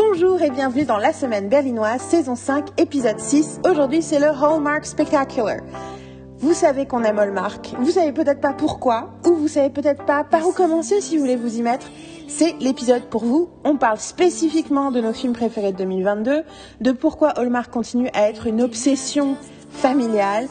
Bonjour et bienvenue dans La Semaine Berlinoise, saison 5, épisode 6. Aujourd'hui, c'est le Hallmark Spectacular. Vous savez qu'on aime Hallmark, vous savez peut-être pas pourquoi, ou vous savez peut-être pas par où commencer si vous voulez vous y mettre. C'est l'épisode pour vous. On parle spécifiquement de nos films préférés de 2022, de pourquoi Hallmark continue à être une obsession familiale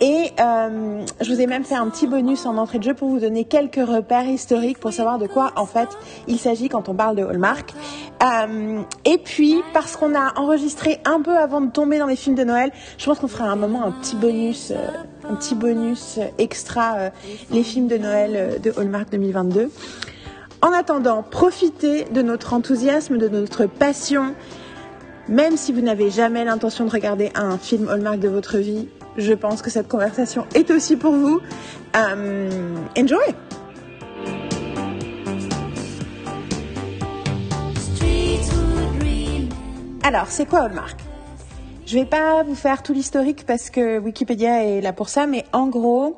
et euh, je vous ai même fait un petit bonus en entrée de jeu pour vous donner quelques repères historiques pour savoir de quoi en fait il s'agit quand on parle de Hallmark. Euh, et puis parce qu'on a enregistré un peu avant de tomber dans les films de Noël, je pense qu'on fera un moment un petit bonus, euh, un petit bonus extra les films de Noël de Hallmark 2022. En attendant, profitez de notre enthousiasme, de notre passion. Même si vous n'avez jamais l'intention de regarder un film Hallmark de votre vie, je pense que cette conversation est aussi pour vous. Um, enjoy! Alors, c'est quoi Hallmark? Je vais pas vous faire tout l'historique parce que Wikipédia est là pour ça, mais en gros,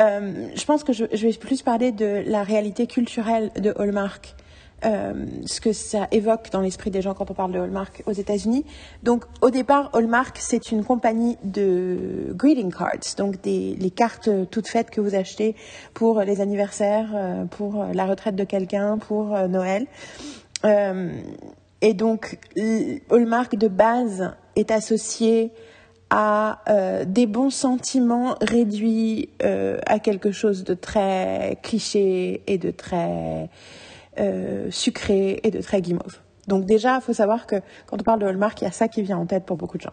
euh, je pense que je, je, vais plus parler de la réalité culturelle de Hallmark euh, ce que ça évoque dans l'esprit des gens quand on parle de Hallmark aux États-Unis. Donc, au départ, Hallmark, c'est une compagnie de greeting cards, donc des, les cartes toutes faites que vous achetez pour les anniversaires, euh, pour la retraite de quelqu'un, pour euh, Noël. Euh, et donc, Hallmark de base est associé à euh, des bons sentiments réduits à quelque chose de très cliché et de très euh, sucré et de très guimauve. Donc déjà, il faut savoir que quand on parle de Hallmark, il y a ça qui vient en tête pour beaucoup de gens.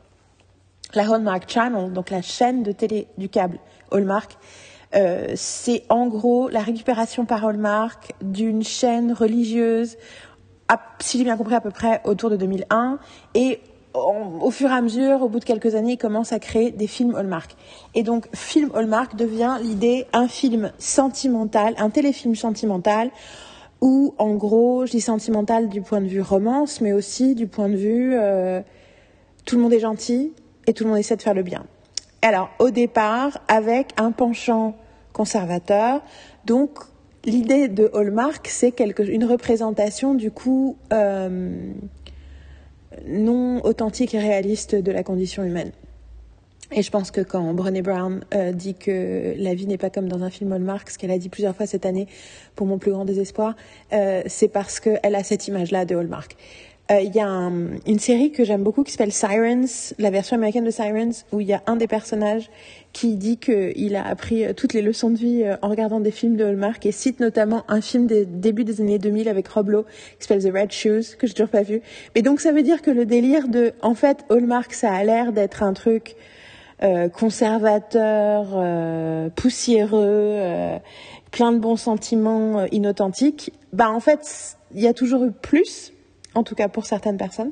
La Hallmark Channel, donc la chaîne de télé du câble Hallmark, euh, c'est en gros la récupération par Hallmark d'une chaîne religieuse, si j'ai bien compris à peu près autour de 2001, et au fur et à mesure, au bout de quelques années, ils commencent à créer des films Hallmark. Et donc, film Hallmark devient l'idée un film sentimental, un téléfilm sentimental ou en gros, je dis sentimental du point de vue romance, mais aussi du point de vue euh, tout le monde est gentil et tout le monde essaie de faire le bien. Alors, au départ, avec un penchant conservateur, donc l'idée de Hallmark, c'est quelque, une représentation du coup euh, non authentique et réaliste de la condition humaine. Et je pense que quand Brené Brown euh, dit que la vie n'est pas comme dans un film Hallmark, ce qu'elle a dit plusieurs fois cette année, pour mon plus grand désespoir, euh, c'est parce qu'elle a cette image-là de Hallmark. Il euh, y a un, une série que j'aime beaucoup qui s'appelle Sirens, la version américaine de Sirens, où il y a un des personnages qui dit qu'il a appris toutes les leçons de vie en regardant des films de Hallmark et cite notamment un film des débuts des années 2000 avec Rob Lowe qui s'appelle The Red Shoes, que j'ai toujours pas vu. Mais donc ça veut dire que le délire de, en fait, Hallmark, ça a l'air d'être un truc euh, conservateur, euh, poussiéreux, euh, plein de bons sentiments inauthentiques, bah en fait, il y a toujours eu plus, en tout cas pour certaines personnes.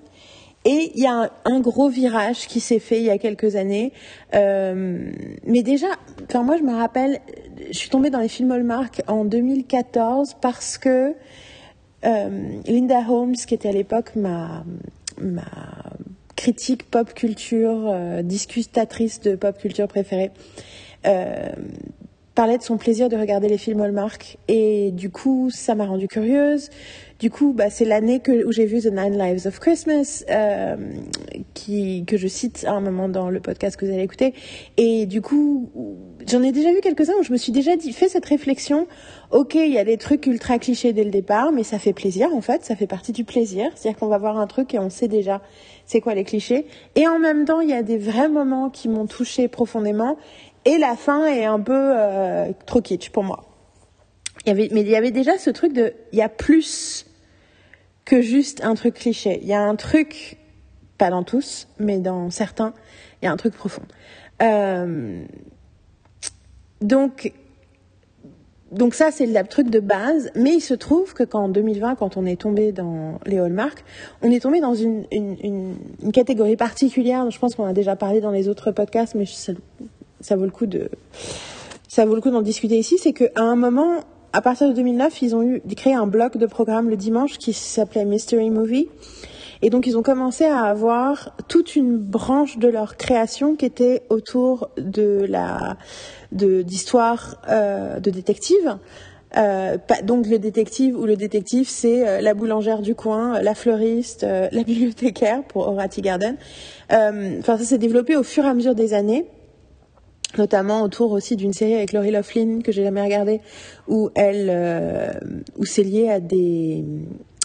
Et il y a un, gros virage qui s'est fait il y a quelques années. Mais déjà, enfin moi je me rappelle, je suis tombée dans les films Hallmark en 2014 parce que Linda Holmes, qui était à l'époque ma, ma critique pop culture, euh, de pop culture préférée, euh, parlait de son plaisir de regarder les films Hallmark. Et du coup, ça m'a rendue curieuse. Du coup, bah, c'est l'année où j'ai vu The Nine Lives of Christmas, euh, qui, que je cite à un moment dans le podcast que vous allez écouter. Et du coup, j'en ai déjà vu quelques-uns où je me suis déjà dit, fait cette réflexion. Ok, il y a des trucs ultra clichés dès le départ, mais ça fait plaisir en fait, ça fait partie du plaisir. C'est-à-dire qu'on va voir un truc et on sait déjà c'est quoi les clichés. Et en même temps, il y a des vrais moments qui m'ont touché profondément. Et la fin est un peu euh, trop kitsch pour moi. Il y avait, mais il y avait déjà ce truc de, il y a plus que juste un truc cliché. Il y a un truc, pas dans tous, mais dans certains, il y a un truc profond. Euh, donc, donc ça, c'est le truc de base. Mais il se trouve que qu'en 2020, quand on est tombé dans les hallmarks, on est tombé dans une, une catégorie particulière. Je pense qu'on a déjà parlé dans les autres podcasts, mais ça, ça vaut le coup de, ça vaut le coup d'en discuter ici. C'est qu'à un moment, à partir de 2009, ils ont eu créé un bloc de programme le dimanche qui s'appelait Mystery Movie. Et donc ils ont commencé à avoir toute une branche de leur création qui était autour de la de d'histoires euh, de détectives. Euh, donc le détective ou le détective, c'est euh, la boulangère du coin, la fleuriste, la bibliothécaire pour Horati Garden. Enfin, ça s'est développé au fur et à mesure des années notamment autour aussi d'une série avec Laurie Loughlin que j'ai jamais regardée où elle où c'est lié à des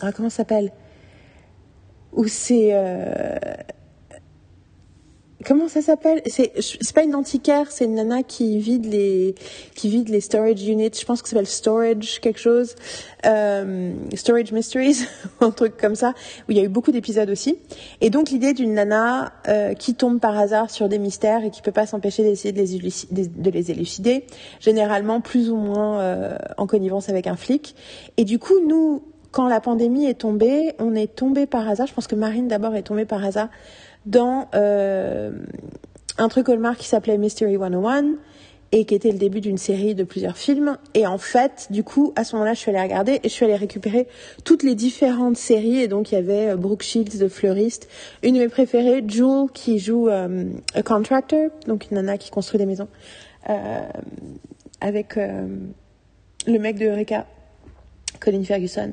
ah comment ça s'appelle? Où c'est comment ça s'appelle? C'est c'est pas une antiquaire, c'est une nana qui vide les qui vide les storage units. Je pense que ça s'appelle storage quelque chose, euh, storage mysteries, un truc comme ça. Où il y a eu beaucoup d'épisodes aussi. Et donc l'idée d'une nana euh, qui tombe par hasard sur des mystères et qui peut pas s'empêcher d'essayer de les élucider, généralement plus ou moins euh, en connivence avec un flic. Et du coup nous quand la pandémie est tombée, on est tombé par hasard. Je pense que Marine d'abord est tombée par hasard dans euh, un truc Hallmark qui s'appelait Mystery 101 et qui était le début d'une série de plusieurs films. Et en fait, du coup, à ce moment-là, je suis allée regarder et je suis allée récupérer toutes les différentes séries. Et donc, il y avait euh, Brooke Shields de Fleuriste, une de mes préférées, Jewel, qui joue euh, a contractor, donc une nana qui construit des maisons, euh, avec euh, le mec de Eureka, Colin Ferguson.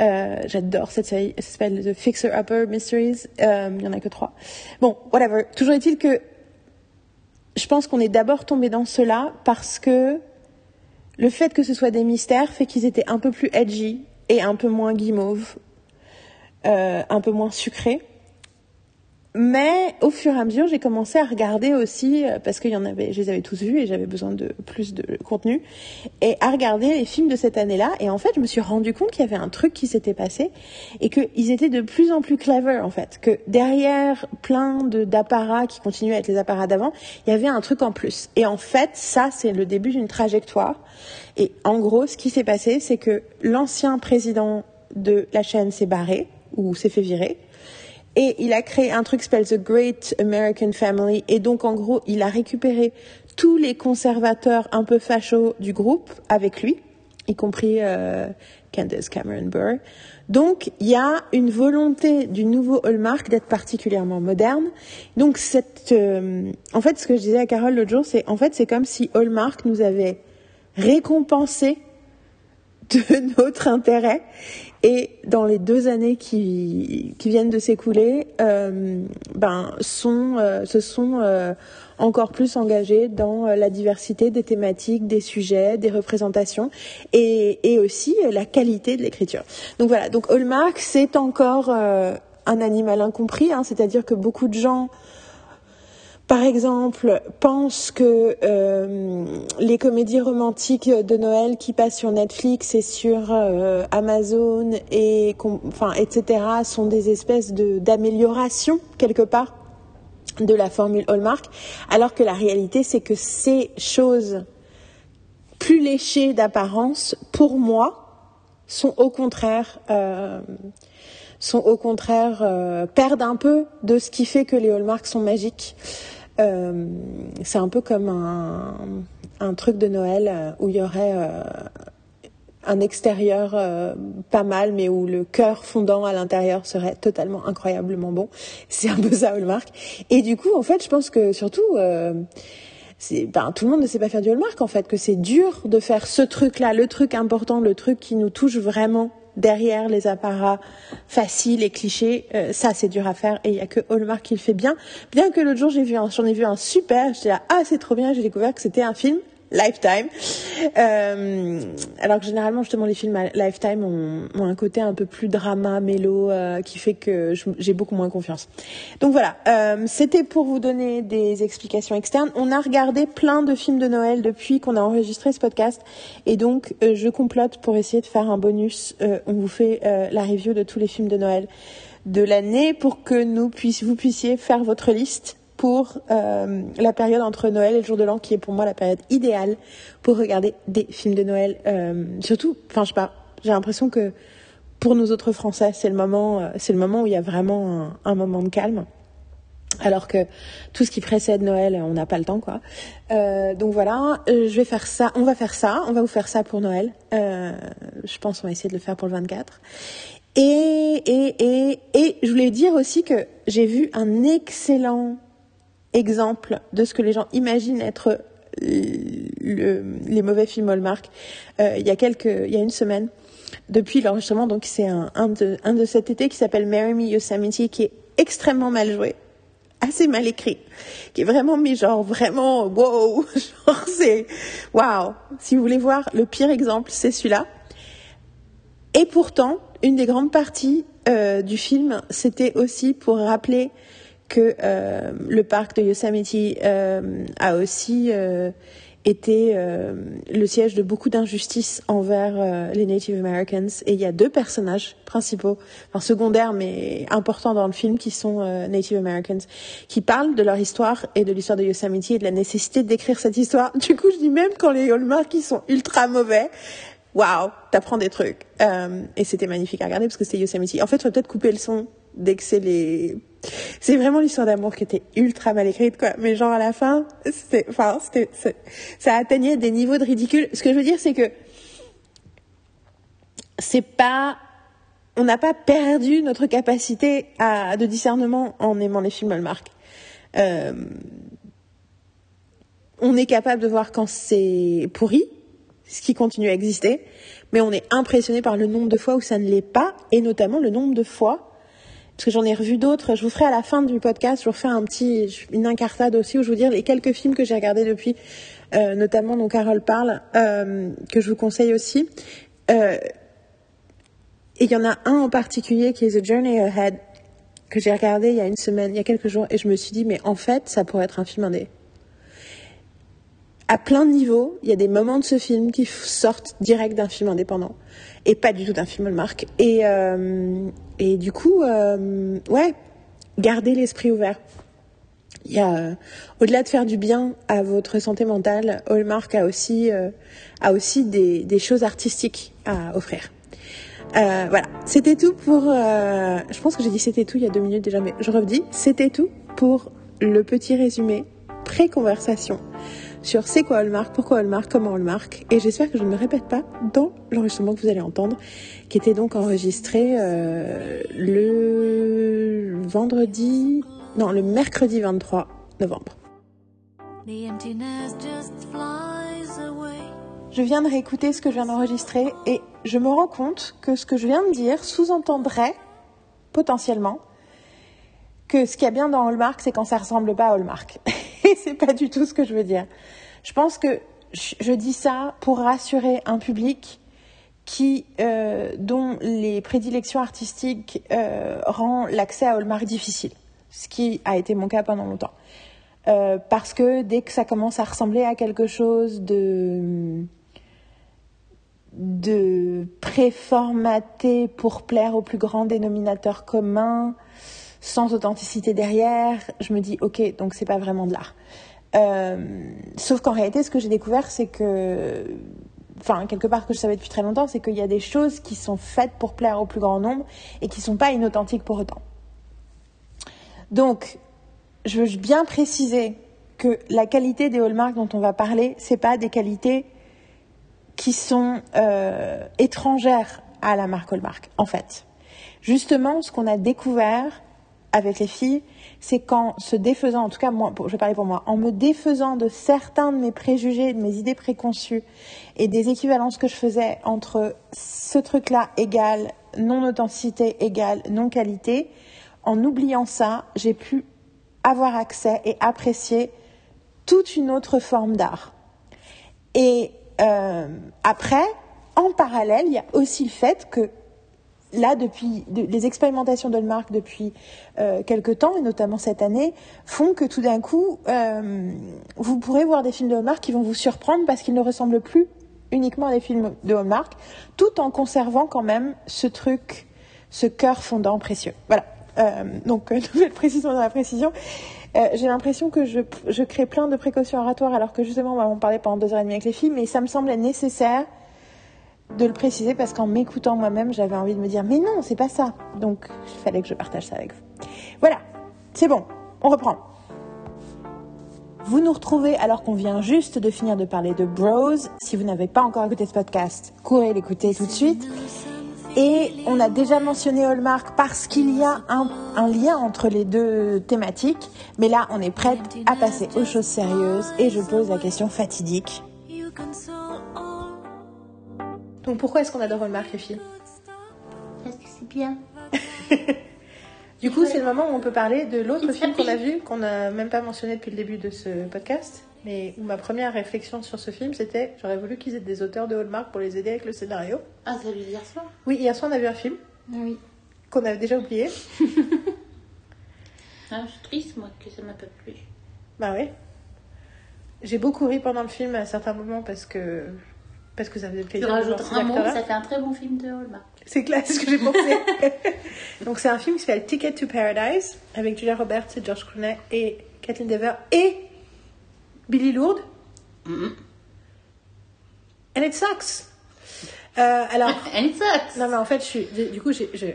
Euh, j'adore cette série. Elle s'appelle The Fixer Upper Mysteries. Euh, il y en a que trois. Bon, whatever. Toujours est-il que je pense qu'on est d'abord tombé dans cela parce que le fait que ce soit des mystères fait qu'ils étaient un peu plus edgy et un peu moins guimauve, euh, un peu moins sucrés. Mais au fur et à mesure, j'ai commencé à regarder aussi, euh, parce qu'il y en avait, je les avais tous vus et j'avais besoin de plus de contenu, et à regarder les films de cette année-là. Et en fait, je me suis rendu compte qu'il y avait un truc qui s'était passé et qu'ils étaient de plus en plus clever, en fait. Que derrière plein de, d'apparats qui continuaient à être les apparats d'avant, il y avait un truc en plus. Et en fait, ça, c'est le début d'une trajectoire. Et en gros, ce qui s'est passé, c'est que l'ancien président de la chaîne s'est barré, ou s'est fait virer et il a créé un truc qui s'appelle The Great American Family. Et donc, en gros, il a récupéré tous les conservateurs un peu fachos du groupe avec lui, y compris euh, Candace Cameron Burr. Donc, il y a une volonté du nouveau Hallmark d'être particulièrement moderne. Donc, cette, euh, en fait, ce que je disais à Carole l'autre jour, c'est en fait, c'est comme si Hallmark nous avait récompensé de notre intérêt et dans les deux années qui, qui viennent de s'écouler, euh, ben, sont, euh, se sont euh, encore plus engagés dans euh, la diversité des thématiques, des sujets, des représentations et, et aussi la qualité de l'écriture. Donc voilà, donc Hallmark, c'est encore un animal incompris, hein, c'est-à-dire que beaucoup de gens par exemple, pense que euh, les comédies romantiques de Noël qui passent sur Netflix et sur euh, Amazon et enfin etc sont des espèces d'amélioration quelque part de la formule Hallmark, alors que la réalité c'est que ces choses plus léchées d'apparence, pour moi, sont au contraire euh, sont au contraire perdent un peu de ce qui fait que les Hallmark sont magiques. Euh, c'est un peu comme un, un, truc de Noël euh, où il y aurait euh, un extérieur euh, pas mal, mais où le cœur fondant à l'intérieur serait totalement incroyablement bon. C'est un peu ça Hallmark. Et du coup, en fait, je pense que surtout, euh, ben, tout le monde ne sait pas faire du Hallmark, en fait, que c'est dur de faire ce truc-là, le truc important, le truc qui nous touche vraiment derrière les apparats faciles et clichés, euh, ça c'est dur à faire et il y a que Hallmark qui le fait bien. Bien que l'autre jour j'ai vu, j'en ai vu un super, j'étais là ah c'est trop bien, j'ai découvert que c'était un film Lifetime. Euh, alors que généralement, justement, les films Lifetime ont, ont un côté un peu plus drama, mélo, euh, qui fait que j'ai beaucoup moins confiance. Donc voilà, euh, c'était pour vous donner des explications externes. On a regardé plein de films de Noël depuis qu'on a enregistré ce podcast, et donc euh, je complote pour essayer de faire un bonus. Euh, on vous fait euh, la review de tous les films de Noël de l'année pour que nous puissiez, vous puissiez faire votre liste pour euh, la période entre Noël et le jour de l'an, qui est pour moi la période idéale pour regarder des films de Noël. Euh, surtout, enfin, je sais pas, j'ai l'impression que pour nous autres Français, c'est le moment, euh, c'est le moment où il y a vraiment un, moment de calme. Alors que tout ce qui précède Noël, on n'a pas le temps, quoi. Euh, donc voilà, euh, je vais faire ça. On va faire ça. On va vous faire ça pour Noël. Euh, je pense qu'on va essayer de le faire pour le 24. Et, et, et, et je voulais dire aussi que j'ai vu un excellent exemple de ce que les gens imaginent être les mauvais films Hallmark euh, il y a quelques, il y a une semaine depuis l'enregistrement. Donc c'est un, un, de, un de cet été qui s'appelle Marry Me Yosemite qui est extrêmement mal joué, assez mal écrit, qui est vraiment mis genre vraiment wow, genre c'est wow. Si vous voulez voir le pire exemple, c'est celui-là. Et pourtant, une des grandes parties euh, du film, c'était aussi pour rappeler que euh, le parc de Yosemite euh, a aussi euh, été euh, le siège de beaucoup d'injustices envers euh, les Native Americans. Et il y a deux personnages principaux, enfin secondaires mais importants dans le film, qui sont euh, Native Americans, qui parlent de leur histoire et de l'histoire de Yosemite et de la nécessité d'écrire cette histoire. Du coup, je dis même quand les Hallmark qui sont ultra mauvais, waouh, t'apprends des trucs. Et c'était magnifique à regarder parce que c'était Yosemite. En fait, il faut peut-être couper le son dès que c'est les c'est vraiment l'histoire d'amour qui était ultra mal écrite, quoi. Mais genre à la fin, c'était, enfin, c'était, ça atteignait des niveaux de ridicule. Ce que je veux dire, c'est que c'est pas, on n'a pas perdu notre capacité à, de discernement en aimant les films Hallmark. Euh, on est capable de voir quand c'est pourri, ce qui continue à exister, mais on est impressionné par le nombre de fois où ça ne l'est pas, et notamment le nombre de fois parce que j'en ai revu d'autres. Je vous ferai à la fin du podcast, je vous ferai un petit, une incartade aussi où je vous dire les quelques films que j'ai regardés depuis, euh, notamment dont Carole parle, euh, que je vous conseille aussi. Euh, et il y en a un en particulier qui est The Journey Ahead que j'ai regardé il y a une semaine, il y a quelques jours, et je me suis dit mais en fait ça pourrait être un film indé. À plein de niveaux, il y a des moments de ce film qui sortent direct d'un film indépendant et pas du tout d'un film Hallmark. Et, euh, et du coup, euh, ouais, gardez l'esprit ouvert. Il y a, euh, au-delà de faire du bien à votre santé mentale, Hallmark a aussi, euh, a aussi des, des, choses artistiques à offrir. Euh, voilà, c'était tout pour. je pense que j'ai dit c'était tout il y a deux minutes déjà, mais je redis, c'était tout pour le petit résumé pré-conversation sur c'est quoi Hallmark, pourquoi Hallmark, comment Hallmark. Et j'espère que je ne me répète pas dans l'enregistrement que vous allez entendre, qui était donc enregistré euh, le vendredi, non, le mercredi 23 novembre. Je viens de réécouter ce que je viens d'enregistrer et je me rends compte que ce que je viens de dire sous-entendrait potentiellement que ce qu'il y a bien dans Hallmark, c'est quand ça ressemble pas à Hallmark. Et c'est pas du tout ce que je veux dire. Je pense que je dis ça pour rassurer un public qui, euh, dont les prédilections artistiques euh, rend l'accès à Hallmark difficile, ce qui a été mon cas pendant longtemps. Euh, parce que dès que ça commence à ressembler à quelque chose de de préformaté pour plaire au plus grand dénominateur commun, sans authenticité derrière, je me dis ok, donc c'est pas vraiment de l'art. Euh, sauf qu'en réalité, ce que j'ai découvert, c'est que, enfin, quelque part que je savais depuis très longtemps, c'est qu'il y a des choses qui sont faites pour plaire au plus grand nombre et qui sont pas inauthentiques pour autant. Donc, je veux bien préciser que la qualité des hallmarks dont on va parler, c'est pas des qualités qui sont euh, étrangères à la marque Hallmark, en fait. Justement, ce qu'on a découvert, avec les filles, c'est qu'en se défaisant, en tout cas moi, je vais parler pour moi, en me défaisant de certains de mes préjugés, de mes idées préconçues et des équivalences que je faisais entre ce truc-là égal non-authenticité égale non-qualité, en oubliant ça, j'ai pu avoir accès et apprécier toute une autre forme d'art. Et euh, après, en parallèle, il y a aussi le fait que là, depuis les expérimentations d'Hallmark depuis euh, quelques temps, et notamment cette année, font que tout d'un coup, euh, vous pourrez voir des films de Hallmark qui vont vous surprendre parce qu'ils ne ressemblent plus uniquement à des films de Hallmark, tout en conservant quand même ce truc, ce cœur fondant précieux. Voilà. Euh, donc, nouvelle précision dans la précision. Euh, j'ai l'impression que je, je crée plein de précautions oratoires alors que justement on parlait pendant deux heures et demie avec les filles, mais ça me semblait nécessaire de le préciser parce qu'en m'écoutant moi-même, j'avais envie de me dire mais non, c'est pas ça. Donc, il fallait que je partage ça avec vous. Voilà, c'est bon, on reprend. Vous nous retrouvez alors qu'on vient juste de finir de parler de Bros. Si vous n'avez pas encore écouté ce podcast, courez l'écouter tout de suite. Et on a déjà mentionné Hallmark parce qu'il y a un, un, lien entre les deux thématiques. Mais là, on est prête à passer aux choses sérieuses et je pose la question fatidique. Donc pourquoi est-ce qu'on adore Hallmark, les filles Parce que c'est bien. Du coup, c'est le moment où on peut parler de l'autre film qu'on a vu, qu'on n'a même pas mentionné depuis le début de ce podcast, mais où ma première réflexion sur ce film, c'était j'aurais voulu qu'ils aient des auteurs de Hallmark pour les aider avec le scénario. Ah, ça lui hier soir Oui, hier soir, on a vu un film Oui. qu'on avait déjà oublié. Ah, je suis triste, moi, que ça m'a pas plu. Bah oui. J'ai beaucoup ri pendant le film à certains moments parce que parce que ça faisait Tu plaisir. rajoutes ces un mot, ça fait un très bon film de Hallmark. C'est clair, c'est ce que j'ai pensé. Donc c'est un film qui s'appelle Ticket to Paradise avec Julia Roberts et George Clooney et Kathleen Dever et Billy Lourdes. Mhm. And it sucks. Euh, alors, And it sucks. non mais en fait, je suis, du coup, je, je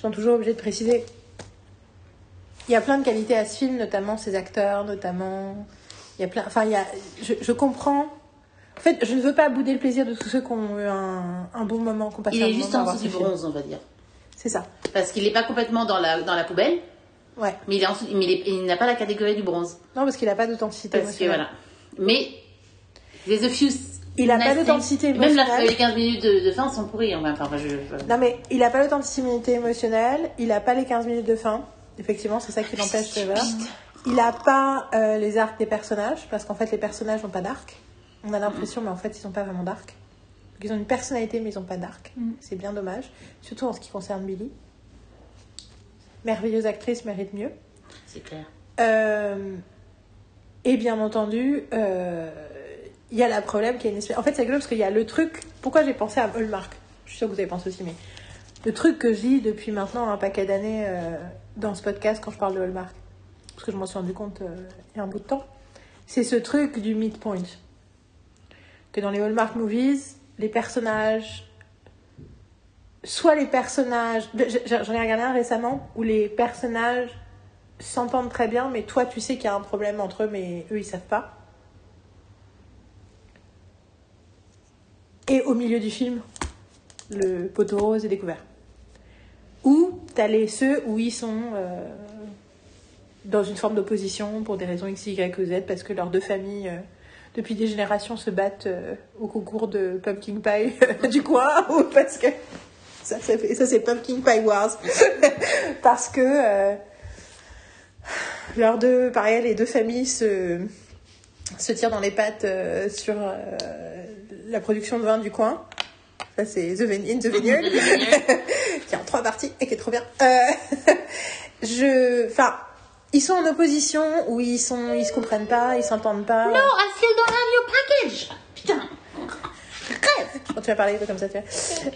sens toujours obligée de préciser. Il y a plein de qualités à ce film, notamment ses acteurs, notamment. Il y a plein, enfin, il y a, je, je comprends. En fait, je ne veux pas bouder le plaisir de tous ceux qui ont eu un, un bon moment, qui ont passé Il un est bon juste moment à en voir dessous ce du film. bronze, on va dire. C'est ça. Parce qu'il n'est pas complètement dans la, dans la poubelle, Ouais. mais il, est en dessous- mais il, est- il n'a pas la catégorie du bronze. Non, parce qu'il n'a pas d'authenticité Parce que émotionnelle. voilà. Mais, there's a few. Il a nice pas d'authenticité Même la- émotionnelle. les 15 minutes de, de fin sont pourries. Enfin, enfin, je, je- Non, mais il n'a pas l'authenticité émotionnelle, il n'a pas les 15 minutes de fin. Effectivement, c'est ça qui l'empêche de voir. Il n'a pas euh, les arcs des personnages, parce qu'en fait, les personnages n'ont pas d'arc. On a l'impression, mais en fait, ils n'ont pas vraiment d'arc. Donc, Ils ont une personnalité, mais ils n'ont pas d'arc. C'est bien dommage. Surtout en ce qui concerne Billy. Merveilleuse actrice, mérite mieux. C'est clair. Euh, et bien entendu, euh, il y a le problème qu'il y a une espèce... En fait, c'est rigolo parce qu'il y a le truc... Pourquoi j'ai pensé à Hallmark? Je suis sûre que vous avez pensé aussi, mais... Le truc que je dis depuis maintenant un paquet d'années euh, dans ce podcast quand je parle de Hallmark, parce que je m'en suis rendu compte euh, il y a un bout de temps, c'est ce truc du midpoint. Dans les Hallmark movies, les personnages... Soit les personnages... J'en ai regardé un récemment où les personnages s'entendent très bien, mais toi, tu sais qu'il y a un problème entre eux, mais eux, ils savent pas. Et au milieu du film, le poteau rose est découvert. Ou t'as les ceux où ils sont euh, dans une forme d'opposition pour des raisons X, Y ou Z, parce que leurs deux familles, euh, depuis des générations, se battent euh, au concours de Pumpkin Pie du coin, ou parce que ça, ça, fait- ça, c'est Pumpkin Pie Wars, parce que euh, leurs deux, pareil, les deux familles se, se tirent dans les pattes euh, sur euh, la production de vin du coin. Ça, c'est The Vine- in the Vineyard, qui est en trois parties et qui est trop bien. Euh, je, enfin, ils sont en opposition ou ils sont, ils se comprennent pas, ils s'entendent pas. No, I still don't have your package. Putain. Quand tu vas parler un peu comme ça, tu vois.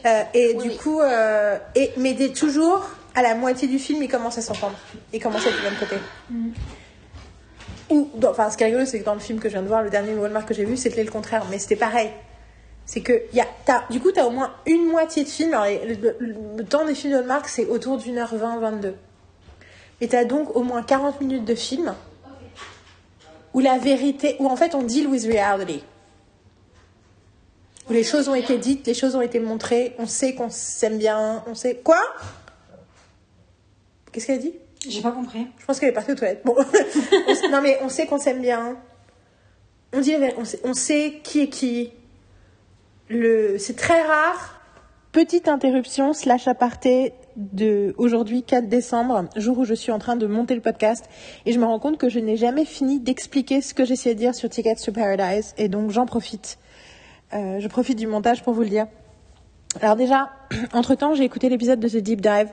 Euh, et Oui, du oui. coup, euh, et, mais dès toujours, à la moitié du film, ils commencent à s'entendre. Ils commencent à être du même côté. Ou, dans- enfin, ce qui est rigolo, c'est que dans le film que je viens de voir, le dernier Walmart que j'ai vu, c'était le contraire, mais c'était pareil. C'est que, y a, t'as, du coup, tu as au moins une moitié de film. Alors, le, le- le temps des films de Hallmark, c'est autour d'une heure 20, 22. Et tu as donc au moins 40 minutes de film où la vérité, où en fait on deal with reality. Où les choses ont été dites, les choses ont été montrées, on sait qu'on s'aime bien, on sait. Quoi? Qu'est-ce qu'elle a dit? J'ai pas compris. Je pense qu'elle est partie aux toilettes. Bon. On non, mais on sait qu'on s'aime bien. On, dit, on, sait, on sait qui est qui. Le... C'est très rare. Petite interruption slash aparté de aujourd'hui 4 décembre, jour où je suis en train de monter le podcast et je me rends compte que je n'ai jamais fini d'expliquer ce que j'essayais de dire sur Tickets to Paradise et donc j'en profite. Euh, je profite du montage pour vous le dire. Alors déjà, entre-temps, j'ai écouté l'épisode de The Deep Dive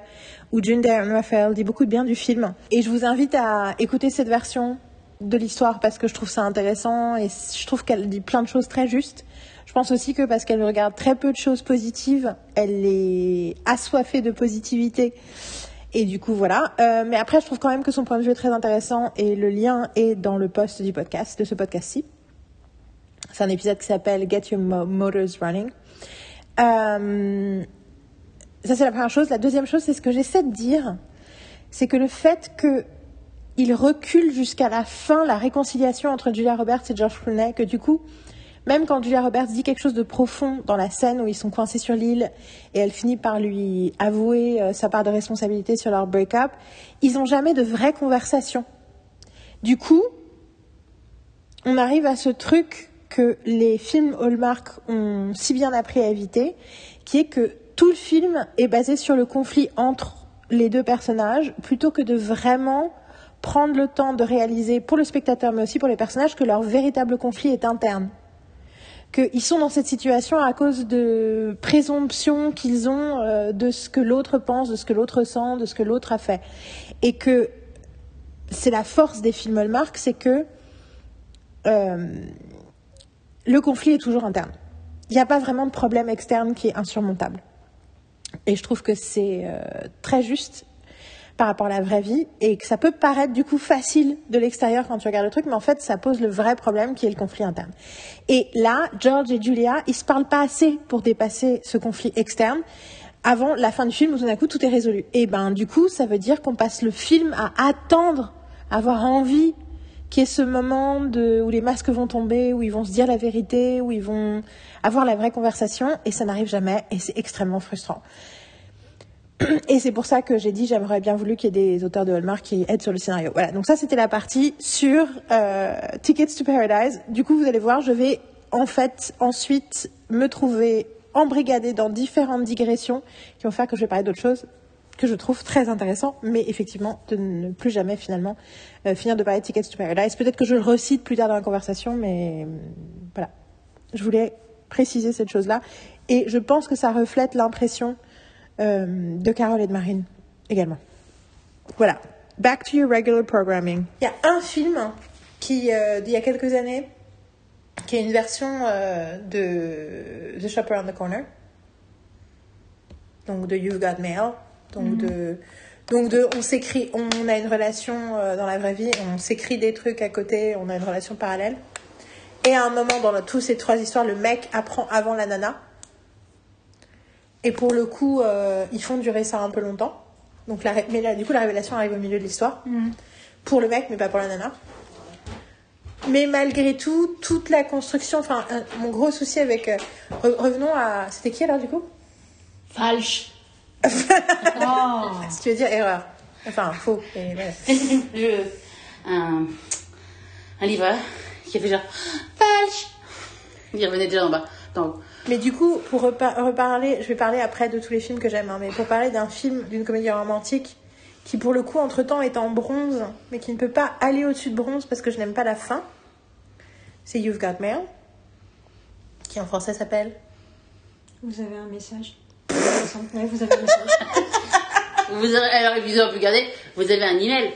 où June Diane Raphael dit beaucoup de bien du film. Et je vous invite à écouter cette version de l'histoire parce que je trouve ça intéressant et je trouve qu'elle dit plein de choses très justes. Je pense aussi que parce qu'elle regarde très peu de choses positives, elle est assoiffée de positivité. Et du coup, voilà. Euh, mais après, je trouve quand même que son point de vue est très intéressant et le lien est dans le post du podcast, de ce podcast-ci. C'est un épisode qui s'appelle Get Your Mo- Motors Running. Euh, ça, c'est la première chose. La deuxième chose, c'est ce que j'essaie de dire. C'est que le fait que il recule jusqu'à la fin la réconciliation entre Julia Roberts et George Clooney, que du coup, même quand Julia Roberts dit quelque chose de profond dans la scène où ils sont coincés sur l'île et elle finit par lui avouer euh, sa part de responsabilité sur leur break-up, ils n'ont jamais de vraie conversation. Du coup, on arrive à ce truc que les films Hallmark ont si bien appris à éviter, qui est que tout le film est basé sur le conflit entre les deux personnages, plutôt que de vraiment prendre le temps de réaliser pour le spectateur, mais aussi pour les personnages, que leur véritable conflit est interne. Qu'ils sont dans cette situation à cause de présomptions qu'ils ont euh, de ce que l'autre pense, de ce que l'autre sent, de ce que l'autre a fait. Et que c'est la force des films Hallmark, c'est que euh, le conflit est toujours interne. Il n'y a pas vraiment de problème externe qui est insurmontable. Et je trouve que c'est euh, très juste par rapport à la vraie vie et que ça peut paraître du coup facile de l'extérieur quand tu regardes le truc, mais en fait ça pose le vrai problème qui est le conflit interne. Et là, George et Julia, ils se parlent pas assez pour dépasser ce conflit externe avant la fin du film où tout d'un coup tout est résolu. Et ben du coup, ça veut dire qu'on passe le film à attendre, avoir envie qu'il y ait ce moment de, où les masques vont tomber, où ils vont se dire la vérité, où ils vont avoir la vraie conversation, et ça n'arrive jamais, et c'est extrêmement frustrant. Et c'est pour ça que j'ai dit j'aimerais bien voulu qu'il y ait des auteurs de Hallmark qui aident sur le scénario. Voilà, donc ça c'était la partie sur euh, Tickets to Paradise. Du coup, vous allez voir, je vais en fait ensuite me trouver embrigadée dans différentes digressions qui vont faire que je vais parler d'autres choses que je trouve très intéressant, mais effectivement de ne plus jamais finalement euh, finir de parler de Tickets to Paradise. Peut-être que je le recite plus tard dans la conversation, mais voilà. Je voulais préciser cette chose-là. Et je pense que ça reflète l'impression euh, de Carole et de Marine également. Voilà. Back to your regular programming. Il y a un film qui, euh, d'il y a quelques années, qui est une version euh, de The Shop Around the Corner. Donc de You've Got Mail. Donc de donc de on s'écrit on a une relation euh, dans la vraie vie, on s'écrit des trucs à côté, on a une relation parallèle. Et à un moment dans toutes ces trois histoires, le mec apprend avant la nana. Et pour le coup, euh, ils font durer ça un peu longtemps. Donc la, ré- mais là, du coup, la révélation arrive au milieu de l'histoire. Pour le mec, mais pas pour la nana. Mais malgré tout, toute la construction, enfin, un- mon gros souci avec. euh, re- revenons à. C'était qui alors du coup? Falche. Oh. Si tu veux dire erreur. Enfin, faux. Et voilà. Je- un, un livreur qui a fait genre Falche. Il revenait déjà en bas. Donc, Mais du coup, pour repa- reparler, je vais parler après de tous les films que j'aime, hein, mais pour parler d'un film, d'une comédie romantique, qui pour le coup, entre-temps, est en bronze, mais qui ne peut pas aller au-dessus de bronze parce que je n'aime pas la fin, c'est You've Got Mail, qui en français s'appelle... Vous avez un message. Ouais, vous avez un message. vous aurez, alors, et vous aurez pu regarder, vous avez un email.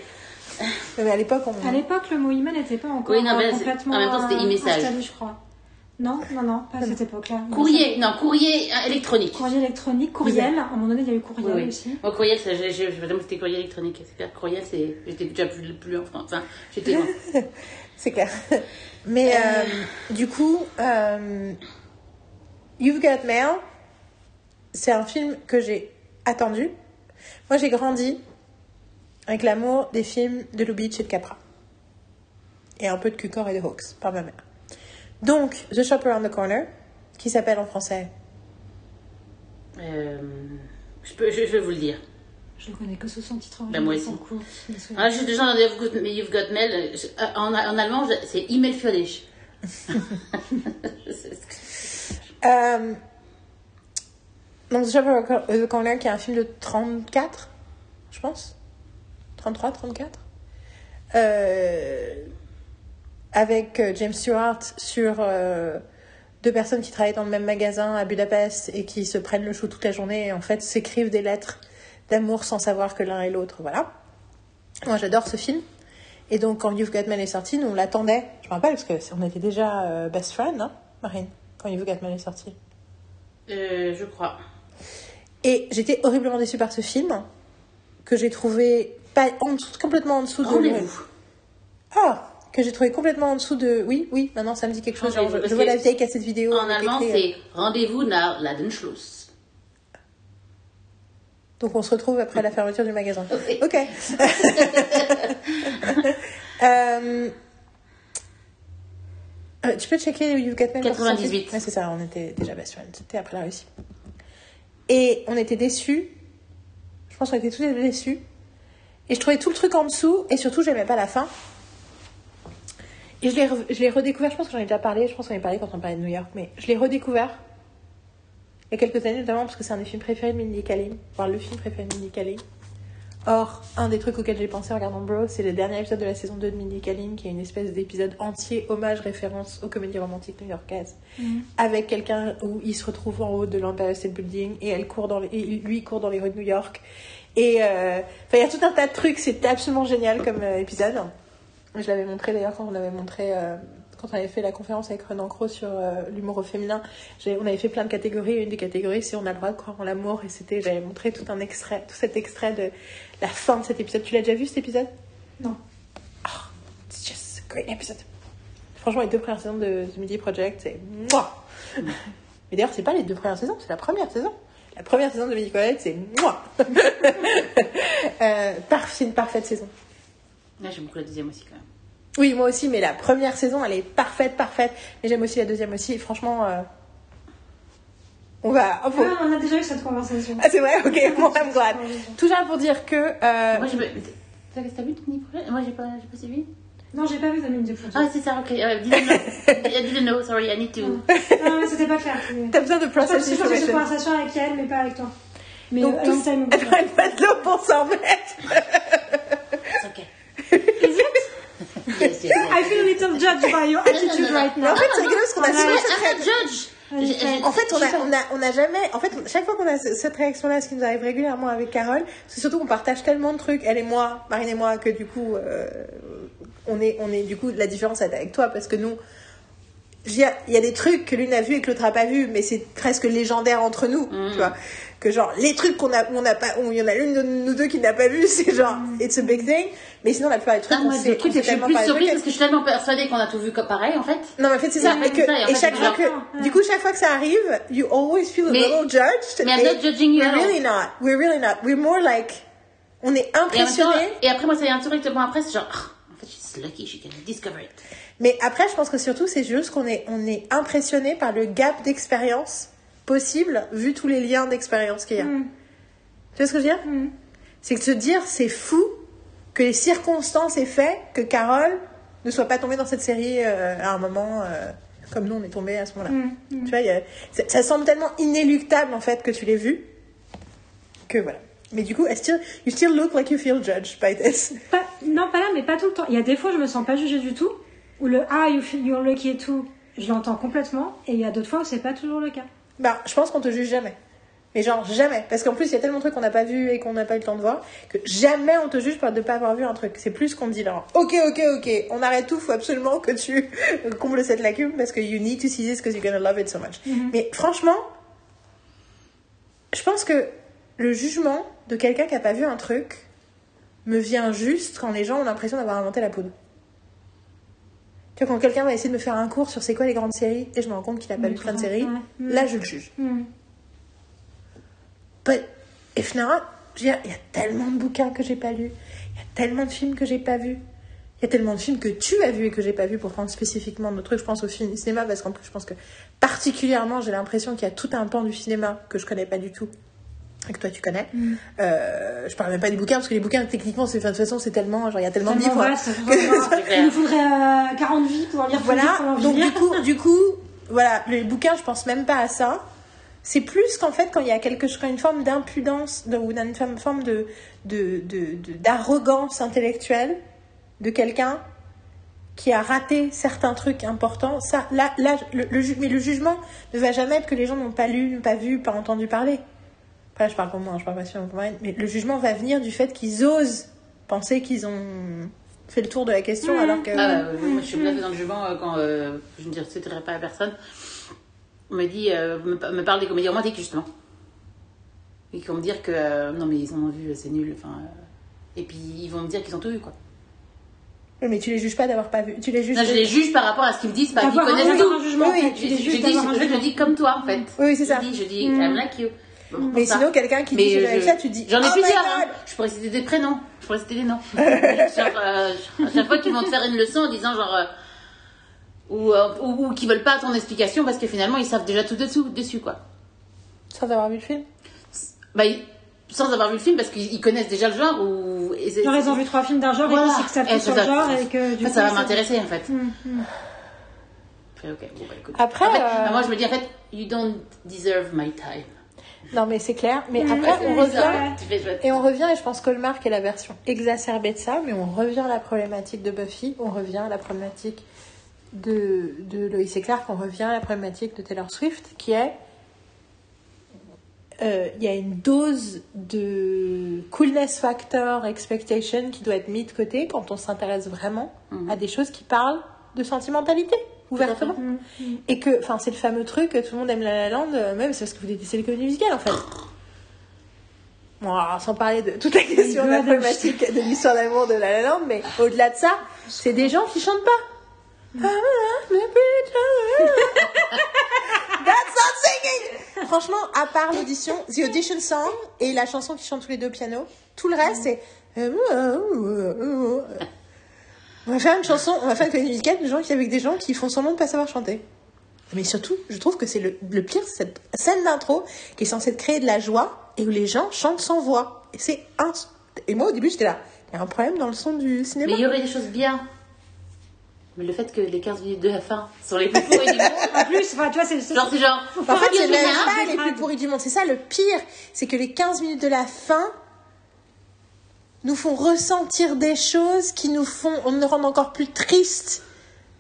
Mais à l'époque, on... À l'époque, le mot email n'était pas encore Oui, non, mais euh, complètement en même temps, c'était euh, e-message. installé, je crois. Non, non, non, pas à cette époque-là. Courrier, non, courrier euh, électronique. Courrier électronique, courriel. À un moment donné, il y a eu courriel Oui, oui. aussi. Moi, courriel, ça, j'ai- j'ai- vraiment, c'était courrier électronique. C'est clair, courriel, c'est, j'étais déjà plus, plus en France. Enfin, j'étais loin. C'est clair. Mais euh, du coup, euh, You've Got Mail, c'est un film que j'ai attendu. Moi, j'ai grandi avec l'amour des films de Lubitsch et de Capra. Et un peu de Cucor et de Hawks par ma mère. Donc, The Shop Around the Corner, qui s'appelle en français. Euh, je, peux, je, je vais vous le dire. Je ne connais que sous son titre Ben, moi aussi. cours. Ah, j'ai déjà dans You've Got, You've Got Mail. euh, je- En, en allemand, c'est E-mail für dich. Euh, donc, The Shop Around the Corner, qui est un film de 34, je pense. 33, 34. Euh, avec euh, James Stewart sur euh, deux personnes qui travaillent dans le même magasin à Budapest et qui se prennent le chou toute la journée et en fait s'écrivent des lettres d'amour sans savoir que l'un et l'autre. Voilà. Moi, j'adore ce film. Et donc, quand You've Got Mail est sorti, nous on l'attendait. Je me rappelle parce que on était déjà euh, best friend, hein, Marine, quand You've Got Mail est sorti. Euh, je crois. Et j'étais horriblement déçue par ce film, que j'ai trouvé pas, en dessous- complètement en dessous de. Rendez-vous. Ah Que j'ai trouvé complètement en dessous de. Oui, oui, maintenant ça me dit quelque chose. Genre, je, vois la vieille cassette vidéo. En allemand, c'est Rendez-vous nach Ladenschluss. Donc on se retrouve après la fermeture du magasin. Oui. Ok. Euh, euh, tu peux checker You've Got Mail quand c'est sorti 98. Ouais, c'est ça, on était déjà best friends. C'était après la Russie. Et on était déçus. Je pense qu'on était tous déçus. Et je trouvais tout le truc en dessous. Et surtout, j'aimais pas la fin. Et je l'ai, re- je l'ai redécouvert, je pense que j'en ai déjà parlé, je pense qu'on en a parlé quand on parlait de New York, mais je l'ai redécouvert il y a quelques années, notamment parce que c'est un des films préférés de Mindy Kaling, voire le film préféré de Mindy Kaling. Or, un des trucs auxquels j'ai pensé en regardant Bro, c'est le dernier épisode de la saison 2 de Mindy Kaling, qui est une espèce d'épisode entier hommage référence aux comédies romantiques new-yorkaises, avec quelqu'un où il se retrouve en haut de l'Empire State Building et elle court dans les, et lui court dans les rues de New York. Et euh, enfin, il y a tout un tas de trucs, c'était absolument génial comme euh, épisode. Je l'avais montré d'ailleurs quand on avait montré, euh, quand on avait fait la conférence avec Renan Cros sur euh, l'humour au féminin. On avait fait plein de catégories. Une des catégories, c'est on a le droit de croire en l'amour. Et c'était, j'avais montré tout un extrait, tout cet extrait de la fin de cet épisode. Tu l'as déjà vu cet épisode? Non. It's just a great episode. Franchement, les deux premières saisons de The Midi Project, c'est moi. Mais d'ailleurs, c'est pas les deux premières saisons, c'est la première saison. La première saison de Midi Project, c'est moi. euh, par- c'est une parfaite saison. Là, j'aime beaucoup la deuxième aussi, quand même. Oui, moi aussi, mais la première saison, elle est parfaite, parfaite. Mais j'aime aussi la deuxième aussi. Et franchement, euh, on va. oh, faut- Ah, on a déjà eu cette conversation. Ah, c'est vrai, ok, bon, I'm glad. Tout ça pour dire que. euh, Moi, me. T'as vu Tony Moi, j'ai pas, j'ai pas suivi. Non, j'ai pas vu The Mindy Project. Ah, c'est ça, ok. Euh, didn't know. I didn't know, sorry, I need to. Non, mais c'était pas clair. T'as besoin de process j'ai fait cette information. conversation avec elle, mais pas avec toi. Mais Donc, euh, time elle pas de l'eau pour s'en mettre. It's okay. Yes, yes, yes. I feel a little judged by your attitude non, right now. en fait, c'est rigolo parce qu'on a souvent cette judge. En fait, on a, on a, on a jamais. En fait, chaque fois qu'on a ce- cette réaction-là, ce qui nous arrive régulièrement avec Carole, c'est surtout qu'on partage tellement de trucs, elle et moi, Marine et moi, que du coup, euh, on est, on est du coup la différence est avec toi parce que nous, il y a des trucs que l'une a vu et que l'autre a pas vu, mais c'est presque légendaire entre nous, tu vois. Que genre les trucs qu'on a, on n'a pas, il y en a l'une de nous deux qui n'a pas vu, c'est genre it's a big thing. Mais sinon la plupart des trucs, Ah, on sait, le truc, on je suis tellement plus surprise trucs. parce que je suis tellement persuadée qu'on a tout vu comme pareil, en fait. Non, mais en fait, c'est Et ça. Et, que, ça, et et chaque fois que, du coup, chaque fois que ça arrive, you always feel a Mais- little judged. mais I'm et not judging you We're really not. We're really not. We're more like, on est Et, impressionné. et après, moi, ça vient directement après, c'est genre, oh, en fait, she's lucky, she can discover it. Mais après, je pense que surtout, c'est juste qu'on est, on est impressionné par le gap d'expérience possible, vu tous les liens d'expérience qu'il y a. Mm. Tu vois ce que je veux dire Mm. C'est que se dire, c'est fou que les circonstances aient fait que Carole ne soit pas tombée dans cette série euh, à un moment euh, comme nous on est tombé à ce moment-là. Mm. Tu vois, il y a- ça, semble tellement inéluctable en fait que tu l'aies vu que voilà. Mais du coup, still, you still look like you feel judged by this? Pas- non, pas là, mais pas tout le temps. Il y a des fois, je me sens pas jugée du tout. Ou le ah, you feel you're lucky et tout, je l'entends complètement. Et il y a d'autres fois où c'est pas toujours le cas. Bah, je pense qu'on te juge jamais. Mais genre jamais. Parce qu'en plus, il y a tellement de trucs qu'on n'a pas vu et qu'on n'a pas eu le temps de voir que jamais on te juge par de pas avoir vu un truc. C'est plus qu'on te dit là. Ok, ok, ok. On arrête tout. Faut absolument que tu combles cette lacune parce que you need to see this because you're gonna love it so much. Mais franchement, je pense que le jugement de quelqu'un qui a pas vu un truc me vient juste quand les gens ont l'impression d'avoir inventé la poudre. Tu vois, quand quelqu'un va essayer de me faire un cours sur c'est quoi les grandes séries et je me rends compte qu'il a pas vu plein de séries, là je le juge. But veux dire, il y a tellement de bouquins que j'ai pas lus, il y a tellement de films que j'ai pas vus, il y a tellement de films que tu as vus et que j'ai pas vus pour prendre spécifiquement de trucs. Je pense au film, cinéma parce qu'en plus je pense que particulièrement j'ai l'impression qu'il y a tout un pan du cinéma que je connais pas du tout et que toi tu connais. Mm. Euh, je parle même pas des bouquins parce que les bouquins techniquement c'est de toute façon c'est tellement genre il y a tellement de livres. Il nous faudrait euh, 40 vies pour lire qu'on a Voilà, donc du lire. coup, du coup, voilà, les bouquins, je pense même pas à ça. C'est plus qu'en fait, quand il y a quelque chose, quand une forme d'impudence de- ou d'une forme de, de, de- de- d'arrogance intellectuelle de quelqu'un qui a raté certains trucs importants, ça, là, là, le, le mais le jugement ne va jamais être que les gens n'ont pas lu, n'ont pas vu, pas entendu parler. Après, je parle pour moi, hein, je parle pas sur Marine, mais le jugement va venir du fait qu'ils osent penser qu'ils ont fait le tour de la question Mhm. alors que. Ah bah, euh, moi, je suis fait dans le jugement euh, quand euh, je ne citerai pas à personne. On me dit, euh, me, pa- me parle des comédies romantiques justement. Et qui vont me dire que euh, non, mais ils ont vu, c'est nul. Enfin, euh, et puis ils vont me dire qu'ils ont tout vu quoi. Oui, Mais tu les juges pas d'avoir pas vu. Tu les juges. Non, je les juge par rapport à ce qu'ils me disent, pas qu'ils connaissent tout. jugement, en Oui, oui, Tu Je, les je dis, je, je dis comme toi en fait. Oui, c'est ça. Je dis, je dis, Mm. I'm like you. Mais ça. sinon, quelqu'un qui dit Mais je avec je- ça, tu dis. J'en ai oh plusieurs. Hein. Je pourrais citer des prénoms. Je pourrais citer des noms. genre, euh, à chaque fois qu'ils vont te faire une leçon en disant genre. euh, ou, euh, ou, ou qui veulent pas ton explication parce que finalement ils savent déjà tout dessous, dessus quoi. Sans avoir vu le film. Bah, ils- sans avoir vu le film parce qu'ils ils connaissent déjà le genre ou. Genre, ils ont vu trois films d'un genre Voilà. et qu'ils savent Et tout sur ça- le genre et que du ça, coup. ça va m'intéresser en fait. Fait, ok, bon, bah. Après, En fait, euh, moi je me dis en fait, you don't deserve my time. Non, mais c'est clair. Mais après, on revient. Et on revient, et je pense que Hallmark est la version exacerbée de ça, mais on revient à la problématique de Buffy, on revient à la problématique de, de et Clark, on revient à la problématique de Taylor Swift, qui est. euh, Il y a une dose de coolness factor expectation qui doit être mise de côté quand on s'intéresse vraiment Mhm. à des choses qui parlent de sentimentalité, ouvertement. Hum, hum. Et que, enfin, c'est le fameux truc, que tout le monde aime La La Land, euh, même c'est parce que vous détestez les comédies musicales, en fait. Bon, alors, sans parler de toute la question de la problématique de l'histoire d'amour de La La Land, mais au-delà de ça, c'est des gens qui chantent pas. Ah, That's not singing! Franchement, à part l'audition, The Audition Song et la chanson qui chante tous les deux au piano, tout le reste, c'est... On va faire une chanson, on va faire une comédie musicale de gens qui, avec des gens qui font semblant de pas savoir chanter. Mais surtout, je trouve que c'est le, le pire, cette scène d'intro qui est censée créer de la joie et où les gens chantent sans voix. Et c'est un. Et moi, au début, j'étais là. Il y a un problème dans le son du cinéma. Mais il y aurait des choses bien. Mais le fait que les 15 minutes de la fin sont les plus pourries du monde. En plus, enfin, tu vois, c'est. c'est- Genre, c'est genre. En fait, il y a c'est même pas les plus grave. pourris du monde. C'est ça le pire. C'est que les 15 minutes de la fin nous font ressentir des choses qui nous font, on nous rend encore plus tristes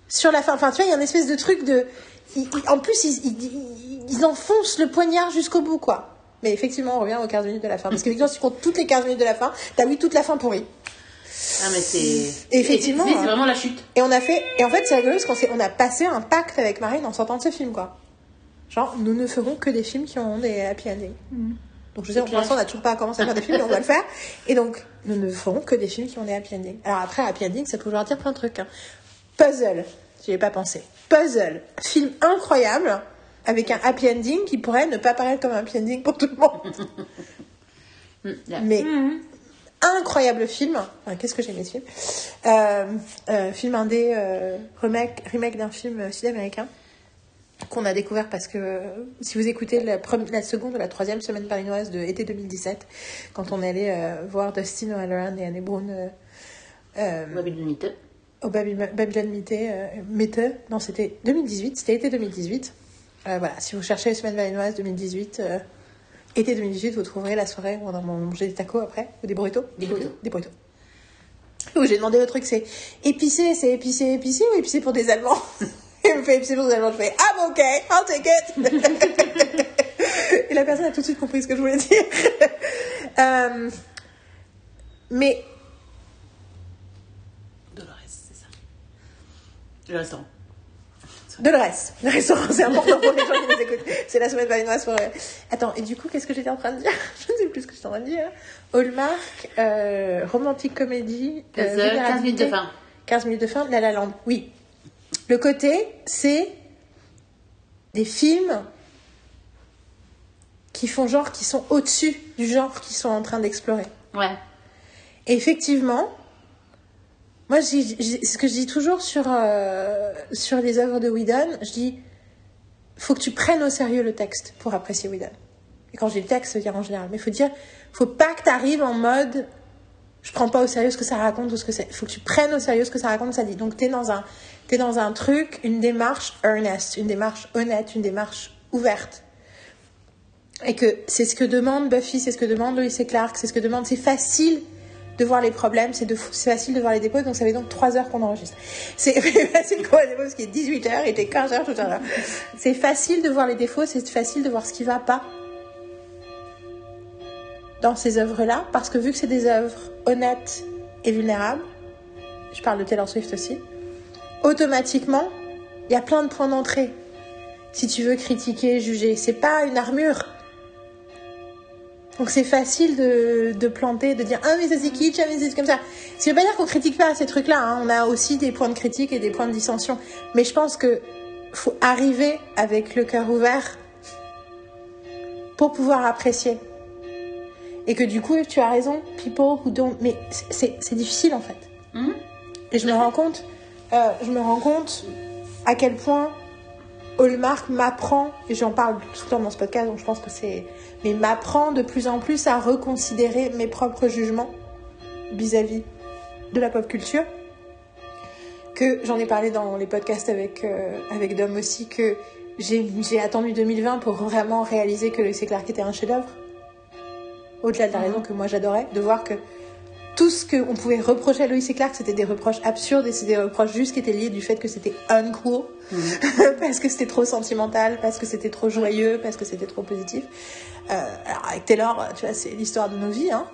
sur la fin. Enfin, tu vois, il y a une espèce de truc de. ils- ils- en plus, ils, ils, ils enfoncent le poignard jusqu'au bout, quoi. Mais effectivement, on revient aux 15 minutes de la fin. Parce que, si tu comptes toutes les 15 minutes de la fin, t'as vu toute la fin pourrie. Ah, mais c'est. Effectivement, C'est hein. vraiment la chute. Et on a fait, et en fait, c'est rigolo parce qu'on s'est- on a passé un pacte avec Marine en sortant de ce film, quoi. Genre, nous ne ferons que des films qui ont des happy endings. Donc, je sais, pour l'instant, on n'a toujours pas commencé à faire des films, mais on va le faire. Et donc, nous ne ferons que des films qui ont des happy endings. Alors après, happy ending, ça peut vouloir dire plein de trucs. hein. Puzzle, j'y ai pas pensé. Puzzle, film incroyable, avec un happy ending qui pourrait ne pas paraître comme un happy ending pour tout le monde. Là. Mais Hum, incroyable film. Enfin, Qu'est-ce que j'ai aimé ce film Euh, euh, Film indé, euh, remake, remake d'un film sud-américain qu'on a découvert parce que euh, si vous écoutez la, seconde ou la troisième semaine parinoise de été 2017, quand on allait euh, voir Dustin O'Halloran et Anne Brown euh, euh, Babylon Mythe. au Baby- Babylon Mythe, euh, Mythe, non c'était 2018, c'était été 2018. Euh, voilà, si vous cherchez semaine valinoise 2018, euh, été 2018, vous trouverez la soirée où on a mangé des tacos après, ou des burritos. Des burritos. Des burritos. Où j'ai demandé le truc, c'est épicé, c'est épicé, épicé ou épicé pour des Allemands? il me fait pour des Allemands, je fais I'm okay, I'll take it Et la personne a tout de suite compris ce que je voulais dire. Euh, mais Dolores, c'est ça. Le restaurant. Dolores, le restaurant, c'est important pour les gens qui nous écoutent. C'est la semaine valinoise pour... Attends, et du coup, qu'est-ce que j'étais en train de dire? Je ne sais plus ce que j'étais en train de dire. Hallmark, euh, romantique comédie... euh, 15 15 minutes de fin. 15 minutes de fin, La La Land, oui. Le côté, c'est des films qui font genre, qui sont au-dessus du genre qu'ils sont en train d'explorer. Ouais. Et effectivement, moi, j'ai- j'ai- ce que je dis toujours sur, euh, sur les œuvres de Whedon, je dis, faut que tu prennes au sérieux le texte pour apprécier Whedon. Et quand je dis le texte, ça veut dire en général. Mais faut dire, faut pas que tu arrives en mode, je prends pas au sérieux ce que ça raconte ou ce que c'est. Il faut que tu prennes au sérieux ce que ça raconte, ça dit. Donc t'es dans un, t'es dans un truc, une démarche earnest, une démarche honnête, une démarche ouverte. Et que c'est ce que demande Buffy, c'est ce que demande Lois et Clark, c'est ce que demande. C'est facile de voir les problèmes, c'est facile de voir les dépôts, donc ça fait donc 3 heures qu'on enregistre. C'est facile de voir les défauts parce qu'il est 18 heures, il était 15 heures tout à l'heure. C'est facile de voir les défauts, c'est facile de voir ce qui va pas dans ces œuvres-là, parce que vu que c'est des œuvres honnêtes et vulnérables, je parle de Taylor Swift aussi, automatiquement, il y a plein de points d'entrée. Si tu veux critiquer, juger, c'est pas une armure. Donc c'est facile de, de planter, de dire ah mais ça c'est kitsch, ah mais c'est comme ça. Ça veut pas dire qu'on critique pas ces trucs-là. hein. On a aussi des points de critique et des points de dissension. Mais je pense que faut arriver avec le cœur ouvert pour pouvoir apprécier. Et que du coup, tu as raison, people who don't. Mais c'est difficile en fait. Mhm. Et je me rends compte, euh, je me rends compte à quel point Hallmark m'apprend, et j'en parle tout le temps dans ce podcast, donc je pense que c'est. Mais m'apprend de plus en plus à reconsidérer mes propres jugements vis-à-vis de la pop culture. Que j'en ai parlé dans les podcasts avec, euh, avec Dom aussi, que j'ai attendu 2020 pour vraiment réaliser que et Clark était un chef-d'œuvre. Au-delà de la raison que moi j'adorais, de voir que tout ce qu'on pouvait reprocher à Lois et Clark, c'était des reproches absurdes et c'était des reproches juste qui étaient liés du fait que c'était uncool, parce que c'était trop sentimental, parce que c'était trop joyeux, parce que c'était trop positif. Euh, alors avec Taylor, tu vois, c'est l'histoire de nos vies, hein.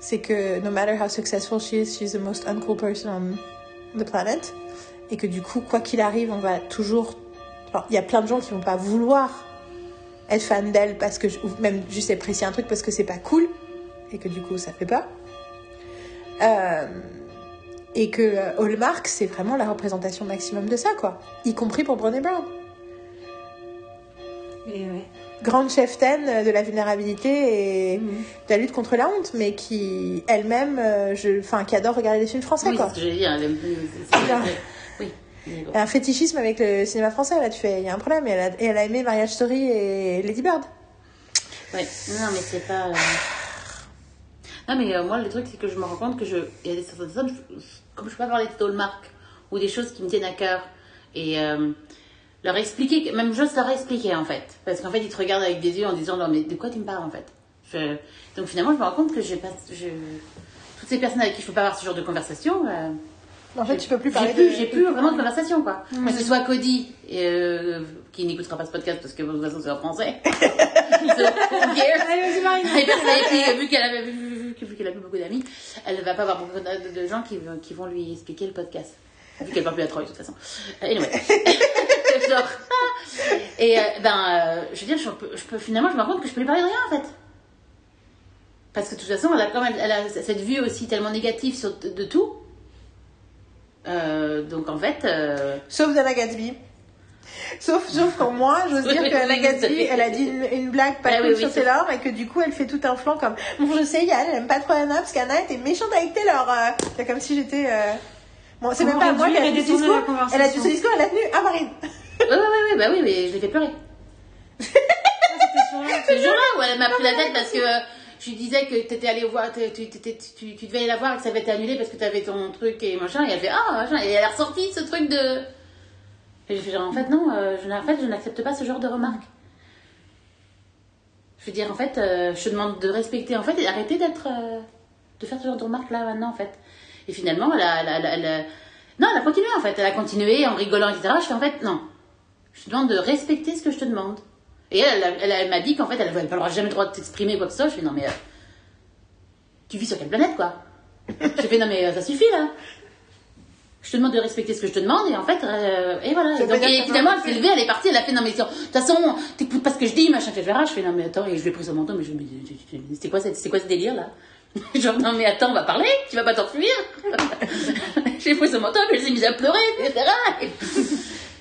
C'est que no matter how successful she is, she's the most uncool person on the planet. Et que du coup, quoi qu'il arrive, on va toujours. Il y a plein de gens qui vont pas vouloir être fan d'elle parce que, ou même juste apprécier un truc parce que c'est pas cool et que du coup ça fait peur. Euh, et que euh, Hallmark, c'est vraiment la représentation maximum de ça, quoi. Y compris pour Brené Brown. Et ouais. Grande cheftaine euh, de la vulnérabilité et Mhm. de la lutte contre la honte, mais qui elle-même, enfin, qui adore regarder des films français, Oui, quoi. c'est ce que dire. elle aime- Bien. Oui. bon. Un fétichisme avec le cinéma français, là, tu fais, il y a un problème. Et elle a, et elle a aimé Marriage Story et Lady Bird. Ouais. Non, mais c'est pas. euh, Non, mais euh, moi, le truc, c'est que je me rends compte que je. Il y a des certaines personnes, comme je peux pas parler de Hallmark ou des choses qui me tiennent à cœur et euh, leur expliquer, même juste leur expliquer en fait. Parce qu'en fait, ils te regardent avec des yeux en disant, non, mais de quoi tu me parles en fait? Je- Donc finalement, je me rends compte que j'ai pas. Je... Toutes ces personnes avec qui je peux pas avoir ce genre de conversation. euh, En fait, tu peux plus j'ai parler plus, de... j'ai plus vraiment de conversation, quoi. Que ce soit Cody, euh, qui n'écoutera pas ce podcast parce que de toute façon c'est en français. So, who cares et puis, vu qu'elle avait vu, vu- qu'elle a plus beaucoup d'amis, elle va pas avoir beaucoup de, gens qui, vont- qui vont lui expliquer le podcast. Vu qu'elle parle plus à Troy de toute façon. Euh, Anyway. Genre, et euh, ben, euh, je veux dire, je peux, je peux- finalement, je me rends compte que je peux lui parler de rien en fait. Parce que de toute façon, elle a quand même elle a cette vue aussi tellement négative sur, de, de tout. Euh, donc en fait, euh, Sauf Dana Gatsby. Sauf, sauf pour moi, j'ose Oui, dire oui, que oui, oui. elle a dit une, une blague pas Ah, cool oui, oui, sur c'est- Taylor et que du coup elle fait tout un flanc comme Bon, je sais, Yann, elle aime pas trop Anna parce qu'Anna était méchante avec Taylor. euh. C'est comme si j'étais. euh, Bon, c'est même pas moi qui a tenu ce discours. Elle a tenu ce discours, elle a tenu à Marine. ouais, ouais, ouais, ouais, bah oui, mais je l'ai fait pleurer. Ce jour-là où elle m'a pris la tête parce que euh, je lui disais que t'étais allé voir, tu, tu, tu, tu, tu devais aller la voir et que ça avait été annulé parce que t'avais ton truc et machin. Et elle fait ah machin et elle a ressorti ce truc de. Et j'ai fait genre en fait non, euh, je, en fait je n'accepte pas ce genre de remarques. Je veux dire en fait, euh, je te demande de respecter en fait et d'arrêter d'être, euh, de faire ce genre de remarques là maintenant en fait. Et finalement elle a, elle elle non elle a continué en fait, elle a continué en rigolant etc. Je fais en fait non, je te demande de respecter ce que je te demande. Et elle, elle, m'a dit qu'en fait, elle n'avait jamais le droit de t'exprimer quoi que ce soit. Je fais, non, mais. tu vis sur quelle planète, quoi? J'ai fait, non, mais ça suffit, là. Je te demande de respecter ce que je te demande, et en fait, euh, et voilà. Et, donc, et finalement, elle s'est levée, elle est partie, elle a fait, non, mais de toute façon, t'écoutes pas ce que je dis, machin, fait, je verrai. Je fais, non, mais attends, et je lui ai pris son menton, mais je c'est quoi, c'est quoi ce délire, là? Genre, non, mais attends, on va parler, tu vas pas t'enfuir. j'ai pris son menton, mais je suis mise à pleurer, etc.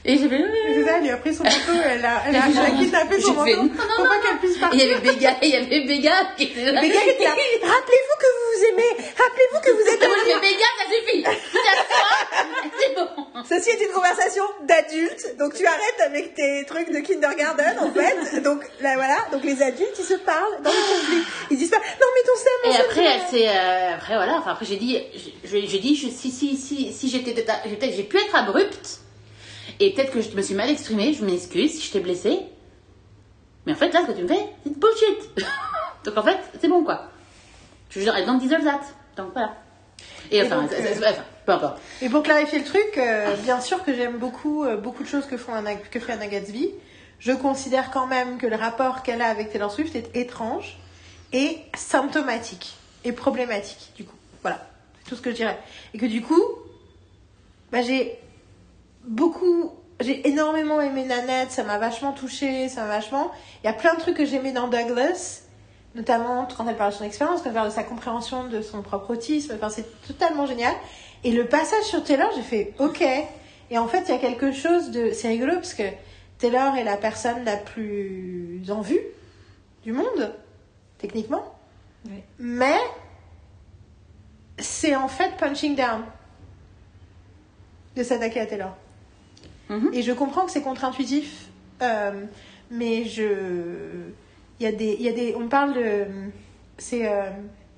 Et j'ai fait, C'est ça, elle a pris son manteau, elle a, elle a, elle a son manteau non, pour pas qu'elle puisse partir. il y avait Béga, il y avait Béga qui était là. Les gars étaient là. Rappelez-vous que vous vous aimez. Rappelez-vous que vous êtes amoureux. fais Béga, ça suffit. C'est bon. Ceci est une conversation d'adultes, donc tu arrêtes avec tes trucs de kindergarten en fait. Donc là voilà, donc les adultes ils se parlent dans le conflit. Ils disent pas non mais ton mon Et après, elle s'est, euh, après voilà, enfin après j'ai dit, j'ai dit, je- si si si si j'étais, peut-être, j'ai pu être abrupte, et peut-être que je me suis mal exprimée, je m'excuse si je t'ai blessée, mais en fait là, ce que tu me fais, c'est de bullshit. Donc en fait, c'est bon quoi. Je veux dire, I don't deserve that. Donc voilà. Et euh, enfin, peu importe. Et pour clarifier le truc, euh, bien sûr que j'aime beaucoup euh, beaucoup de choses que font Anna, que fait Anna Gatsby. Je considère quand même que le rapport qu'elle a avec Taylor Swift est étrange et symptomatique et problématique du coup. Voilà, c'est tout ce que je dirais. Et que du coup, bah, j'ai beaucoup, j'ai énormément aimé Nanette, ça m'a vachement touchée, ça m'a vachement. Il y a plein de trucs que j'aimais dans Douglas, notamment quand elle parle de son expérience, quand elle parle de sa compréhension de son propre autisme. Enfin, c'est totalement génial. Et le passage sur Taylor, j'ai fait OK. Et en fait, il y a quelque chose de. C'est rigolo parce que Taylor est la personne la plus en vue du monde, techniquement. Oui. Mais c'est en fait punching down de s'attaquer à Taylor. Mhm. Et je comprends que c'est contre-intuitif, euh, mais je. Il y, a des, il y a des. On parle de. C'est euh,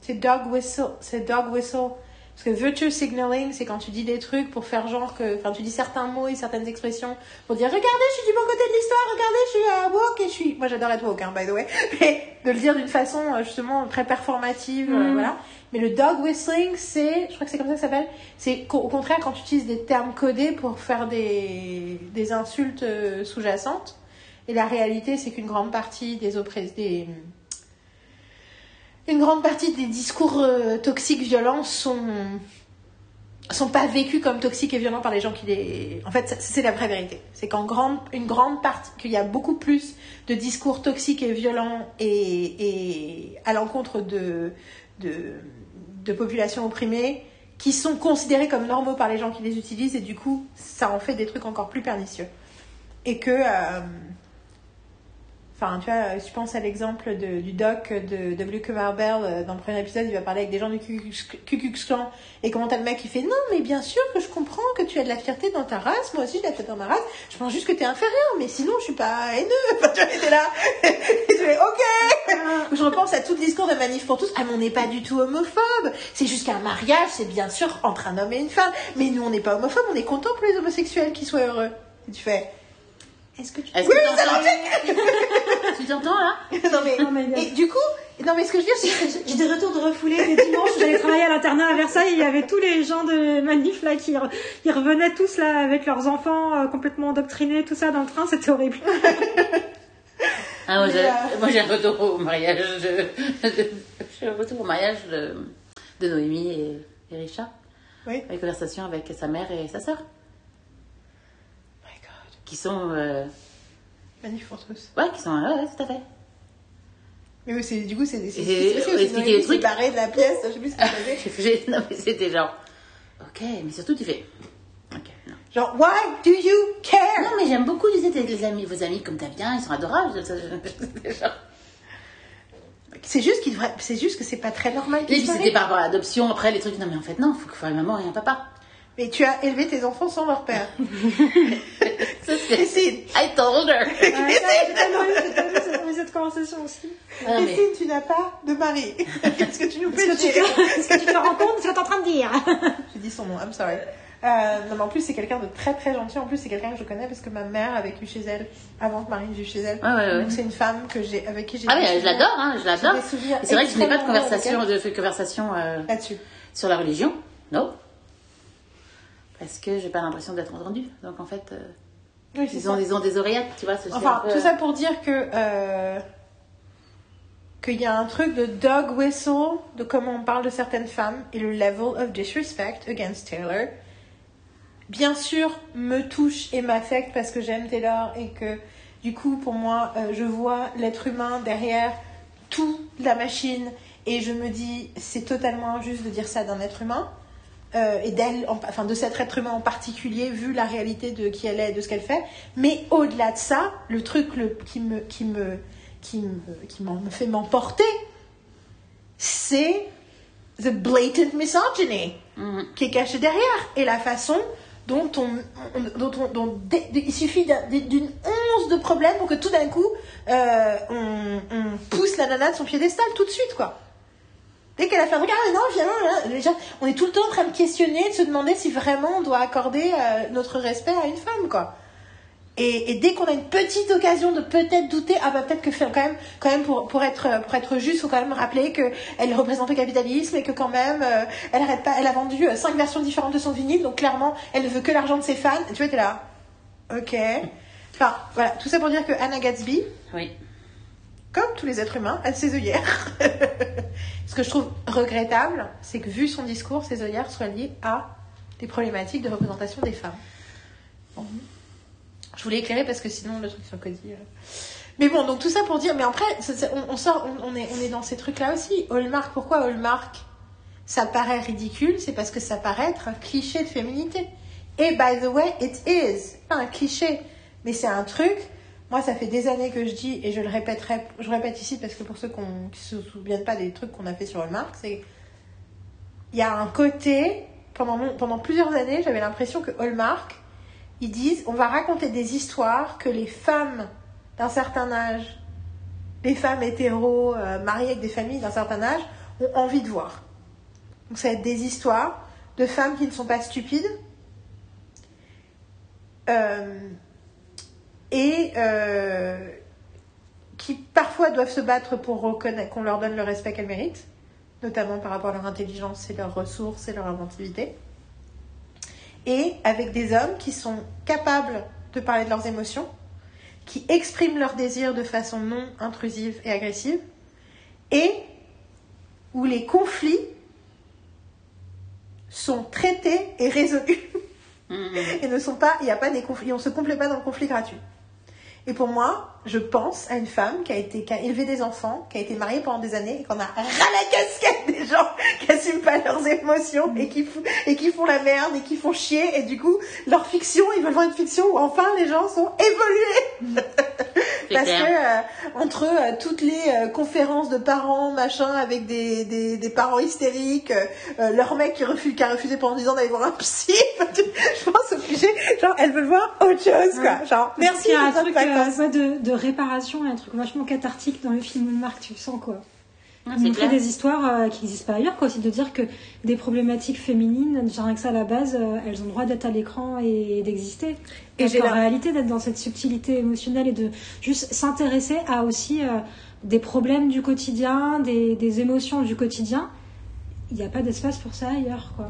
c'est dog whistle. C'est dog whistle. Parce que virtue signaling, c'est quand tu dis des trucs pour faire genre que. Enfin, tu dis certains mots et certaines expressions pour dire Regardez, je suis du bon côté de l'histoire, regardez, je suis à woke et je suis. Moi, j'adore être woke, hein, by the way. Mais de le dire d'une façon, euh, justement, très performative, euh, Mhm. voilà. Mais le dog whistling, c'est. Je crois que c'est comme ça que ça s'appelle. C'est au contraire quand tu utilises des termes codés pour faire des, des insultes euh, sous-jacentes. Et la réalité, c'est qu'une grande partie des. Des, une grande partie des discours euh, toxiques, violents sont sont pas vécus comme toxiques et violents par les gens qui les. En fait, c'est la vraie vérité. C'est qu'en grande, une grande partie, qu'il y a beaucoup plus de discours toxiques et violents et, et à l'encontre de, de, de populations opprimées qui sont considérés comme normaux par les gens qui les utilisent et du coup, ça en fait des trucs encore plus pernicieux. Et que. euh, Enfin, tu vois, je pense à l'exemple du doc de W. Kumar Bell euh, dans le premier épisode, il va parler avec des gens du Ku Klan. Et comment t'as le mec qui fait Non, mais bien sûr que je comprends que tu as de la fierté dans ta race, moi aussi j'ai de la fierté dans ma race. Je pense juste que t'es inférieur, mais sinon je suis pas haineux. Enfin, tu vois, là. Et je fais Ok Je repense à tout le discours de Manif pour tous. Ah, mais on n'est pas du tout homophobe. C'est juste qu'un mariage, c'est bien sûr entre un homme et une femme. Mais nous, on n'est pas homophobe, on est content pour les homosexuels qui soient heureux. Et tu fais Est-ce que tu. Oui, c'est t'entends logique Tu t'entends là non mais, Oh et du coup, non mais ce que je veux dire, c'est que J'ai des retours de refoulés les dimanches. J'allais travailler à l'internat à Versailles. Il y avait tous les gens de Manif là qui re- ils revenaient tous là avec leurs enfants euh, complètement endoctrinés, tout ça dans le train. C'était horrible. Ah, moi, Mais, j'ai, euh, un retour au mariage de, j'ai un retour au mariage de, de Noémie et, et Richard. Oui. Une conversation avec sa mère et sa sœur, qui sont, euh, tous. ouais, qui sont, ouais, ouais, tout à fait. Mais oui, c'est du coup, c'est c'est expliquer les trucs. de la pièce. Je sais plus ce j'ai- non, mais c'était genre, ok, mais surtout tu fais, ok, non. Genre, why do you care? Non, mais j'aime beaucoup les, les amis, vos amis comme t'as bien, ils sont adorables. genre- C'est juste qu'il devrait, c'est juste que c'est pas très normal. Et puis c'était par rapport à l'adoption, après les trucs, non mais en fait non, faut qu'il une maman et un papa. Mais tu as élevé tes enfants sans leur père. Christine, I told her. Eu tellement eu cette- conversation aussi. Ah, mais- Christine, tu n'as pas de mari. Qu'est-ce que tu nous fais Est-ce que tu te, est-ce que tu te rends compte de ce que t'es en train de dire J'ai dit son nom, I'm sorry. Euh, non, mais en plus, c'est quelqu'un de très très gentil. En plus, c'est quelqu'un que je connais parce que ma mère a vécu chez elle avant que Marine vive chez elle. Ouais, ouais, ouais. Donc, c'est une femme que j'ai, avec qui j'ai Ah oui, je l'adore, hein, je l'adore. C'est vrai que je n'ai pas de conversation, de conversation euh, Là-dessus. sur la religion, non. Parce que j'ai pas l'impression d'être entendue. Donc en fait, euh, Oui, ils, ont, ils ont des oreillettes, tu vois. Enfin, peu- tout ça pour dire que euh, qu'il y a un truc de dog whistle, de comment on parle de certaines femmes et le level of disrespect against Taylor. Bien sûr, me touche et m'affecte parce que j'aime Taylor et que du coup, pour moi, euh, je vois l'être humain derrière toute la machine et je me dis, c'est totalement injuste de dire ça d'un être humain. Euh, et d'elle, en- enfin de cet être humain en particulier, vu la réalité de qui elle est, de ce qu'elle fait. Mais au-delà de ça, le truc le, qui me, qui me, qui me, qui me fait m'emporter, c'est the blatant misogyny Mhm. qui est caché derrière et la façon dont on, on- dont on- dont il suffit d'un- d'une once de problème pour que tout d'un coup euh, on, on pousse la nana de son piédestal tout de suite quoi. Dès qu'elle a fait un truc, non, finalement, là, on est tout le temps en train de questionner, de se demander si vraiment on doit accorder euh, notre respect à une femme, quoi. Et, dès qu'on a une petite occasion de peut-être douter, ah bah peut-être que quand même, quand même pour, pour être pour être juste, faut quand même rappeler que elle représente le capitalisme et que quand même, euh, elle arrête pas, elle a vendu euh, cinq versions différentes de son vinyle, donc clairement, elle ne veut que l'argent de ses fans. Tu vois, t'es là, ok. Enfin, voilà, tout ça pour dire que Anna Gatsby, Oui. Comme tous les êtres humains, a ses œillères. Ce que je trouve regrettable, c'est que vu son discours, ses œillères soient liées à des problématiques de représentation des femmes. Je voulais éclairer parce que sinon le truc sur Cody. euh. Mais bon, donc tout ça pour dire, mais après, on, sort, on, on est, on est dans ces trucs-là aussi. Hallmark, pourquoi Hallmark? Ça paraît ridicule, c'est parce que ça paraît être un cliché de féminité. Et by the way, it is. Pas un cliché, mais c'est un truc. Moi, ça fait des années que je dis, et je le répéterai, je répète ici parce que pour ceux qui ne se souviennent pas des trucs qu'on a fait sur Hallmark, c'est. Il y a un côté, pendant, pendant plusieurs années, j'avais l'impression que Hallmark ils disent on va raconter des histoires que les femmes d'un certain âge, les femmes hétéros euh, mariées avec des familles d'un certain âge, ont envie de voir. Donc ça va être des histoires de femmes qui ne sont pas stupides euh, et euh, qui parfois doivent se battre pour qu'on leur donne le respect qu'elles méritent, notamment par rapport à leur intelligence et leurs ressources et leur inventivité et avec des hommes qui sont capables de parler de leurs émotions, qui expriment leurs désirs de façon non intrusive et agressive, et où les conflits sont traités et résolus. et ne sont pas, il n'y a pas des conflits, on se complaît pas dans le conflit gratuit. Et pour moi, je pense à une femme qui a été, qui a élevé des enfants, qui a été mariée pendant des années et qu'on a ras la casquette des gens qui assument pas leurs émotions et qui, et qui font la merde et qui font chier et du coup, leur fiction, ils veulent voir une fiction où enfin les gens sont évolués. Parce clair. que euh, entre euh, toutes les euh, conférences de parents, machin, avec des, des, des parents hystériques, leur mec qui, refuse, qui a refusé pendant 10 ans d'aller voir un psy, je pense obligé, genre elles veulent voir autre chose, quoi. Genre, merci, Il y a un truc ouais, de, de réparation un truc vachement cathartique dans le film Hallmark, tu le sens quoi. C'est Montrer des histoires euh, qui n'existent pas ailleurs, quoi. aussi de dire que des problématiques féminines, genre avec ça à la base, euh, elles ont le droit d'être à l'écran et d'exister. Et j'ai la- réalité d'être dans cette subtilité émotionnelle et de juste s'intéresser à aussi euh, des problèmes du quotidien, des, des émotions du quotidien. Il n'y a pas d'espace pour ça ailleurs, quoi.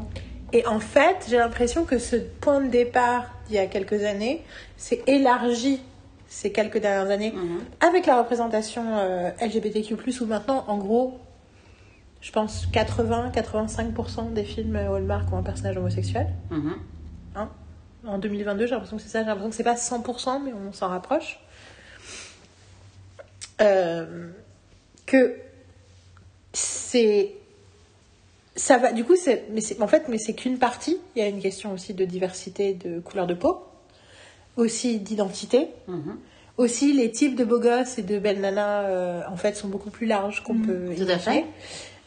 Et en fait, j'ai l'impression que ce point de départ d'il y a quelques années s'est élargi ces quelques dernières années Mhm. avec la représentation euh, LGBTQ+, où maintenant, en gros, je pense 80-85% des films Hallmark ont un personnage homosexuel. Mhm. Hein? En 2022, j'ai l'impression que c'est ça. J'ai l'impression que c'est pas 100%, mais on s'en rapproche. Euh, que c'est ça va du coup c'est mais c'est en fait mais c'est qu'une partie il y a une question aussi de diversité de couleur de peau aussi d'identité Mhm. aussi les types de beaux gosses et de belles nanas euh, en fait sont beaucoup plus larges qu'on peut Tout à fait. imaginer.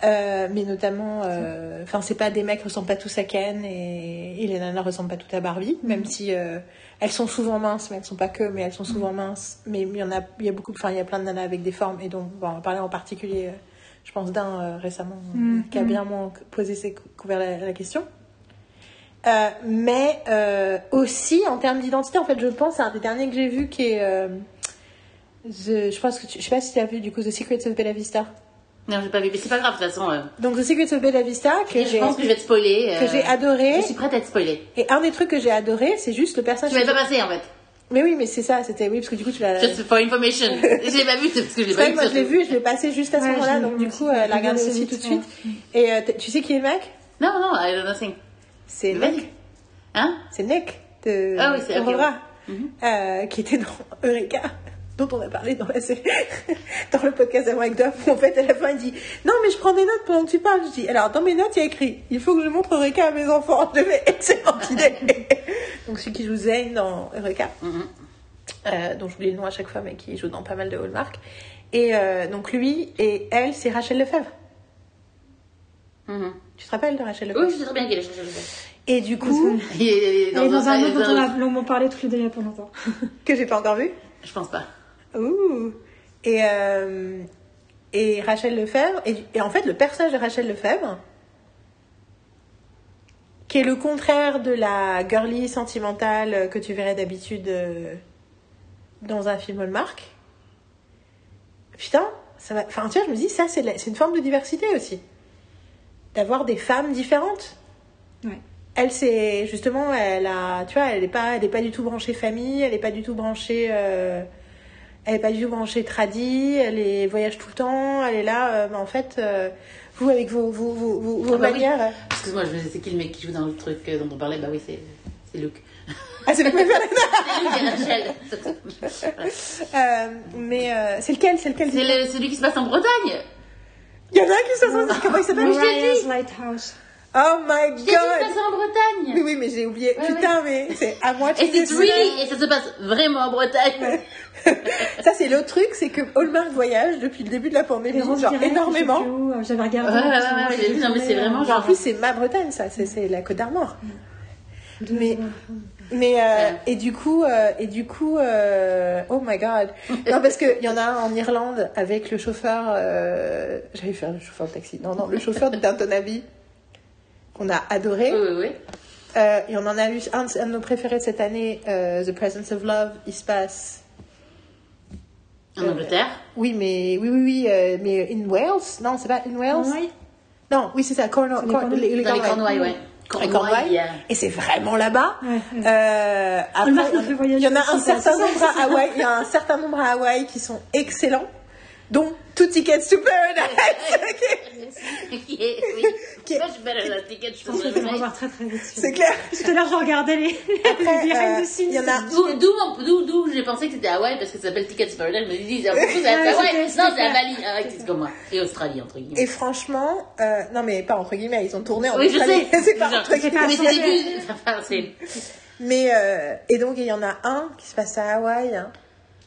Euh, mais notamment euh, enfin c'est pas des mecs qui ressemblent pas tous à Ken et, et les nanas ressemblent pas toutes à Barbie même si elles sont souvent minces mais elles sont pas que mais elles sont souvent minces mais il y en a il y a beaucoup enfin il y a plein de nanas avec des formes et donc bon, on va parler en particulier je pense d'un euh, récemment euh, Mhm. qui a bien moins posé ses couvert la, la question Euh, mais euh, aussi en termes d'identité en fait je pense à un des derniers que j'ai vu qui est euh, The- je pense que tu, je sais pas si tu as vu du coup The Secrets of Bella Vista Non, j'ai pas vu, mais c'est pas grave, de toute façon. euh, donc The Secrets of Bella Vista que je j'ai pense que je vais te spoiler. euh, que j'ai adoré Je suis prête à être spoilée. et un des trucs que j'ai adoré c'est juste le Tu personnage m'avais pas passé en fait. mais oui mais c'est ça c'était oui parce que du coup tu l'as Just for information. je l'ai pas vu parce que je l'ai C'est pas vrai vu. que moi je l'ai vu, je l'ai passé juste à ce Ouais, moment-là, je donc du coup, elle Je a l'ai regardé aussi tout de suite. Et euh, tu sais qui est le mec? Non, non, I don't nothing. C'est. Nick. Hein C'est Nick de Ah oui, c'est-. Mhm. euh, qui était dans Eureka, dont on a parlé dans, la sé- dans le podcast d'avant avec Duff, où en fait à la fin il dit Non, mais je prends des notes pendant que tu parles. Je dis Alors, dans mes notes, il y a écrit Il faut que je montre Eureka à mes enfants. Je fais Excellente idée. donc, celui qui joue Zane dans Eureka. Mhm. euh, dont j'oublie le nom à chaque fois, mais qui joue dans pas mal de Hallmark. Et euh, donc lui et elle, c'est Rachel Lefebvre. Mhm. Tu te rappelles de Rachel Lefebvre Oui, je sais très bien qu'il est cherché. Et du coup, Il est Elle est dans un il est autre dont on dans a longuement parlé tous les deux il y a pas longtemps. que j'ai pas encore vu. Je pense pas. Ouh. Et, euh, et Rachel Lefebvre, et, et en fait le personnage de Rachel Lefebvre, qui est le contraire de la girly sentimentale que tu verrais d'habitude euh, dans un film Hallmark. Putain, ça va. Enfin, tu vois, je me dis, ça, c'est une forme de diversité aussi. D'avoir des femmes différentes. Ouais. Elle, c'est justement, elle a, tu vois, elle n'est pas, elle est pas du tout branchée famille, elle n'est pas du tout branchée, euh, elle est pas du tout branchée tradie, elle est voyage tout le temps, elle est là, euh, mais en fait, euh, vous avec vos, vos, vos, vos- Ah bah manières. Excuse-moi, je me disais, c'est qui le mec qui joue dans le truc dont on parlait Bah oui, c'est c'est Luke. Ah, c'est le même C'est Luke et Rachel. Voilà. euh, Mais euh, c'est lequel, c'est lequel C'est le- celui qui se passe en Bretagne. Il y en a un qui se comment il s'appelle? Mariah's dit. Lighthouse. Oh my god. passe en Bretagne. Oui, oui, mais j'ai oublié. Ouais, Putain, mais c'est à moi de Et c'est really, et ça se passe vraiment en Bretagne. Ça, c'est l'autre truc, c'est que Hallmark voyage depuis le début de la pandémie, genre directe, énormément. euh, J'avais regardé. Ouais, ouais, ouais, ouais, vu, non, mais c'est tournais, vraiment euh, Genre, en plus, c'est ma Bretagne, ça, c'est c'est la Côte d'Armor. Mais-. Mais euh, Ouais. et du coup euh, et du coup euh, oh my god non parce que il y en a un en Irlande avec le chauffeur euh, j'allais faire le chauffeur de taxi non non le chauffeur de Downton Abbey qu'on a adoré Oui, oui, oui. Euh, et on en a eu un, de- un de nos préférés cette année euh, The Presence of Love il se passe En Angleterre? oui mais oui oui oui euh, mais in Wales? Non c'est pas in Wales? Cornouailles non oui c'est ça Cornwall les Corn- les- les Dans les Cornouailles. Cornouailles, ouais. Les Cornouailles. yeah. et c'est vraiment là-bas Ouais, ouais. Euh, après, il y en a un certain nombre à. Hawaï. Il y a un certain nombre à Hawaï qui sont excellents, dont Two Tickets to Paradise. Qui est- oui. Qui est- Much better than Ticket to Je pense que je vais revoir très très vite. C'est clair. Tout à l'heure, je regardais les, Après, les behind euh, the scenes. il y en a- D'où, d'où, mon- d'où, d'où j'ai pensé que c'était Hawaï parce que ça s'appelle Ticket to Paradise. Je me c'est un peu c'est Ouais, à Hawaï. c'était- Non, c'était c'est à clair. Bali. Ah, ouais, c'est comme moi. Et Australie, entre guillemets. Et franchement, euh, non mais pas entre guillemets, ils ont tourné en oui, je Australie. sais. c'est pas Genre, entre c'est pas guillemets. Mais c'est sujet. début. Enfin, c'est. Mais euh, et donc il y en a un qui se passe à Hawaï. hein,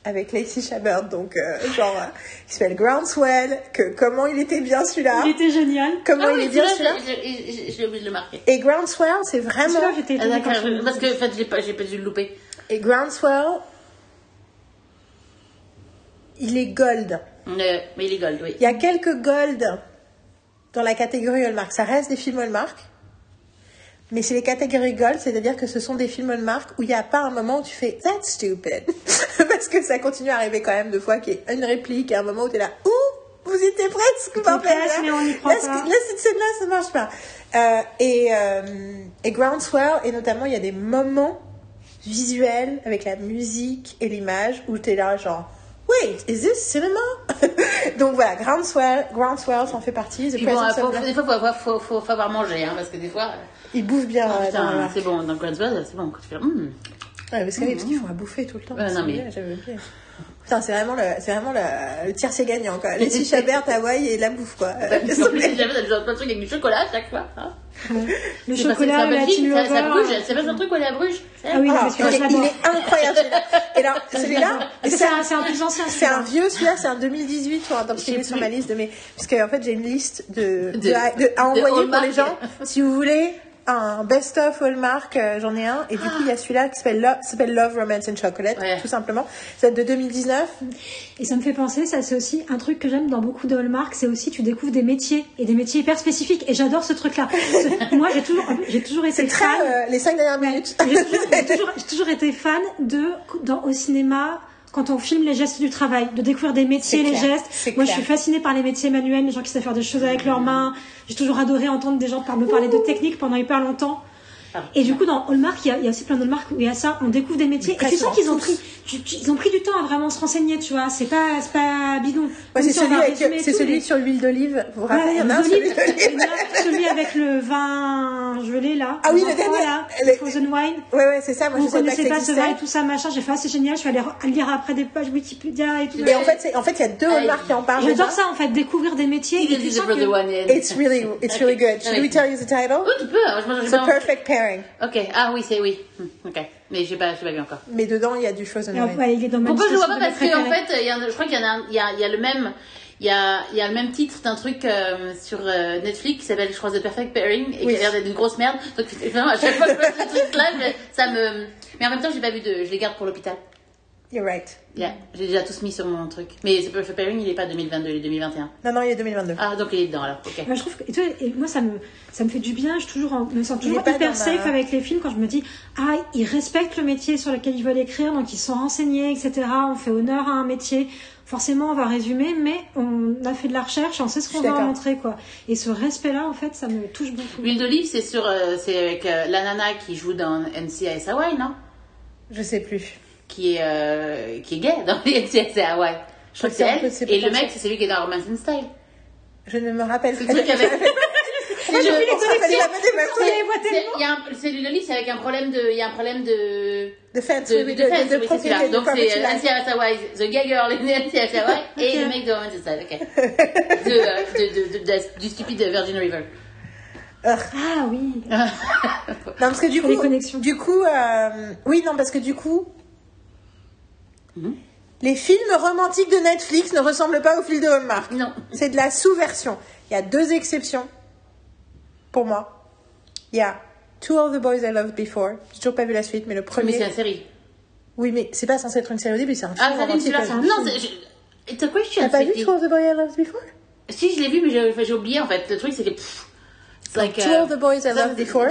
avec Lacey Chabert, donc euh, genre, euh, qui s'appelle Groundswell, que comment il était bien celui-là, Il était génial. comment Ah il oui, est bien celui-là, j'ai- oublié de le marquer. Et Groundswell, c'est vraiment, Celui-là, j'étais Ah, parce que en fait, j'ai pas, j'ai pas dû le louper. et Groundswell, il est gold. Euh, mais il est gold, oui. Il y a quelques gold dans la catégorie Hallmark. Ça reste des films Hallmark. Mais c'est les catégories gold, c'est-à-dire que ce sont des films Hallmark où il n'y a pas un moment où tu fais That's stupid. Parce que ça continue à arriver quand même deux fois qu'il y ait une réplique et un moment où tu es là Ouh, vous étiez presque pas presque, mais on n'y croit là, pas. Là, cette scène-là, ça marche pas. Euh, et, euh, et Groundswell, et notamment, il y a des moments visuels avec la musique et l'image où tu es là, genre Wait, is this cinema? Donc voilà, Groundswell, Groundswell s'en fait partie. The bon, faut- des fois, faut, faut, faut, faut avoir mangé, hein, parce que des fois, Il bouffe bien. ah, euh, dans putain, la- c'est bon, dans c'est bon, quand tu fais, Ouais, parce, oui, parce qu'ils font à bouffer tout le temps. Ouais, non, C'est mais-. Putain, vraiment le, c'est vraiment le, le tiercé gagnant, quoi. Les Chabert, Hawaï et la bouffe, quoi. J'avais plein de trucs avec du chocolat à chaque fois. Hein. Le chocolat, la ça, ça over. bouge, c'est pas un truc où elle est à Bruges. c'est- Ah oui, Ah, parce que il, est, l'adore. il est incroyable celui-là. Et là, celui-là, C'est c'est un, c'est un plus ancien. c'est un celui-là. vieux, celui-là, c'est un 2018, sur ma liste de mes, parce que en fait, j'ai une liste de, de, De- à- de- à de envoyer pour les gens. Si vous voulez un best-of Hallmark, euh, j'en ai un. Et du coup, il y a celui-là qui s'appelle Love, Romance and Chocolate, Ouais. tout simplement. C'est de 2019. Et ça me fait penser, ça c'est aussi un truc que j'aime dans beaucoup de Hallmark, c'est aussi tu découvres des métiers et des métiers hyper spécifiques. Et j'adore ce truc-là. Moi j'ai toujours, j'ai toujours été C'est très, fan. euh, les cinq dernières minutes. J'ai toujours, toujours été fan de, dans, au cinéma, quand on filme les gestes du travail, de découvrir des métiers, les clair, gestes. Moi, je suis fascinée par les métiers manuels, les gens qui savent faire des choses avec leurs mains. J'ai toujours adoré entendre des gens me parler de technique pendant hyper longtemps. Ah. Et du coup, dans Hallmark, il y a, il y a aussi plein d'Hallmark où il y a ça, on découvre des métiers. Et tu sens qu'ils ont pris, tu- tu- ils ont pris du temps à vraiment se renseigner, tu vois. C'est pas, c'est pas bidon. Ouais, c'est celui, avec, c'est celui mais- sur l'huile d'olive. Vous vous rappelez, Ouais, il y en a un sur l'huile l'huile d'olive. d'olive. Il y en a celui avec le vin gelé là. Ah oui, le dernier. là, Le- Frozen wine. Ouais, ouais, c'est ça. Moi, Vous je savais pas ce vin et tout ça, machin. J'ai fait, ah, c'est génial. Je suis allée re- lire après des pages Wikipédia et tout. Et en fait, c'est, en fait, il y a deux Ah, Hallmark qui en parlent. J'adore ça en fait, découvrir des métiers. It's really, it's really good. Should we tell you the title? Oh, tu peux, hein, It's a perfect pairing. Ok, ah oui, c'est oui. Hmm, Ok, mais j'ai pas, j'ai pas vu encore. Mais dedans, il y a du frozen Et, ouais, il est dans ma Pourquoi je le vois pas Parce qu'en fait, il y en a- je crois qu'il y en a, un- il y a, il y a le même, il y a, il y a le même titre d'un truc euh, sur euh, Netflix qui s'appelle, je crois, The Perfect Pairing et Oui. qui a l'air d'être une grosse merde. Donc vraiment, à chaque fois que je vois ce truc-là, je- ça me. Mais en même temps, j'ai pas vu de, je les garde pour l'hôpital. You're right. Yeah, j'ai déjà tous mis sur mon truc. Mais The Perfect Pairing, il est pas 2022, il est 2021. Non, non, il est 2022. Ah, donc il est dedans alors. Ok. Moi, je trouve que, et tu vois, et moi, ça me, ça me fait du bien. Je, toujours en- me sens toujours hyper ma- safe avec les films quand je me dis, ah, ils respectent le métier sur lequel ils veulent écrire, donc ils sont renseignés, etc. On fait honneur à un métier. Forcément, on va résumer, mais on a fait de la recherche, on sait ce qu'on va montrer, quoi. Et ce respect-là, en fait, ça me touche beaucoup. L'huile d'olive, c'est sur, euh, c'est avec euh, la nana qui joue dans NCIS Hawaii, non? Je sais plus. Qui est, euh, qui est gay dans les NCIS Hawaii. Je crois que c'est C'est elle. c'est Et le mec, c'est celui qui est dans Romance in Style. Je ne me rappelle C'est pas. le truc avec. Moi, trucs. voit C'est c'est c'est avec un problème de, il y a un problème de, De fait, de, oui, de, fête, de c'est de Donc c'est euh, Hawaii, The Gay Girl in NCIS Hawaii et le mec de Romance in Style, ok. De, euh, de, de, de- de- du stupide Virgin River. Ah oui. Non, parce que du Les coup, connexions. du coup, euh, oui, non, parce que du coup, Mhm. les films romantiques de Netflix ne ressemblent pas aux films de Hallmark. Non. C'est de la sous-version. Il y a deux exceptions pour moi. Il y a Two of the Boys I Loved Before. J'ai toujours pas vu la suite, mais le Mais premier. c'est une série. Oui, mais c'est pas censé être une série au début, c'est un film. Ah, vu romantique. celui-là Non, c'est. It's a question. T'as pas vu. Two of the Boys I Loved Before? Si, je l'ai vu, mais j'ai enfin, j'ai oublié en fait. Le truc, c'est que. like. Two of the Boys I Loved Before.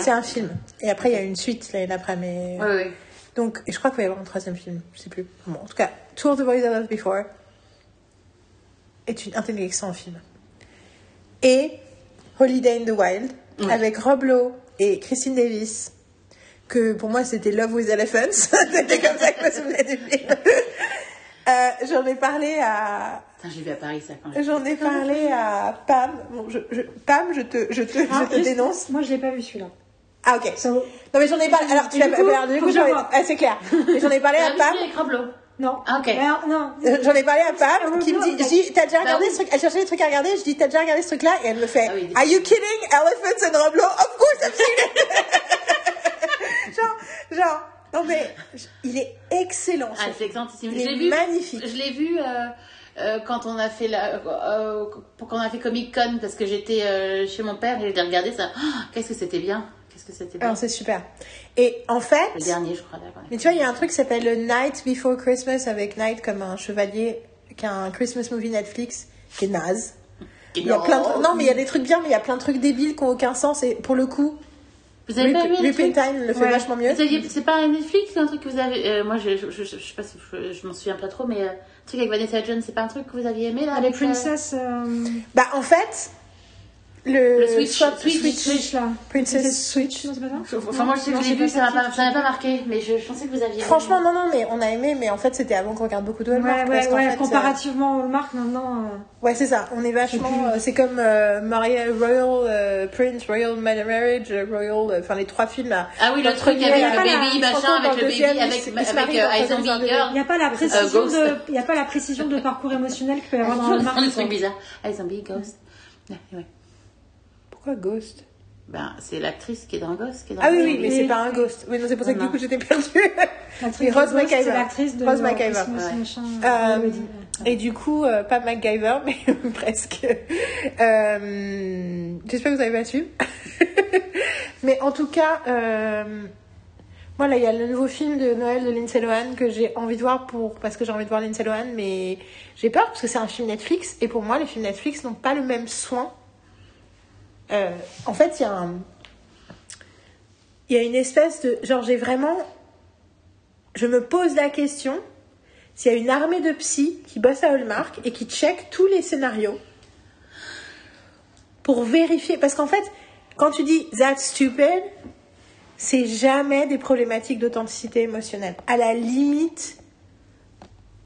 C'est un film. Et après, il y a une suite l'année d'après, mais. Ouais, ouais. Donc, et je crois qu'il va y avoir un troisième film, je sais plus. Bon, en tout cas, of the Boys I Loved Before est une, un excellent film. Et Holiday in the Wild, avec Rob Lowe et Christine Davis, que pour moi c'était Love with Elephants, c'était comme ça que je me souvenais du film. Euh, J'en ai parlé à, j'ai vu à Paris ça quand même. j'en ai parlé à Pam. Bon, je, je- Pam, je te, je te, Ah, je te dénonce. Moi, je l'ai pas vu celui-là. Ah ok. Ça- Non mais j'en ai parlé. Alors tu l'as coup, alors, du coup, je j'en ai- ah, c'est clair. Mais j'en ai parlé à Ah, Pam. Non. Ah, ok. Alors, non. Euh, J'en ai parlé à Pam Ah, qui me dit, t'as déjà Bah regardé ce truc Elle cherchait des trucs à regarder. Je dis, t'as déjà regardé ce truc-là? Et elle me fait, Ah Are you kidding? Elephants and Roblo Of course I've seen it. genre, genre, non mais, il est excellent. ce Ah, c'est excellentissime. Il est vu. magnifique. Je l'ai vu euh, euh, quand on a fait la, euh, quand on a fait Comic Con parce que j'étais euh, chez mon père et j'ai regardé ça. Oh, Qu'est-ce que c'était bien. Qu'est-ce que c'était bien. Alors c'est super. Et en fait, Le dernier, je crois. d'accord. mais tu vois, il y a un truc qui s'appelle le Night Before Christmas avec Night comme un chevalier, qui a un Christmas movie Netflix qui est naze. Il y a plein de trucs- non mais il y a des trucs bien, mais il y a plein de trucs débiles qui ont aucun sens et pour le coup, Vous avez pas Rip, vu Rip in Netflix Time le fait Ouais. vachement mieux. C'est pas un Netflix, c'est un truc que vous avez. euh, moi, je, je, je, je sais pas si je, je m'en souviens pas trop, mais euh, un truc avec Vanessa Jones, c'est pas un truc que vous aviez aimé là Ah, les avec, euh, Princess. euh, Bah en fait, le, Le Switch, Swap- Switch, Switch, là. Princess Switch. Non, c'est pas ça Enfin, moi, je sais que Non, je l'ai c'est vu, ça m'a pas, ça m'a pas marqué, mais je, je pensais que vous aviez. aimé. Franchement, non, non, mais on a aimé, mais en fait, c'était avant qu'on regarde beaucoup de Ouais, Hallmark. ouais, qu'en ouais. fait, Comparativement au Hallmark, maintenant. euh, euh, ouais, c'est ça. On est vachement. euh, c'est comme euh, Maria Royal euh, Prince, Royal Marriage, euh, Royal. euh, Enfin, les trois films là. Ah oui, le Dans truc avec le baby, machin, dans avec le baby, avec, se- il euh, dans n'y a pas la précision de, il y a pas la précision de parcours émotionnel qu'il peut avoir dans Toujours Hallmark. bizarres. I Zombie, Ghost. Ouais, ouais. Pourquoi Ghost? Ben, c'est l'actrice qui est dans Ghost. Qui est dans Ah oui, oui, mais c'est pas un Ghost. Oui, non, c'est pour ça que Non, du coup j'étais perdue. L'actrice Rose McIver. C'est l'actrice de Rose McIver. Ouais. Euh, Melody. et du coup, euh, pas MacGyver, mais presque. Euh, J'espère que vous avez pas su. mais en tout cas, euh, moi là, il y a le nouveau film de Noël de Lindsay Lohan que j'ai envie de voir pour parce que j'ai envie de voir Lindsay Lohan, mais j'ai peur parce que c'est un film Netflix et pour moi, les films Netflix n'ont pas le même soin. Euh, en fait, il y a il y a une espèce de genre j'ai vraiment, je me pose la question s'il y a une armée de psy qui bosse à Hallmark et qui check tous les scénarios pour vérifier. Parce qu'en fait, quand tu dis that's stupid, c'est jamais des problématiques d'authenticité émotionnelle. À la limite,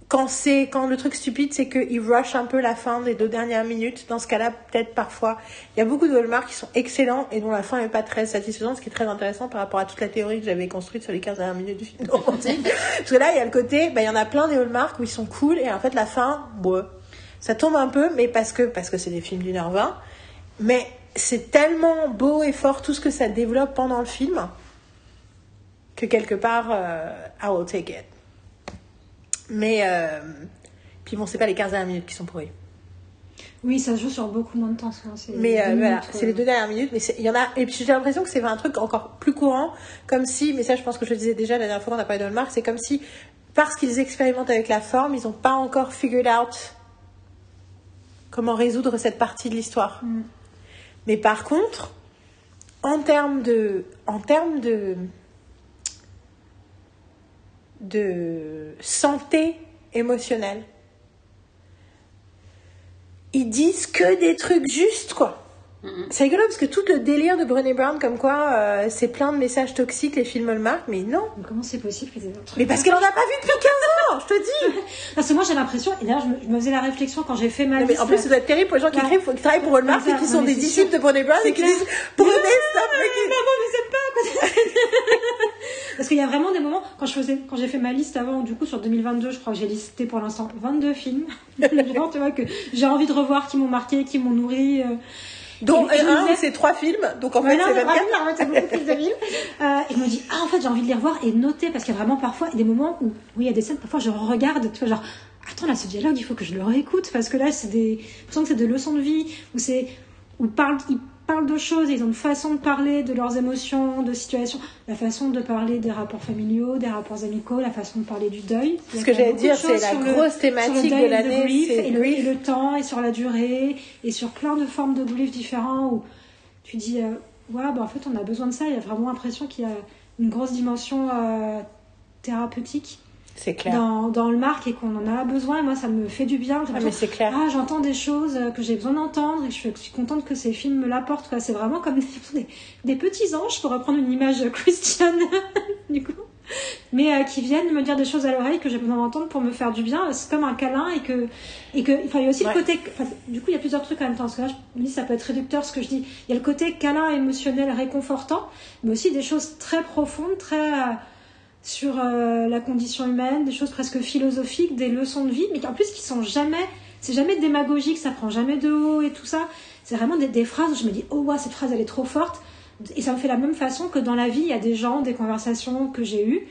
quand c'est quand le truc stupide, c'est qu'ils rush un peu la fin des deux dernières minutes. Dans ce cas-là, peut-être parfois, il y a beaucoup de Hallmark qui sont excellents et dont la fin n'est pas très satisfaisante, ce qui est très intéressant par rapport à toute la théorie que j'avais construite sur les 15 dernières minutes du film romantique. Parce que là, il y a le côté, bah, il y en a plein des Hallmark où ils sont cool et en fait, la fin, bon, ça tombe un peu, mais parce que parce que c'est des films d'une heure vingt. Mais c'est tellement beau et fort tout ce que ça développe pendant le film que quelque part, euh, I will take it. Mais euh, puis bon, c'est pas les 15 dernières minutes qui sont pourries. Oui, ça se joue sur beaucoup moins de temps. souvent, Mais euh, voilà, minutes, c'est les euh. deux dernières minutes. Mais il y en a. Et puis j'ai l'impression que c'est un truc encore plus courant, comme si. Mais ça, je pense que je le disais déjà la dernière fois qu'on a parlé de Hallmark, c'est comme si parce qu'ils expérimentent avec la forme, ils n'ont pas encore figured out comment résoudre cette partie de l'histoire. Mm. Mais par contre, en termes de, en termes de, de santé émotionnelle, ils disent que des trucs justes, quoi. C'est rigolo parce que tout le délire de Brené Brown, comme quoi euh, c'est plein de messages toxiques, les films Hallmark, mais non. Mais Comment c'est possible truc Mais parce qu'elle en a pas vu depuis 15 ans, je te dis. Parce que moi j'ai l'impression, et d'ailleurs je me, je me faisais la réflexion quand j'ai fait ma Non, mais liste. en plus, ça doit être terrible pour les gens qui Ouais. écrivent, qui travaillent pour Hallmark C'est et qui ça, sont mais des disciples sûr. de Brené Brown et qui disent Brené, stop making Maman, vous êtes pas. Parce qu'il y a vraiment des moments, quand je faisais, quand j'ai fait ma liste avant, du coup sur 2022, je crois que j'ai listé pour l'instant 22 films. Genre, tu vois, que j'ai envie de revoir, qui m'ont marqué, qui m'ont nourri. euh, dont Et- et un, disais- c'est trois films, donc en fait, c'est mais 24. vraiment, c'est beaucoup plus de films. Euh, et je me dis, ah, en fait, j'ai envie de les revoir et noter, parce qu'il y a vraiment parfois des moments où, oui, il y a des scènes, parfois je regarde, tu vois, genre, attends, là, ce dialogue, il faut que je le réécoute, parce que là, c'est des, l'impression que c'est des leçons de vie, où c'est, où parle, il parlent de choses, ils ont une façon de parler de leurs émotions, de situations, la façon de parler des rapports familiaux, des rapports amicaux, la façon de parler du deuil. Ce que j'allais dire, c'est la grosse le thématique de l'année, et le, grief. et le temps et sur la durée et sur plein de formes de grief différents où tu dis euh, ouais bah en fait on a besoin de ça. Il y a vraiment l'impression qu'il y a une grosse dimension euh, thérapeutique C'est clair. dans, dans le marque et qu'on en a besoin. Et moi ça me fait du bien. Ah, mais c'est clair. ah, j'entends des choses euh, que j'ai besoin d'entendre et je suis, contente que ces films me l'apportent. C'est vraiment comme des, des- des petits anges, pour reprendre une image christiane, du coup, mais euh, qui viennent me dire des choses à l'oreille que j'ai besoin d'entendre pour me faire du bien. C'est comme un câlin et que, et que, enfin, il y a aussi Ouais. le côté, du coup, il y a plusieurs trucs en même temps. Parce que là, je me dis, ça peut être réducteur ce que je dis. Il y a le côté câlin émotionnel réconfortant, mais aussi des choses très profondes, très euh, sur euh, la condition humaine, des choses presque philosophiques, des leçons de vie, mais en plus qui sont jamais, c'est jamais démagogique, ça prend jamais de haut et tout ça. C'est vraiment des, des phrases où je me dis, oh ouais, cette phrase elle est trop forte. Et ça me fait la même façon que dans la vie, il y a des gens, des conversations que j'ai eues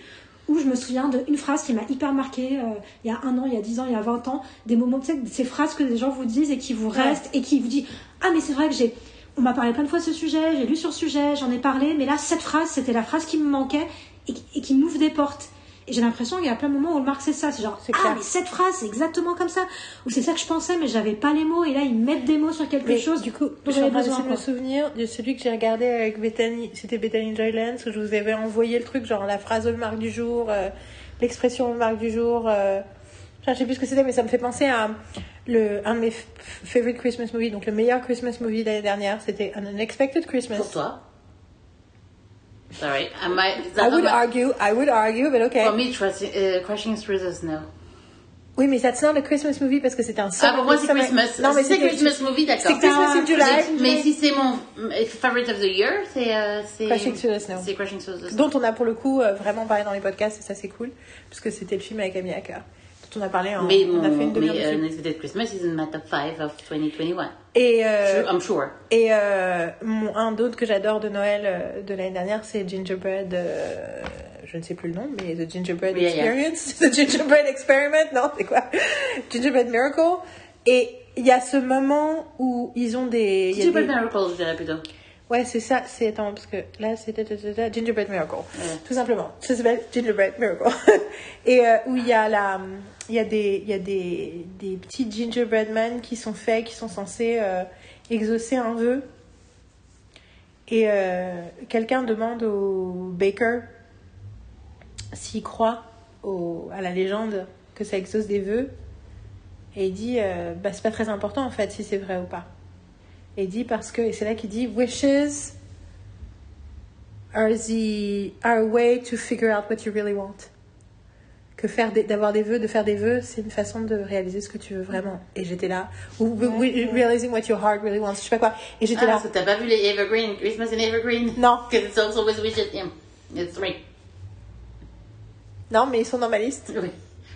où je me souviens d'une phrase qui m'a hyper marquée euh, il y a un an, il y a dix ans, il y a 20 ans, des moments, tu sais, ces phrases que des gens vous disent et qui vous restent et qui vous disent Ah, mais c'est vrai que j'ai. On m'a parlé plein de fois de ce sujet, j'ai lu sur ce sujet, j'en ai parlé, mais là, cette phrase, c'était la phrase qui me manquait et, qui- et qui m'ouvre des portes. Et j'ai l'impression qu'il y a plein de moments où le marque c'est ça, c'est genre C'est ah mais cette phrase c'est exactement comme ça, ou c'est ça que je pensais mais j'avais pas les mots et là ils mettent des mots sur quelque Mais chose du coup, j'avais besoin. de me souvenir de celui que j'ai regardé avec Bethany, c'était Bethany Joylands, où je vous avais envoyé le truc, genre la phrase marque du jour, euh, l'expression marque du jour. Euh, enfin, je sais plus ce que c'était, mais ça me fait penser à le, un de mes f- favorite Christmas movies, donc le meilleur Christmas movie de l'année dernière, c'était An Unexpected Christmas. Pour toi? Sorry. I might, is I that would argue, I would argue, but okay. For me, trusting, uh, Crushing Through the Snow. Oui, mais that's not a Christmas movie parce que c'était un Ah, summer- moi, c'est summer- Christmas. Non, mais c'est Christmas movie, d'accord. C'est Christmas in July. Mais si c'est mon euh, favorite of the year, c'est. euh, c'est- Crashing Through the Snow. C'est Crushing Through the Snow. dont on a pour le coup euh, vraiment parlé dans les podcasts et ça c'est cool parce que c'était le film avec Amy Acker on a parlé en, Mais on mon a fait une mais, demi-heure euh, Christmas is in my top 5 of 2021. et euh, I'm sure. et euh, mon, un d'autre que j'adore de Noël euh, de l'année dernière c'est Gingerbread euh, je ne sais plus le nom mais The Gingerbread Yeah, yeah. Experience The Gingerbread Experiment non c'est quoi? Gingerbread Miracle et il y a ce moment où ils ont des, des- Miracle, je dirais plutôt. Ouais, c'est ça, c'est attends, parce que là c'était Gingerbread Miracle, Ouais. tout simplement. Ça s'appelle Gingerbread Miracle. Et euh, où il y a la, il y a des, y a des, des petits gingerbread men qui sont faits, qui sont censés euh, exaucer un vœu. Et euh, quelqu'un demande au baker s'il croit au, à la légende que ça exauce des vœux. Et il dit, euh, bah, c'est pas très important en fait si c'est vrai ou pas. Et dit parce que, et c'est là qu'il dit, wishes are the are a way to figure out what you really want. Que faire des- d'avoir des vœux, de faire des vœux, c'est une façon de réaliser ce que tu veux vraiment. Et j'étais là, ou realizing what your heart really wants, je sais pas quoi. Et j'étais Ah, là, parce que t'as pas vu les Evergreen, Christmas in Evergreen? non, Because it's with wishes. Yeah. It's non, mais ils sont dans ma liste. Oui.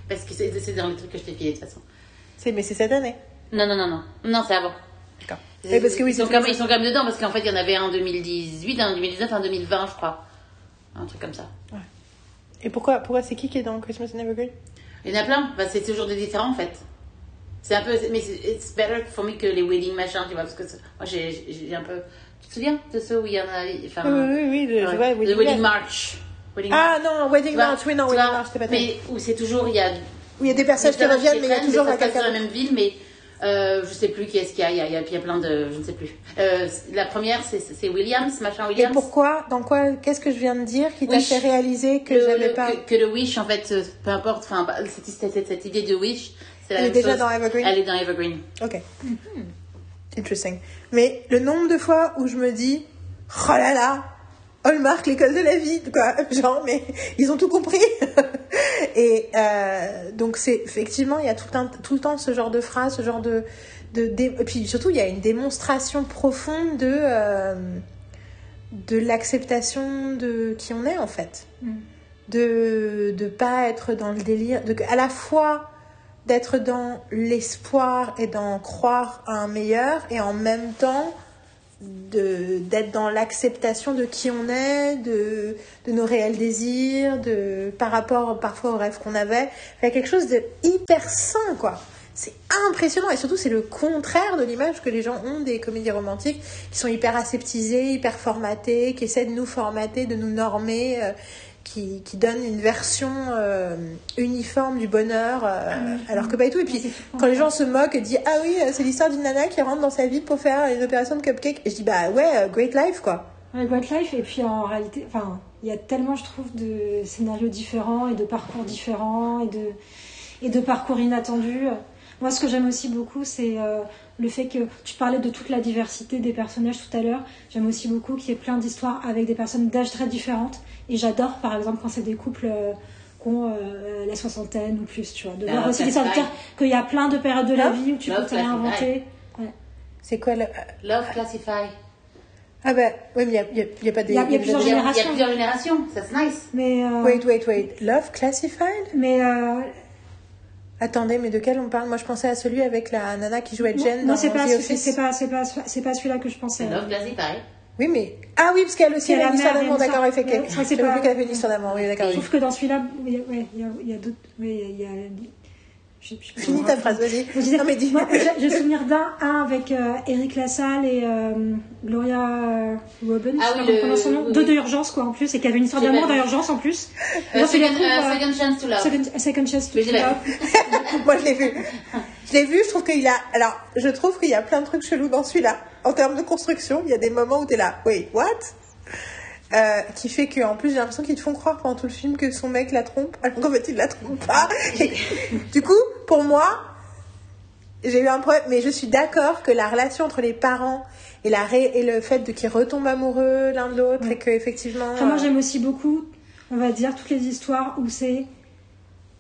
Parce que c'est dans les trucs que je t'ai filé de toute façon. C'est, mais c'est cette année. Non, non, non, non. Non, c'est avant. D'accord. Et parce que oui, ils, sont même, ils sont quand même dedans parce qu'en fait, il y en avait un en 2018, un en 2019, un en 2020, je crois. Un truc comme ça. Et pourquoi, pourquoi c'est qui qui est dans Christmas in Evergreen? Il y en a plein. Bah, c'est toujours des différents en fait. C'est un peu. Mais c'est it's better for me que les wedding machin, tu vois. Parce que moi, j'ai un peu. Tu te souviens de ceux où il y en a. Enfin, Oui, oui, oui, le- je vois, ouais, Wedding le wedding March. Wedding Ah March. non, Wedding vois, March, oui, non, Wedding vois, March, c'était pas Mais où c'est toujours. Il y a. Où il y a des personnages qui reviennent, mais il y a toujours dans la même ville, mais euh, je sais plus qui est-ce qu'il y a. Il y a, il y a, plein de. Je ne sais plus. Euh, la première, c'est Williams, machin Et Williams. pourquoi, dans quoi, qu'est-ce que je viens de dire qui t'a fait réaliser que j'avais pas. que, que le Wish, en fait, euh, peu importe, enfin, bah, cette, cette, cette, idée de Wish, c'est la Elle est déjà chose. dans Evergreen Elle est dans Evergreen. Ok. Interesting. Mais le nombre de fois où je me dis, oh là là, Hallmark, l'école de la vie, quoi. Genre, mais ils ont tout compris. Et euh, donc, c'est effectivement, il y a tout, un, tout le temps ce genre de phrase, ce genre de. de, Et puis surtout, il y a une démonstration profonde de. euh, de l'acceptation de qui on est, en fait. De ne pas être dans le délire. De, à la fois d'être dans l'espoir et d'en croire à un meilleur et en même temps de d'être dans l'acceptation de qui on est, de, de nos réels désirs, de par rapport parfois aux rêves qu'on avait. Il y a quelque chose de hyper sain quoi. c'est impressionnant. Et surtout, c'est le contraire de l'image que les gens ont des comédies romantiques qui sont hyper aseptisées, hyper formatées, qui essaient de nous formater, de nous normer. euh, qui, qui donnent une version euh, uniforme du bonheur, euh, alors que pas du tout. Et puis, Ouais, c'est quand les gens se moquent et disent Ah oui, euh, c'est l'histoire d'une nana qui rentre dans sa vie pour faire une opération de cupcake, et je dis Bah ouais, euh, great life quoi. Avec White Life, et puis en réalité, enfin, il y a tellement, je trouve, de scénarios différents et de parcours différents et de, et de parcours inattendus. Moi, ce que j'aime aussi beaucoup, c'est euh, le fait que tu parlais de toute la diversité des personnages tout à l'heure. J'aime aussi beaucoup qu'il y ait plein d'histoires avec des personnes d'âge très différentes. Et j'adore, par exemple, quand c'est des couples euh, qui ont euh, la soixantaine ou plus, tu vois. De Ah, voir aussi ça, des sortes de dire qu'il y a plein de périodes de la Love? vie où tu Love, peux te réinventer. C'est quoi le. Love Classify. Ah bah, oui, mais il n'y a, y a- pas des. Il y a- il y a plusieurs a, il y a plusieurs générations, ça c'est nice. Mais, euh, Wait, wait, wait. Love Classified? mais euh, Attendez, mais de quel on parle? Moi, je pensais à celui avec la nana qui jouait Jen non, dans c'est pas, The c'est Office. c'est pas, c'est pas, c'est pas celui-là que je pensais. C'est Love Classify. Oui, mais. Ah oui, parce qu'elle aussi, elle a une histoire d'amour, d'accord, histoire- effectivement. Ouais, c'est vrai que c'est J'avais pas- vu qu'elle avait une histoire d'amour, oui, d'accord. Je trouve que dans celui-là, il y a, il y a, il y a Finis ta phrase, vas-y. Non, mais dis. moi, j'ai j'ai souvenir d'un, un avec euh, Eric Lassalle et euh, Gloria euh, Robbins, Ah je sais oui, pas le- comment son nom, oui, deux oui. de urgence quoi en plus, et qui avait une histoire d'amour d'urgence en plus. Euh, second, trouve, euh, second Chance to Love. Second, second Chance to l'ai Love. Moi, je l'ai vu. Je l'ai vu, je trouve qu'il a. Alors, je trouve qu'il y a plein de trucs chelous dans celui-là. En termes de construction, il y a des moments où t'es là. Wait, what? Euh, qui fait que en plus j'ai l'impression qu'ils te font croire pendant tout le film que son mec la trompe. Alors qu'en fait il la trompe pas. Et du coup pour moi j'ai eu un problème mais je suis d'accord que la relation entre les parents et la ré- et le fait de qu'ils retombent amoureux l'un de l'autre et que effectivement moi, euh, j'aime aussi beaucoup, on va dire, toutes les histoires où c'est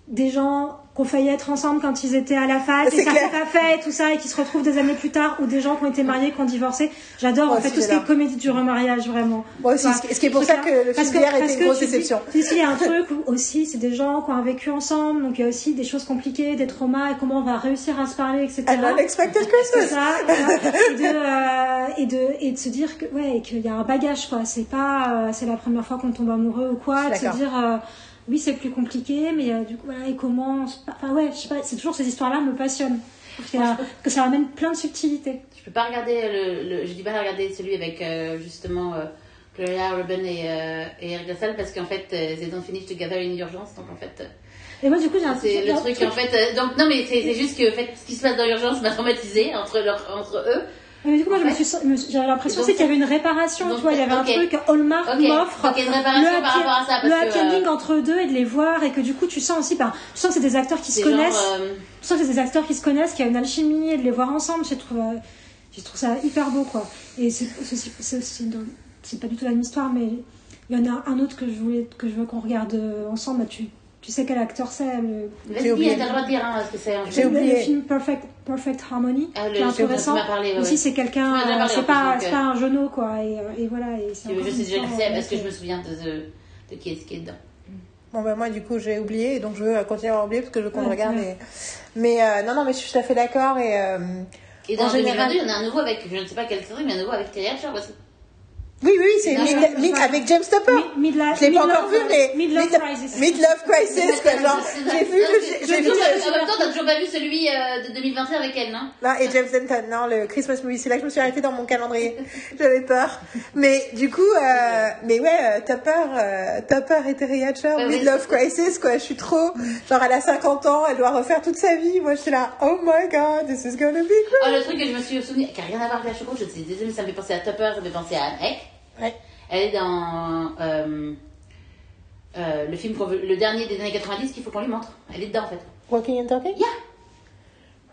des gens qui ont failli être ensemble quand ils étaient à la fac et ça s'est pas fait et tout ça et qui se retrouvent des années plus tard ou des gens qui ont été mariés qui ont divorcé. J'adore en fait tout ce qui est comédie du remariage vraiment. Moi aussi, ce qui- ce qui est pour ça que le film d'hier était une grosse dis- déception. dis, il y a un truc où aussi c'est des gens qui ont vécu ensemble donc il y a aussi des choses compliquées des traumas et comment on va réussir à se parler etc An Unexpected Christmas. ça voilà. et, de, euh, et de et de se dire que ouais qu'il y a un bagage quoi. C'est pas euh, c'est la première fois qu'on tombe amoureux ou quoi de se dire euh, oui c'est plus compliqué mais euh, du coup voilà et comment enfin ouais je sais pas c'est toujours ces histoires là me passionnent. Parce y a- que ça amène plein de subtilités. Je peux pas regarder le, le je dis pas regarder celui avec euh, justement euh, Gloria Robin et, euh, et Eric Lassalle parce qu'en fait euh, they don't finish together in urgence donc en fait euh, et moi du coup j'ai un c'est le un truc en fait euh, donc non mais c'est c'est juste que en fait ce qui se passe dans l'urgence m'a traumatisé entre leur, entre eux Mais du coup, moi, j'avais l'impression aussi qu'il y avait une réparation, donc, tu vois, il y avait ok. un truc, Hallmark Ok. m'offre Donc, il y a une réparation le happy- le happy euh, ending entre eux deux et de les voir et que du coup, tu sens aussi, ben, tu sens que c'est des acteurs qui se c'est genre connaissent, euh, tu sens que c'est des acteurs qui se connaissent, qu'il y a une alchimie et de les voir ensemble, je trouve, euh, je trouve ça hyper beau, quoi. Et c'est c'est c'est c'est pas du tout la même histoire, mais il y en a un autre que je voulais, que je veux qu'on regarde euh, ensemble, Bah, tu, tu sais quel acteur c'est, le, vas-y oublié. t'as le droit de dire hein, J'ai oublié. le film Perfect, Perfect Harmony, Ah, le- qui est m'as parlé, ouais, Aussi, c'est quelqu'un, euh, c'est plus, pas, donc, euh, pas un genou, quoi. Et, euh, et voilà. Et c'est je, je sais déjà que histoire, c'est parce que je me souviens de, de, de qui est ce qui est dedans Bon, ben moi, du coup, j'ai oublié, et donc je veux continuer à oublier parce que je compte Ouais, regarder. ouais. Mais euh, non, non, mais je suis tout à fait d'accord. Et, euh, et dans En général- 2022 il y en a un nouveau avec je ne sais pas quel série mais un nouveau avec Terry Hatcher aussi Oui, oui, c'est Mid- je- Mid- je- avec James Topper. Mi- Midlife- Je l'ai pas encore vu, mais. Midlife Mid- Crisis. Midlife Crisis, quoi. Genre, j'ai vu, j'ai j'ai vu. En même temps, t'as toujours pas vu celui euh, de 2021 avec elle, non? Non, et James Denton, non, le Christmas movie. C'est là que je me suis arrêtée dans mon calendrier. J'avais peur. Mais du coup, euh, mais ouais, euh, Topper, euh, Topper et Terry Hatcher, Ouais, Midlife Crisis, quoi. Je suis trop. Genre, elle a 50 ans, elle doit refaire toute sa vie. Moi, j'étais là, oh my god, this is gonna be great. Oh, le truc que je me suis souvenu, qui a rien à voir avec la choco, je suis désolée, mais ça me fait penser à Topper, ça me fait penser à Heck. Ouais. Elle est dans euh, euh, le film, qu'on veut- le dernier des années 90 qu'il faut qu'on lui montre. Elle est dedans en fait. Walking and talking? Yeah,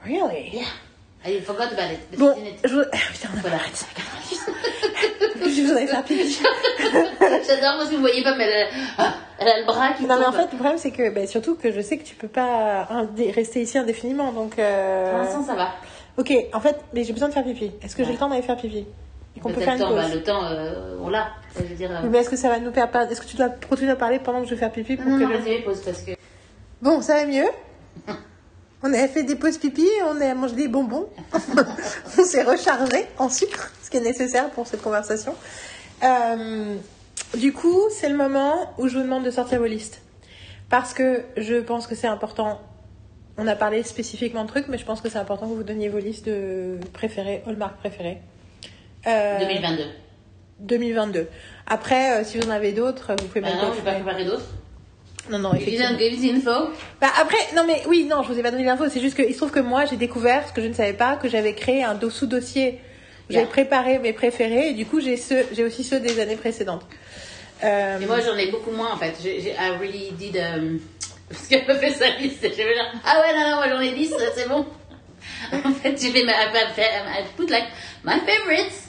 Really? yeah. I forgot about it. but Bon, it. je... ah, putain, on a Voilà. arrêté ça avec 90. Je voudrais faire pipi. J'adore, moi si vous voyez pas, mais elle, a- elle a le bras qui Non, mais en tombe. fait, le problème, c'est que, ben, surtout que je sais que tu peux pas rester ici indéfiniment, donc, euh... Pour l'instant, ça va. Ok, en fait, mais j'ai besoin de faire pipi. Est-ce que j'ai Ouais. le temps d'aller faire pipi? Et qu'on peut faire une temps, pause bah, le temps, euh, on l'a. Je veux dire. euh, mais est-ce que ça va nous faire perdre Est-ce que tu dois continuer à parler pendant que je vais faire pipi pour Non, que non, je- vas-y, pause parce que. Bon, ça va mieux On a fait des pauses pipi, on a mangé des bonbons, on s'est rechargé en sucre, ce qui est nécessaire pour cette conversation. Euh, du coup, c'est le moment où je vous demande de sortir vos listes. Parce que je pense que c'est important on a parlé spécifiquement de trucs, mais je pense que c'est important que vous donniez vos listes de préférés, Hallmark préférés. Euh, 2022. 2022. Après, euh, si vous en avez d'autres, vous pouvez Bah mettre non, je vais pas préparer d'autres. Non, non, effectivement. info. Bah après, non mais oui, non, je vous ai pas donné l'info, c'est juste que il se trouve que moi j'ai découvert ce que je ne savais pas, que j'avais créé un dos- sous-dossier. J'ai Yeah. préparé mes préférés et du coup j'ai ceux, j'ai aussi ceux des années précédentes. Euh, Et moi, j'en ai beaucoup moins en fait. J'ai, j'ai, I really did. um, Parce qu'elle m'a fait sa liste. J'ai fait genre, ah ouais, non, non, moi j'en ai 10, c'est bon. En fait, j'ai fait ma. I put like my favorites.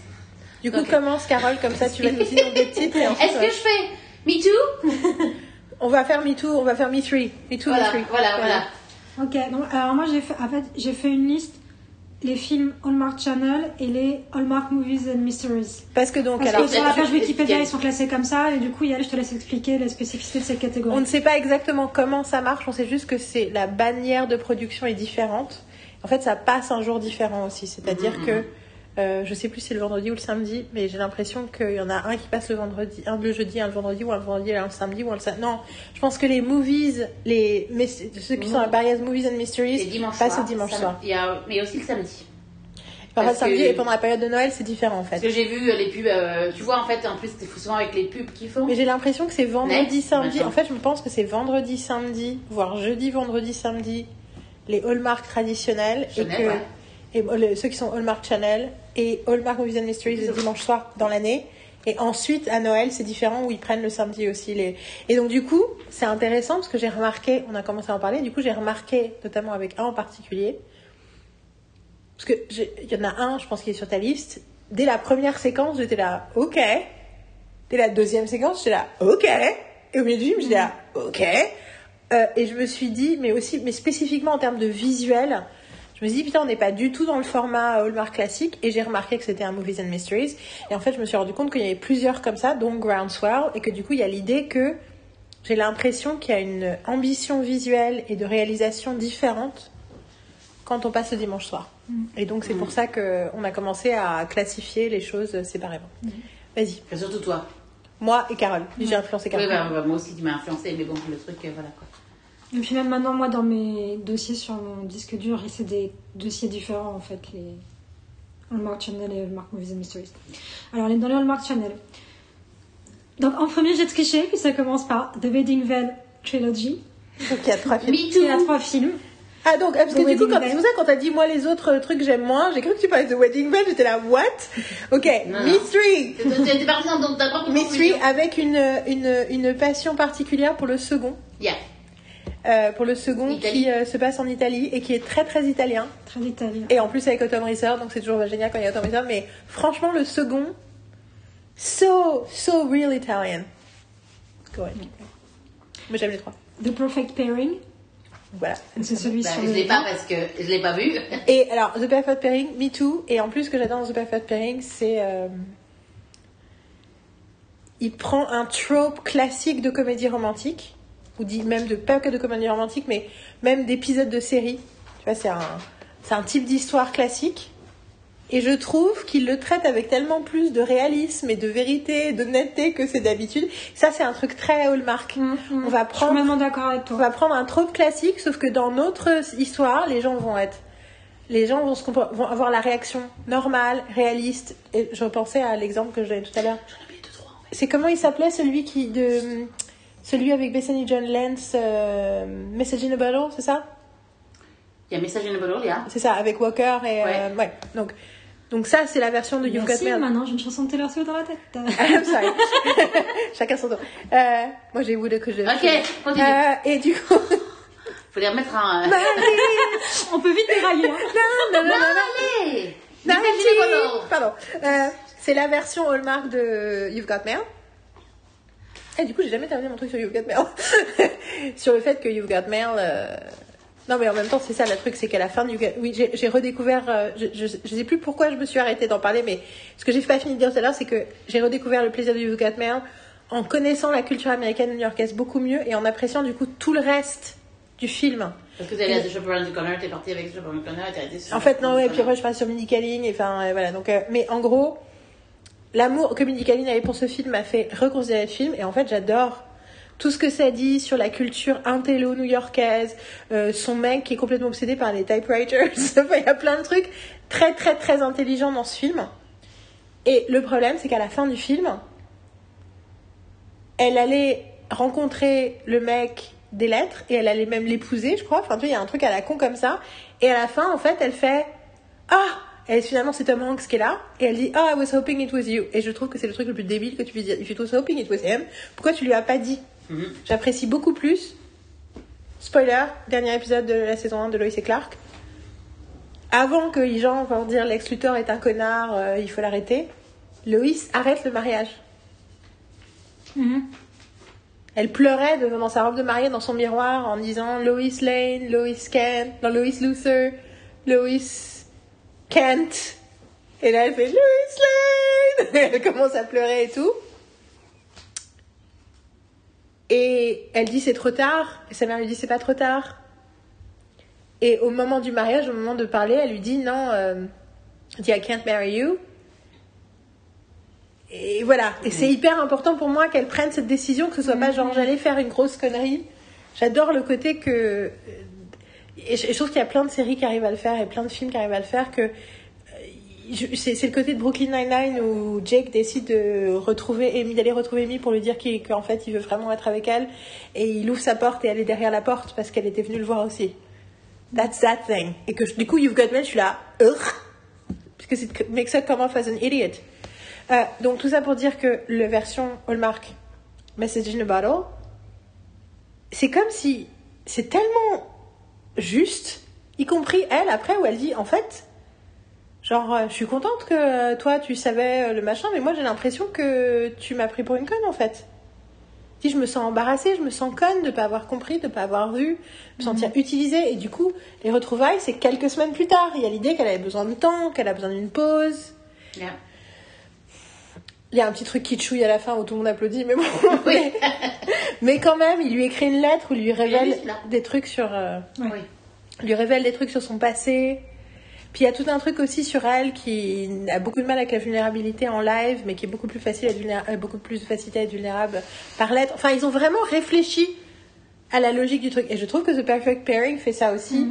Du coup commence Carole, comme ça tu vas nous dire des titres et ensuite Est-ce que je fais Me Too on va faire Me Too, on va faire Me Three, Me Too, Voilà, Me Three. voilà, voilà. Ok, donc alors moi j'ai fait, en fait, j'ai fait une liste les films Hallmark Channel et les Hallmark Movies and Mysteries. Parce que donc Parce alors que sur la page Wikipédia, ils sont classés comme ça, et du coup, Yael, je te laisse expliquer les spécificités de cette on catégorie. ne sait pas exactement comment ça marche, on sait juste que c'est la bannière de production est différente. En fait, ça passe un jour différent aussi, c'est-à-dire Mhm, que euh, je sais plus si c'est le vendredi ou le samedi, mais j'ai l'impression qu'il y en a un qui passe le vendredi, un le jeudi, un le vendredi, ou un le vendredi, un le samedi, ou un le samedi. Non, je pense que les movies, les ceux qui sont à barrière Movies and Mysteries passent au dimanche soir. Il y a, mais aussi le samedi. Le parce samedi et pendant la période de Noël, c'est différent en Parce fait. que j'ai vu euh, les pubs, euh, tu vois, en fait, en plus, c'est souvent avec les pubs qu'ils font. Mais j'ai l'impression que c'est vendredi, samedi. maintenant. En fait, je pense que c'est vendredi, samedi, voire jeudi, vendredi, samedi, les Hallmark traditionnels. Chanel, et que ouais. et euh, le- ceux qui sont Hallmark Channel et Hallmark Movies and Mysteries le dimanche soir dans l'année. Et ensuite, à Noël, c'est différent où ils prennent le samedi aussi. Les... Et donc, du coup, c'est intéressant parce que j'ai remarqué, on a commencé à en parler, du coup, j'ai remarqué, notamment avec un en particulier, parce que j'ai- il y en a un, je pense qu'il est sur ta liste. Dès la première séquence, j'étais là, ok. Dès la deuxième séquence, j'étais là, ok. Et au milieu du film, j'étais là, ok. Euh, et je me suis dit, mais aussi, mais spécifiquement en termes de visuel, je me suis dit, putain, on n'est pas du tout dans le format Hallmark classique. Et j'ai remarqué que c'était un Movies and Mysteries. Et en fait, je me suis rendu compte qu'il y avait plusieurs comme ça, dont Groundswell. Et que du coup, il y a l'idée que j'ai l'impression qu'il y a une ambition visuelle et de réalisation différente quand on passe le dimanche soir. Et donc, c'est pour ça qu'on a commencé à classifier les choses séparément. Vas-y. Enfin, surtout toi. Moi et Carole. J'ai influencé Oui, Carole. bah, bah, moi aussi, tu m'as influencé, mais bon, le truc, euh, voilà quoi. Et puis même maintenant, moi, dans mes dossiers sur mon disque dur, c'est des dossiers différents, en fait, les Hallmark Channel et Hallmark Movies and Mysteries. Alors, les- dans les Hallmark Channel. Donc, en premier, j'ai triché, puis ça commence par The Wedding Veil Trilogy. Donc, il y a trois films. Me Il y a Too trois films. Ah donc, ah, parce The que du coup, Wedding quand- c'est pour ça quand t'as dit moi les autres trucs j'aime moins, j'ai cru que tu parlais de Wedding Bell, j'étais là, what? Ok, Three conclusion. avec une, une, une passion particulière pour le second. Yeah. Euh, pour le second Italie. qui euh, se passe en Italie et qui est très très italien. Très italien. Et en plus avec Autumn Reeser, donc c'est toujours génial quand il y a Autumn Reeser. Mais franchement, le second, so, so real Italian. Go ahead. Moi j'aime les trois. The Perfect Pairing. Voilà. C'est celui Bah, sur je l'ai pas parce que je l'ai pas vu. Et alors, The Perfect Pairing, Me Too. Et en plus, ce que j'adore dans The Perfect Pairing, c'est. euh, il prend un trope classique de comédie romantique, ou dit même de pas que de comédie romantique, mais même d'épisodes de série. Tu vois, c'est un, c'est un type d'histoire classique. Et je trouve qu'il le traite avec tellement plus de réalisme et de vérité et d'honnêteté que c'est d'habitude. Ça, c'est un truc très hallmark. Mhm. On va Je suis prendre d'accord avec on va prendre un trope classique, sauf que dans notre histoire, les gens vont être. Les gens vont, se vont avoir la réaction normale, réaliste. Et je repensais à l'exemple que je donnais tout à l'heure. J'en ai oublié deux, trois. en fait. C'est comment il s'appelait celui qui. de Celui avec Bethany John Lance, euh, Message in a Bottle, c'est ça? Il y a Message in a Bottle, il y a. C'est ça, avec Walker et. euh, ouais. Donc, donc ça, c'est la version de You've Got Merci, Mail. maintenant j'ai une chanson de Taylor Swift dans la tête. I'm sorry. Chacun son tour. Euh, moi, j'ai voulu que je. Ok, continue. Euh, et du coup. Faut les remettre un. On peut vite dérailler. hein. non, non, non, non, non. Allez Non. Pardon. Euh, c'est la version Hallmark de You've Got Mail. Et du coup, j'ai jamais terminé mon truc sur You've Got Mail. sur le fait que You've Got Mail. euh, Non, mais en même temps, c'est ça le truc, c'est qu'à la fin de You've Got... Oui, j'ai redécouvert. euh, Je, je, je sais plus pourquoi je me suis arrêtée d'en parler, mais ce que j'ai pas fini de dire tout à l'heure, c'est que j'ai redécouvert le plaisir de You've Got Mail en connaissant la culture américaine new-yorkaise beaucoup mieux et en appréciant du coup tout le reste du film. Parce que t'es allé à The Shop Around the Corner, t'es parti avec The Shop Around the Corner et t'as été sur. En fait, non, ouais, et puis après, je passe sur Mindy Kaling, et enfin, euh, voilà. Donc, euh, mais en gros, l'amour que Mindy avait pour ce film m'a fait reconsidérer le film, et en fait, j'adore. tout ce que ça dit sur la culture intello new-yorkaise, euh, son mec qui est complètement obsédé par les typewriters. Il y a plein de trucs très très très intelligents dans ce film. Et le problème, c'est qu'à la fin du film, elle allait rencontrer le mec des lettres et elle allait même l'épouser, je crois. Enfin, tu vois, il y a un truc à la con comme ça. Et à la fin, en fait, elle fait Ah Et finalement, c'est Tom Hanks qui est là. Et elle dit Ah, I was hoping it was you. Et je trouve que c'est le truc le plus débile que tu puisses dire. If it was hoping it was him, pourquoi tu lui as pas dit? Mhm. J'apprécie beaucoup plus. Spoiler, dernier épisode de la saison 1 de Lois et Clark. Avant que les gens vont dire Lex Luthor est un connard, euh, il faut l'arrêter, Lois arrête le mariage. Mhm. Elle pleurait devant dans sa robe de mariée dans son miroir en disant Lois Lane, Lois Kent, non Lois Luther, Lois Kent. Et là elle fait Lois Lane. Elle commence à pleurer et tout. Et elle dit c'est trop tard. Et sa mère lui dit c'est pas trop tard. Et au moment du mariage, au moment de parler, elle lui dit non, euh, dit I can't marry you. Et voilà. Et c'est hyper important pour moi qu'elle prenne cette décision, que ce soit pas genre j'allais faire une grosse connerie. J'adore le côté que. Et je, trouve qu'il y a plein de séries qui arrivent à le faire et plein de films qui arrivent à le faire que. euh, C'est c'est le côté de Brooklyn Nine-Nine où Jake décide de retrouver Amy, d'aller retrouver Amy pour lui dire qu'en fait il veut vraiment être avec elle. Et il ouvre sa porte et elle est derrière la porte parce qu'elle était venue le voir aussi. That's that thing. Et que du coup, You've Got Mail, je suis là. Parce que it makes her come off as an idiot. Euh, donc tout ça pour dire que la version Hallmark Message in a Bottle, c'est comme si c'est tellement juste, y compris elle après où elle dit en fait, genre euh, je suis contente que euh, toi tu savais euh, le machin, mais moi j'ai l'impression que tu m'as pris pour une conne en fait. Si je me sens embarrassée, je me sens conne de pas avoir compris, de pas avoir vu, me sentir utilisée et du coup les retrouvailles c'est quelques semaines plus tard. Il y a l'idée qu'elle avait besoin de temps, qu'elle a besoin d'une pause. Yeah. Il y a un petit truc qui chouille à la fin où tout le monde applaudit, mais bon. mais, mais quand même, il lui écrit une lettre où il lui révèle des trucs sur, euh. Oui. il lui révèle des trucs sur son passé. Puis il y a tout un truc aussi sur elle qui a beaucoup de mal avec la vulnérabilité en live, mais qui est beaucoup plus facile à être euh, beaucoup plus facile à être vulnérable par lettre. Enfin, ils ont vraiment réfléchi à la logique du truc. Et je trouve que The Perfect Pairing fait ça aussi,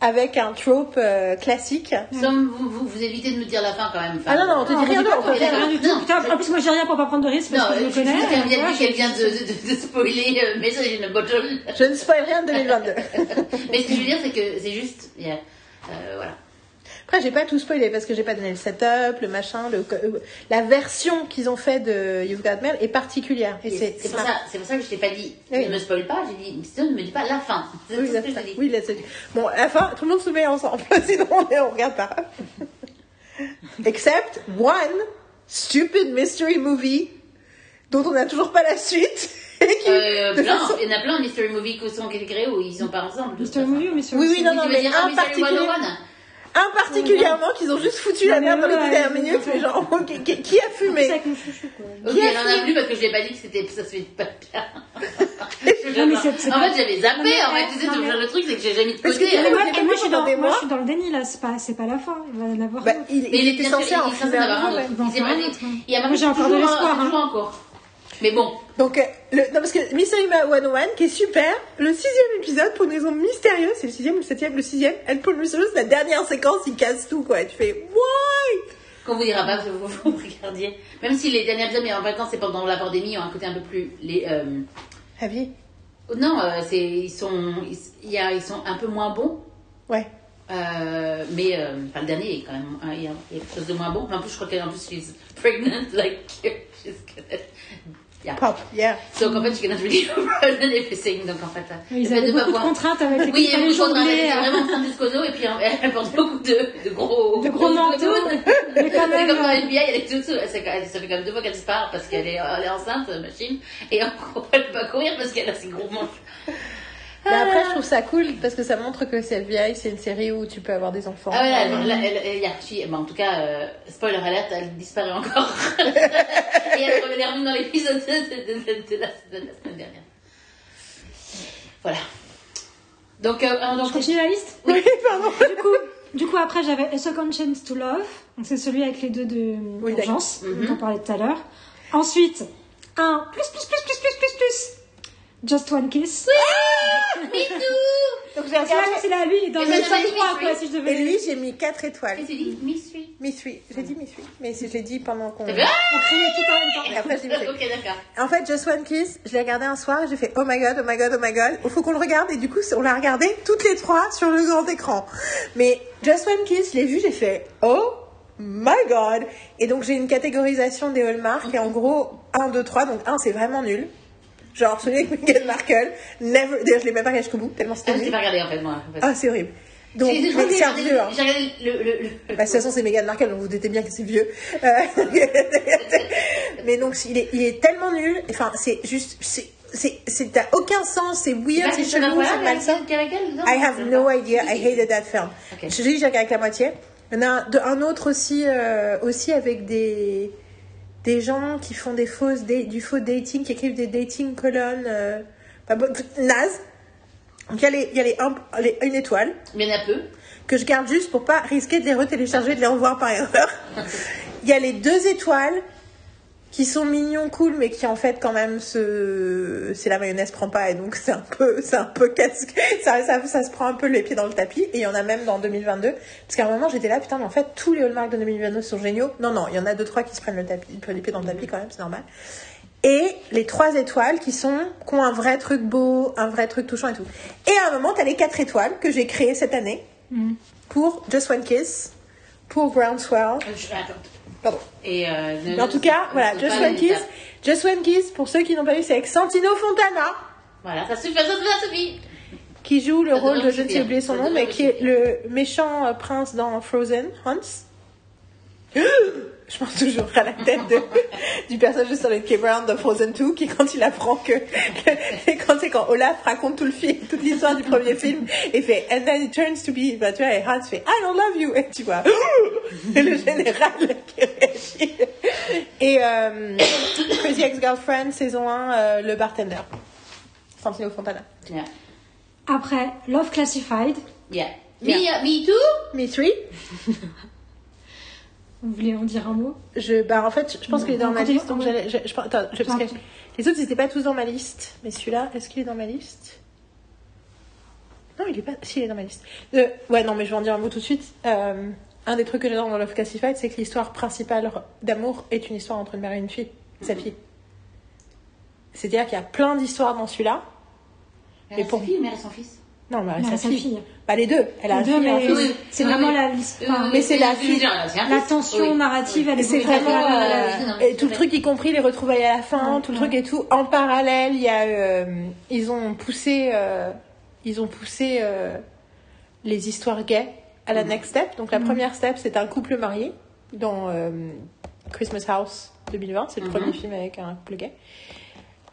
avec un trope euh, classique. Somme, vous, vous, vous évitez de me dire la fin quand même. Enfin, Ah non, non, on te dit rien on dit du tout. Non. Putain, En plus, moi, j'ai rien pour pas prendre de risque parce Non, que je je connais. qu'elle vient, vu qu'elle de, de, de spoiler euh, Message in a Bottle. Je ne spoil rien de 2022. Mais ce que je veux dire, c'est que c'est juste. yeah, euh, voilà. Après, j'ai pas tout spoilé parce que j'ai pas donné le setup, le machin, le, euh, la version qu'ils ont fait de You've Got Mail est particulière. Et Et c'est pour, ça- c'est pour ça que je t'ai pas dit. Oui. Ne me spoil pas, j'ai dit. Sinon, ne me dis pas la fin. C'est Oui, tout ce que je oui, Bon, la fin, tout le monde se met ensemble. Sinon, on, est- on regarde pas. Except one stupid mystery movie dont on n'a toujours pas la suite. qui- Euh, de plein. façon- Il y en a plein de mystery movies qui sont créés où ils sont pas ensemble. Mystery. Movie ou Mystery Oui, oui, non, non, mais dire un particulier. 101 Un particulièrement qu'ils ont juste foutu la merde dans les dernières minutes, mais genre, qui, a C'est fumé avec mon chouchou, quoi. Ok, Qui a elle en a fumé plus parce que je l'ai pas dit que c'était ça se fait pas bien. Non, mais c'est- c'est en fait, j'avais zappé. Non, mais- En fait, tu sais, non, tout mais- le truc, c'est que j'ai jamais de Parce côté. moi, je suis dans, pendant des moi, mois. je suis dans le déni là, c'est pas, c'est pas la fin, il va y en avoir Bah, il, était censé en en un Il y a marqué j'ai encore Mais bon, Donc, euh, le, non, parce que Mystery 101, qui est super, le sixième épisode, pour une raison mystérieuse, c'est le sixième, le septième, le sixième, elle pour une mystérieuse, la dernière séquence, il casse tout, quoi. Et tu fais, why? qu'on vous dira pas, vous, vous regardiez. Même si les derniers épisodes, mais en fait, quand c'est pendant la pandémie, ont un côté un peu plus. Les, euh, Javier? non, euh, c'est, ils, sont, ils, il y a, ils sont un peu moins bons. Ouais. Euh, mais euh, enfin, le dernier est quand même il y, a, quelque chose de moins bon. Mais en plus, je crois qu'elle en plus she's pregnant, like she's gonna. Yeah. Pop, yeah. Donc en fait, she cannot really run anything. Donc en fait, euh, Ils avaient de beaucoup de contraintes avec les Oui, il y a fallait beaucoup de contraintes. Euh, vraiment en train jusqu'aux os et puis euh, elle porte beaucoup de, de gros. De gros manteaux. doudounes. Mais quand C'est même, comme dans euh, FBI, elle est toute seule. Ça fait quand même deux fois qu'elle disparaît parce qu'elle est, elle est enceinte, machine. Et en gros, elle peut pas courir parce qu'elle a ses gros manches. Mais après, je trouve ça cool parce que ça montre que c'est FBI, c'est une série où tu peux avoir des enfants. Ah ouais, elle- elle- elle- y a Archie, bon, en tout cas, euh, spoiler alert, elle disparaît encore. Et elle revenait revenue dans l'épisode de, de, de, de la, de la semaine dernière. Voilà. Donc, euh, donc Je continue la liste Oui, pardon. du coup, du coup, après, j'avais A Second Chance to Love. Donc, c'est celui avec les deux de Oui, urgence, d'accord. dont on parlait tout à l'heure. Ensuite, un plus, plus, plus, plus, plus, plus, plus. Just One Kiss. Me too Donc j'ai regardé. c'est là, lui, dans le moi, top j'avais 3, mis quoi, si je devais Et lui, j'ai mis 4 étoiles. Et tu dis. Miss Oui. J'ai dit Miss Oui. Mais je l'ai dit pendant qu'on. Ah On criait tout en même temps. Et après, j'ai mis. Ok, d'accord. En fait, Just One Kiss, je l'ai regardé un soir, j'ai fait oh my god, oh my god, oh my god, il faut qu'on le regarde et du coup, on l'a regardé toutes les trois sur le grand écran. Mais Just One Kiss, je l'ai vu, j'ai fait oh my god. Et donc, j'ai une catégorisation des Hallmark et en gros, 1, 2, 3, donc 1, c'est vraiment nul. Genre celui avec Meghan Markle, never, d'ailleurs, je l'ai même pas regardé jusqu'au bout, tellement c'était Ah, je nul. pas regardé en fait, moi. En fait. Ah, c'est horrible. Donc, J'ai- j'ai regardé- c'est vieux, hein. J'ai regardé le. le, le- Bah, de toute façon, c'est Meghan Markle, donc vous doutez bien que c'est vieux. Euh, Mais donc, il est, il est tellement nul. Enfin, c'est juste, c'est, c'est, t'as aucun sens, c'est weird, c'est chelou, c'est malsain. I have no idea. I hated that film. Ok. Je dis, j'ai regardé avec la moitié. Il y en a un, un autre aussi, euh, aussi avec des, des gens qui font des fausses, du faux dating, qui écrivent des dating colonnes, euh, pas bon- naze. Donc, il y a les, il y a les, un- les- une étoile Mais il y en a peu. que je garde juste pour pas risquer de les retélécharger et de les revoir par erreur. Il y a les deux étoiles qui sont mignons, cool, mais qui en fait quand même se, c'est la mayonnaise prend pas et donc c'est un peu, c'est un peu casse, ça, ça, ça se prend un peu les pieds dans le tapis et il y en a même dans 2022 parce qu'à un moment j'étais là putain mais en fait tous les hallmarks de 2022 sont géniaux. Non non, il y en a deux trois qui se prennent le tapis, les pieds dans le tapis quand même, c'est normal. Et les trois étoiles qui sont, qui ont un vrai truc beau, un vrai truc touchant et tout. Et à un moment, t'as les quatre étoiles que j'ai créées cette année pour Just One Kiss, pour Groundswell. Euh, je- Attends. Pardon. Et euh, en tout cas, voilà, Just One Kiss. Just One Kiss, pour ceux qui n'ont pas vu, c'est avec Santino Fontana, Voilà, ça suffit, ça suffit, ça suffit. qui joue le Ça rôle de, je ne sais oublier son Ça nom, mais qui est le méchant euh, prince dans Frozen, Hans. Je pense toujours à la tête de- du personnage de Solid K. Brown de Frozen 2, qui quand il apprend que, que quand c'est quand Olaf raconte tout le film, toute l'histoire du premier film, et fait, and then it turns to be, bah, tu vois, et Hans fait, I don't love you, et tu vois, et le général qui réagit. Et, euh, Crazy Ex-Girlfriend, saison 1, euh, le bartender. Santino Fontana. Yeah. Après, Love Classified. Yeah. Yeah. Me, uh, me too? Me Three. Vous voulez en dire un mot? Je, bah, en fait, je pense qu'il est dans ma liste, donc continue. j'allais, je, je, attends, je- parce que Attends. les autres, ils n'étaient pas tous dans ma liste. Mais celui-là, est-ce qu'il est dans ma liste? Non, il est pas, si, il est dans ma liste. Euh, ouais, non, mais je vais en dire un mot tout de suite. Euh, un des trucs que j'adore dans Love Classified, c'est que l'histoire principale d'amour est une histoire entre une mère et une fille, sa fille. C'est-à-dire qu'il y a plein d'histoires dans celui-là. Elle Mais a pour- sa fille, mais son fils. Non, mais Mais sa, sa fille. fille. Bah, les deux. Elle a Les deux, mais. Oui, c'est vraiment oui. la, Euh, enfin, mais c'est la fille. la tension Oui. narrative, elle est C'est vraiment euh, non, et tout le truc y compris les retrouvailles à la fin Ouais, tout le ouais. truc et tout en parallèle il y a euh, ils ont poussé euh, ils ont poussé euh, les histoires gays à la next step donc la première step c'est un couple marié dans euh, Christmas House 2020 c'est le Mhm. premier film avec un couple gay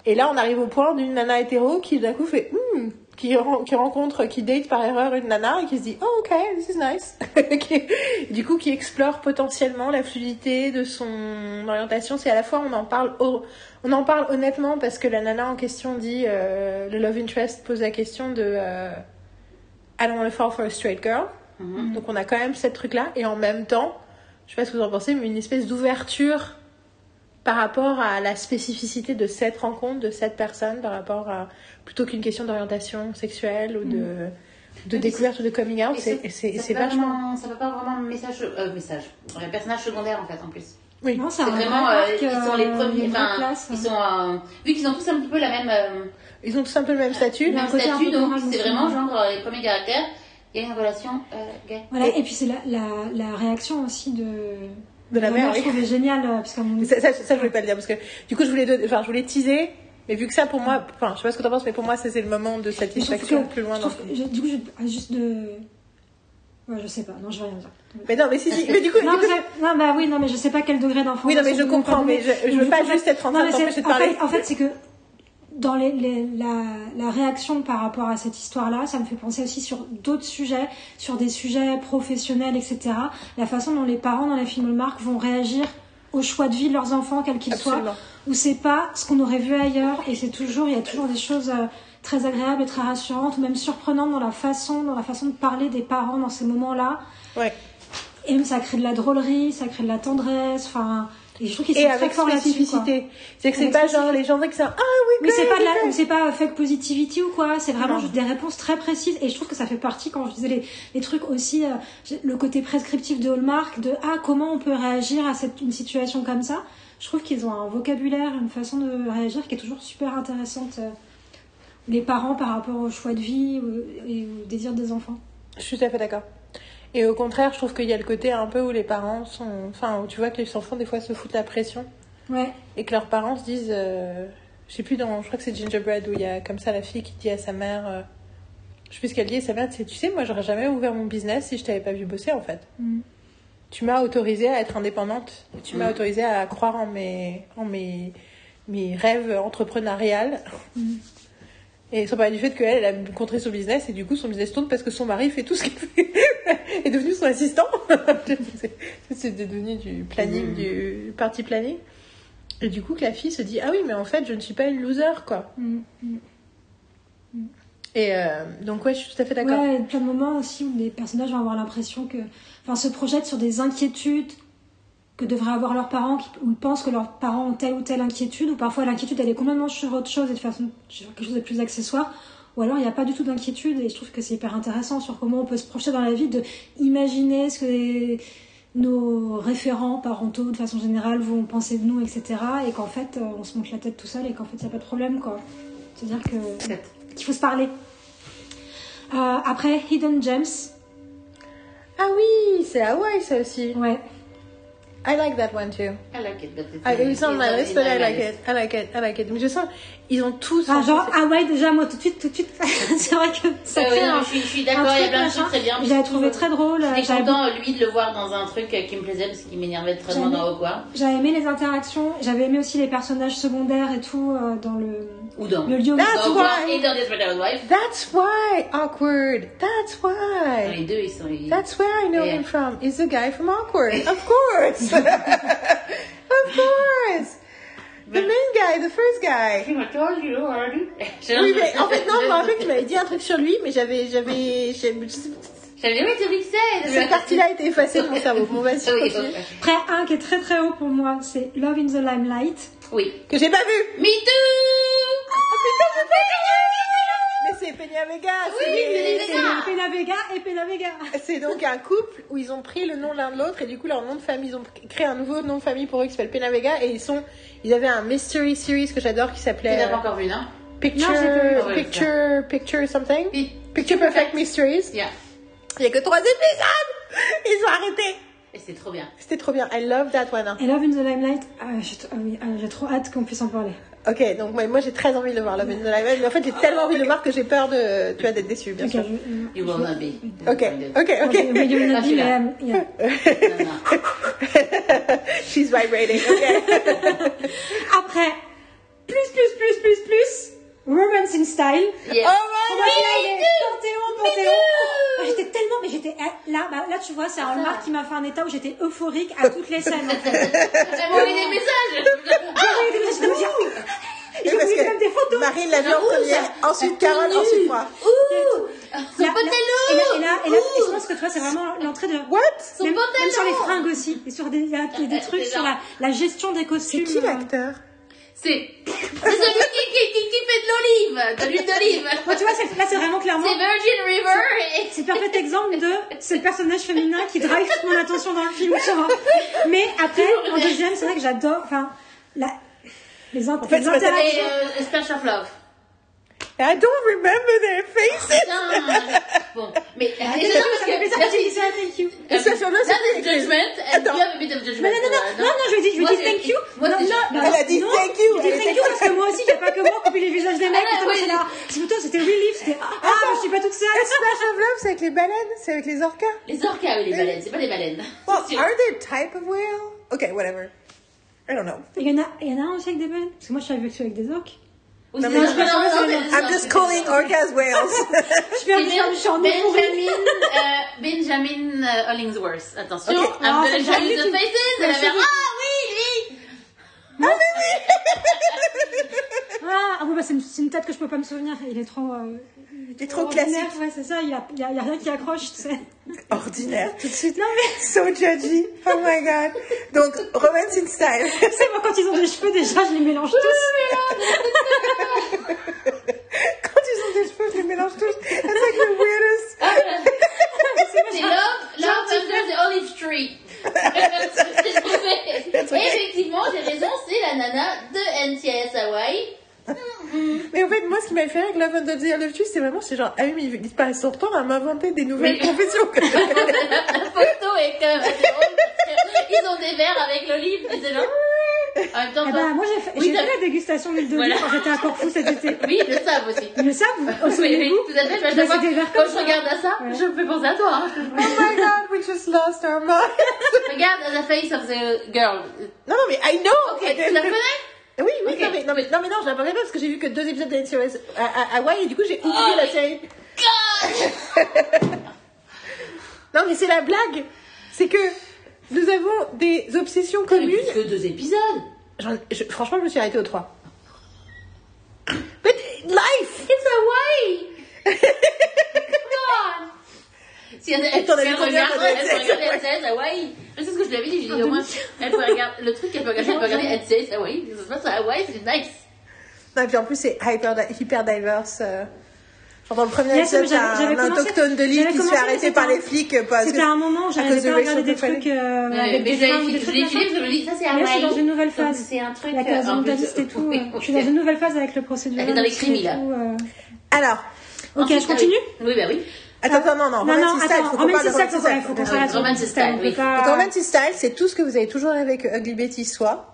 et là on arrive au point d'une nana hétéro qui d'un coup fait Hmm qui, ren- qui rencontre, qui date par erreur une nana et qui se dit oh ok this is nice, Qui- du coup qui explore potentiellement la fluidité de son orientation. C'est à la fois on en parle, au- on en parle honnêtement parce que la nana en question dit euh, le love interest pose la question de euh, I don't want to fall for a straight girl. Mhm. Donc on a quand même cette truc là et en même temps, je sais pas ce que vous en pensez, mais une espèce d'ouverture par rapport à la spécificité de cette rencontre, de cette personne, par rapport à plutôt qu'une question d'orientation sexuelle ou de, de Oui, découverte ou de coming out. Et C'est c'est- c'est- ça c'est fait pas vachement. vraiment- Ça fait pas vraiment message, euh, message, un personnage secondaire en fait en plus. Oui. Non, c'est vraiment, vrai euh, ils sont les euh, premiers, enfin, place. ils sont, euh, vu qu'ils ont tous un petit peu la même, euh, Ils ont tous un peu le même statut. Un même statut, donc c'est vraiment genre euh, les premiers caractères. Il y a une relation euh, gay. Voilà, et puis c'est la, la, la réaction aussi de, De la mère, Je oui. trouvais génial, euh, parce qu'à mon Ça, ça, ça, je voulais pas le dire parce que du coup je voulais, enfin, je voulais teaser, mais vu que ça pour moi, enfin, je sais pas ce que t'en penses, mais pour moi c'est le moment de satisfaction que- plus loin. je Dans... que- je- du coup, je, ah, juste de. Ouais, je sais pas, non, je vais rien dire. Mais non, mais si, si, mais du coup, Non, du coup- mais- non, bah oui, non, mais je sais pas quel degré d'enfant. Oui, non, mais je comprends, mais je, je veux pas juste être en train de. En fait, en fait, c'est que dans les, les- la, la réaction par rapport à cette histoire-là, ça me fait penser aussi sur d'autres sujets, sur des sujets professionnels, etc. La façon dont les parents dans les films Hallmark vont réagir au choix de vie de leurs enfants, quels qu'ils soient, où c'est pas ce qu'on aurait vu ailleurs, et c'est toujours, il y a toujours des choses euh, très agréables et très rassurantes, ou même surprenantes dans la façon, dans la façon de parler des parents dans ces moments-là. Ouais. Et même ça crée de la drôlerie, ça crée de la tendresse, enfin, Et je trouve qu'ils sont avec très forts spécificité. C'est que c'est pas genre les gens que c'est ah oui, Mais c'est pas de la, c'est pas fake positivity ou quoi. C'est vraiment juste des réponses très précises. Et je trouve que ça fait partie quand je disais les, les trucs aussi, euh, le côté prescriptif de Hallmark, de ah comment on peut réagir à cette une situation comme ça. Je trouve qu'ils ont un vocabulaire, une façon de réagir qui est toujours super intéressante. euh, les parents par rapport au choix de vie ou- et au désir des enfants. Je suis tout à fait d'accord. Et au contraire, je trouve qu'il y a le côté un peu où les parents sont. Enfin, où tu vois que les enfants, des fois, se foutent la pression. Ouais. Et que leurs parents se disent. euh, Je sais plus, dans, je crois que c'est Gingerbread où il y a comme ça la fille qui dit à sa mère. euh, je sais plus ce qu'elle dit à sa mère c'est Tu sais, moi, j'aurais jamais ouvert mon business si je t'avais pas vu bosser, en fait. Mm. Tu m'as autorisée à être indépendante. Tu m'as Mm. autorisée à croire en mes, en mes, mes rêves entrepreneuriales. Mm. Et sans parler du fait qu'elle, elle a contré son business et du coup son business tourne parce que son mari fait tout ce qu'il fait. est devenu son assistant. C'est- devenu du planning, Mhm. du party planning. Et du coup que la fille se dit ah oui mais en fait je ne suis pas une loser quoi. Mm, mm. Et euh, donc ouais je suis tout à fait d'accord. Ouais, il y a plein de moments aussi où les personnages vont avoir l'impression que, enfin, se projettent sur des inquiétudes que devraient avoir leurs parents, qui, ils pensent que leurs parents ont telle ou telle inquiétude, ou parfois l'inquiétude elle est complètement sur autre chose et de façon sur quelque chose de plus accessoire, ou alors il n'y a pas du tout d'inquiétude et je trouve que c'est hyper intéressant sur comment on peut se projeter dans la vie, de imaginer ce que les- nos référents parentaux de façon générale vont penser de nous, etc. Et qu'en fait euh, on se monte la tête tout seul et qu'en fait il n'y a pas de problème quoi. C'est-à-dire que qu'il faut se parler. Euh, après, Hidden Gems. Ah oui c'est Hawaii ça aussi. Ouais. I like that one too. I like it, but it's I, it's on my list but I like it. I like it. I like it. Je sens ils ont tous. Ah, genre, ah ouais, déjà, moi, tout de suite, tout de suite, c'est vrai que ça Ouais, fait ouais, non, un- je suis, je suis un d'accord, il y a plein de trucs très bien. surtout, trouvé très drôle. J'étais J'avais content, lui, de le voir dans un truc qui me plaisait parce qu'il m'énervait très J'aime- dans Hogwarts. J'avais aimé les interactions, j'avais aimé aussi les personnages secondaires et tout euh, dans le, Ou dans. le lieu où That's Dans Hogwarts why- et dans Desperate Housewives. That's why awkward. That's Dans why. les deux, ils sont. That's where I know Yeah. him from. Is the guy from Awkward. Of course. of course. The main guy, the first guy. I told you already. Oui, mais en fait, non, je me rappelle que tu m'avais dit un truc sur lui, mais j'avais, j'avais, J'avais oui, tu mixais. cette partie-là a été effacée de mon cerveau. Bon, vas-y, Oui, continue. ok. Après, un qui est très très haut pour moi, c'est Love in the Limelight. Oui. Que j'ai pas vu. Me too! Oh putain, j'ai pas vu. C'est Peña Vega. Oui, C'est Vega. Pena Vega et Pena Vega. C'est donc un couple où ils ont pris le nom l'un de l'autre et du coup leur nom de famille, ils ont créé un nouveau nom de famille pour eux qui s'appelle Pena Vega et ils sont, ils avaient un mystery series que j'adore qui Tu s'appelait l'as euh, pas encore vu, non? Picture, Non, Picture, Picture something. Picture Perfect Mysteries. Yeah. Il y a que trois épisodes. Ils ont arrêté. Et c'est trop bien. C'était trop bien. I love that one. Et Love in the Limelight, ah, j'ai ah oui, ah, j'ai trop hâte qu'on puisse en parler. Ok, donc moi, moi, j'ai très envie de le voir, Love in the Limelight. Mais en fait, j'ai tellement envie de le voir que j'ai peur de, tu vois, d'être déçue, bien Ok, sûr. je- You will not be. Ok, ok, Ok, ok. mais you will not be, non. She's vibrating. Ok. Après, plus, plus, plus, plus, plus, Romance in Style. Yes. Oh Panthéon, Panthéon. Ah, J'étais tellement, mais j'étais eh, là, bah, là tu vois, c'est un Hallmark qui m'a fait un état où j'étais euphorique à toutes les scènes. En fait. Elle m'a envoyé des messages. Marine l'a vu en première, ensuite Carole, ensuite moi. Ouh! Son pantalon! Et là, et là, et là, et je pense que tu vois, c'est vraiment l'entrée de. What? Son Même, pantalon! même sur les fringues aussi, et sur des, y a des C'est trucs sur la, la gestion des C'est costumes. qui l'acteur? C'est c'est celui qui, qui, qui, qui fait de l'olive, de l'huile d'olive. Moi, tu vois, c'est- là, c'est vraiment clairement. C'est Virgin River et C'est le parfait exemple de ce personnage féminin qui drive toute mon attention dans le film, tu vois. Mais après, en deuxième, c'est vrai que j'adore, enfin, la, les, int- fait, les que- et interactions. euh, Splash of Love. I don't remember their faces. Putain, bon, mais Ah, c'est parce que thank you. Et ça, sur That is judgment and Attends. you have a bit of judgment. Non, non, non, non, euh, non, je lui dit, je lui c'est- thank you. non, non, Elle a dit thank you. Je dis Elle thank you parce que moi aussi, a pas que moi qui oublie les visages des mecs. Ah, oui. c'est là. C'est plutôt, c'était relief, c'était, ah, je suis pas toute seule. Splash of Love, c'est avec les baleines C'est avec les orcas Les orcas, oui, les baleines, c'est pas des baleines. Well, are they type of whale? Okay, whatever. I don't know. Il y en a, il y en a un aussi avec des baleines. Parce que moi, je suis ceux avec des orques. Non, mais je- Non, non, non, I'm I'm just calling orcas whales. Je suis en euphorie. Benjamin, euh, Benjamin euh, Hollingsworth. Attention, Ok. I'm Ah, gonna c'est show pas you du the tout. faces. Elle. Ah oui, Ah, bah, c'est une, c'est une tête que je peux pas me souvenir. Il est trop. euh, Il est trop ordinaire. classique. Ouais, c'est ça. Il y a, y a- y a rien qui accroche, tu sais. Ordinaire, tout de suite. Non mais so judgy. Oh my god. Donc romance in style. Tu sais, moi, quand ils ont des cheveux, déjà, je les mélange tous. Quand ils ont des cheveux, je les mélange tous. That's like the weirdest. C'est Love, Love Under the Olive Tree. Effectivement, j'ai raison, c'est la nana de NCIS Hawaii. Mais en fait, moi, ce qui m'a fait rire avec Love Under the Olive Tree, c'est vraiment, c'est genre, ah oui, mais il passe son temps à m'inventer des nouvelles Oui. professions. La photo est quand même qu'ils ont des verres avec l'olive, et c'est genre. En même temps, Eh ben, moi, j'ai fait, Oui, fait la dégustation d'huile d'olive Voilà. quand j'étais à Corfou cet été. Oui, ils le savent aussi. Ils le savent, vous Oui, oui, souvenez-vous tout à fait. Verres quand je regarde à ça, Ouais. je me fais penser à toi. Hein. Je- oh my god, we just lost our mind. Regarde the face of the girl. Non, non, mais I know. Ok, tu la connais Oui, oui, Ok. non, mais, non, mais, non, mais non, je la connais pas parce que j'ai vu que deux épisodes de NCIS à, et du coup, j'ai oublié Oh, la série. Non, mais c'est la blague. C'est que nous avons des obsessions communes. Plus que deux épisodes. Je- franchement, je me suis arrêtée aux trois. But life! It's Hawaii Come on Si elle, elle, elle combien, regarde, elle regarder NCIS Hawaii. Je sais ce que je lui avais dit, j'ai dit au moins, elle peut regarder, le truc qu'elle peut regarder, elle peut regarder NCIS Hawaii. Ça se passe à Hawaii, c'est nice. Non, et puis en plus, c'est hyper, hyper diverse. euh. Genre, dans le premier Yes, épisode, j'avais- t'as j'avais un commencé- autochtone de l'île j'avais qui se fait arrêter par un- les flics parce C'était que. un moment où de pas à regarder des trucs euh, Mais avec mais des fringues, des trucs parce dis, ça c'est Là, je suis dans une nouvelle Donc, phase. C'est un truc. La euh, case un mentaliste et tout. Euh, ok. Je suis dans une nouvelle phase avec le procédural. Elle est dans les et là. tout, euh. Alors, Ok, je continue Oui, bah oui. Attends, attends, non, non, Non, non, Romantic Style, attends, faut qu'on parle de Romantic Style, Romantic faut qu'on- s'arrête Romantic Style, oui. Romantic Style, c'est tout ce que vous avez toujours rêvé que Ugly Betty soit.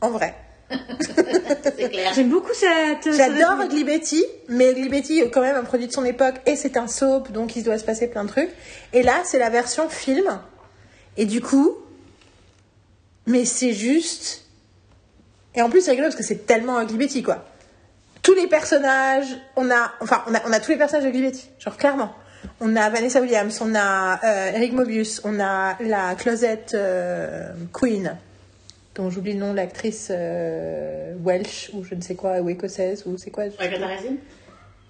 En vrai. C'est clair. J'aime beaucoup cette. J'adore Ugly Betty, mais Ugly Betty est quand même un produit de son époque et c'est un soap, donc il doit se passer plein de trucs. Et là, c'est la version film. Et du coup, mais c'est juste. Et en plus, c'est rigolo parce que c'est tellement Ugly Betty, quoi. Tous les personnages, on a, enfin, on a, on a tous les personnages de Ugly Betty, genre clairement. On a Vanessa Williams, on a euh, Eric Mobius, on a la Closette euh, Queen, dont j'oublie le nom l'actrice euh, Welsh ou je ne sais quoi, ou écossaise ou c'est quoi je Agatha. Racine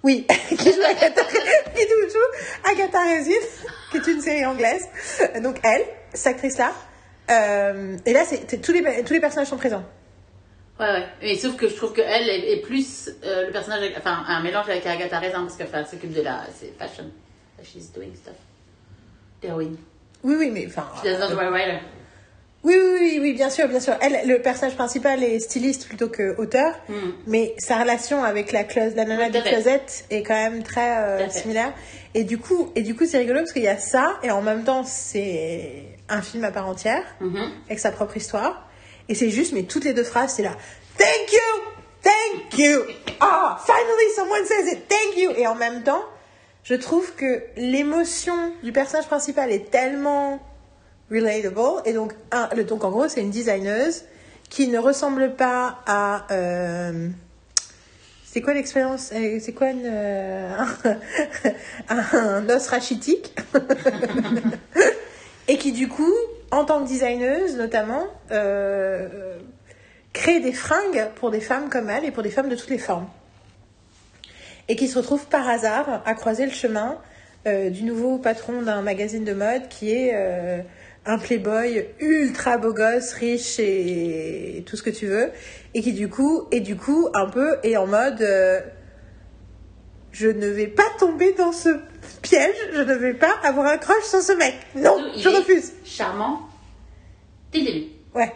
Oui, qui joue Agatha, qui joue Agatha Racine, qui est une série anglaise. Donc elle, cette actrice-là. Et là, c'est c'est- tous les tous les personnages sont présents. Ouais, ouais. Mais sauf que je trouve qu'elle est, est plus euh, le personnage, avec- enfin, un mélange avec Agatha Raisin parce qu'elle enfin, s'occupe de la. C'est fashion. She's doing stuff. L'héroïne. Oui, oui, mais enfin. She doesn't wear writer. Oui, oui, oui, oui, bien sûr, bien sûr. Elle, le personnage principal est styliste plutôt que auteur, Mm. mais sa relation avec la close, la nana du fait. closet est quand même très euh, similaire. Et du coup, et du coup, c'est rigolo parce qu'il y a ça et en même temps, c'est un film à part entière Mhm. avec sa propre histoire. Et c'est juste, mais toutes les deux phrases, c'est là. Thank you, thank you. Ah, finally someone says it. Thank you. Et en même temps, je trouve que l'émotion du personnage principal est tellement relatable. Et donc, un, le, donc en gros, c'est une designeuse qui ne ressemble pas à. euh, c'est quoi l'expérience euh, C'est quoi euh, un os rachitique Et qui, du coup, en tant que designeuse, notamment, euh, crée des fringues pour des femmes comme elle et pour des femmes de toutes les formes. Et qui se retrouve par hasard à croiser le chemin euh, du nouveau patron d'un magazine de mode qui est euh, un playboy ultra beau gosse, riche et tout ce que tu veux, et qui du coup, et du coup, un peu est en mode euh, je ne vais pas tomber dans ce piège, je ne vais pas avoir un crush sur ce mec. Non, Il je refuse. Charmant. Dès le début. Ouais.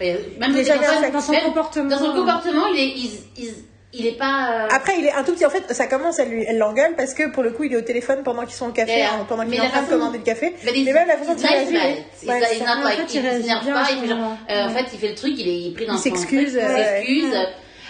Même Il téléphone, affecté. Dans son même comportement. Dans son comportement, il est, il, il, il est pas. euh, Après, il est un tout petit. En fait, ça commence, elle lui- elle l'engueule parce que pour le coup, il est au téléphone pendant qu'ils sont au café, Yeah. hein, pendant qu'il Mais est en train de commander le café. He's- Mais même la façon dont il réagit. il il il s'énerve pas, à il moment-là. euh, en fait, il fait le truc, il, est, il pris dans Il son s'excuse, truc, euh, il s'excuse.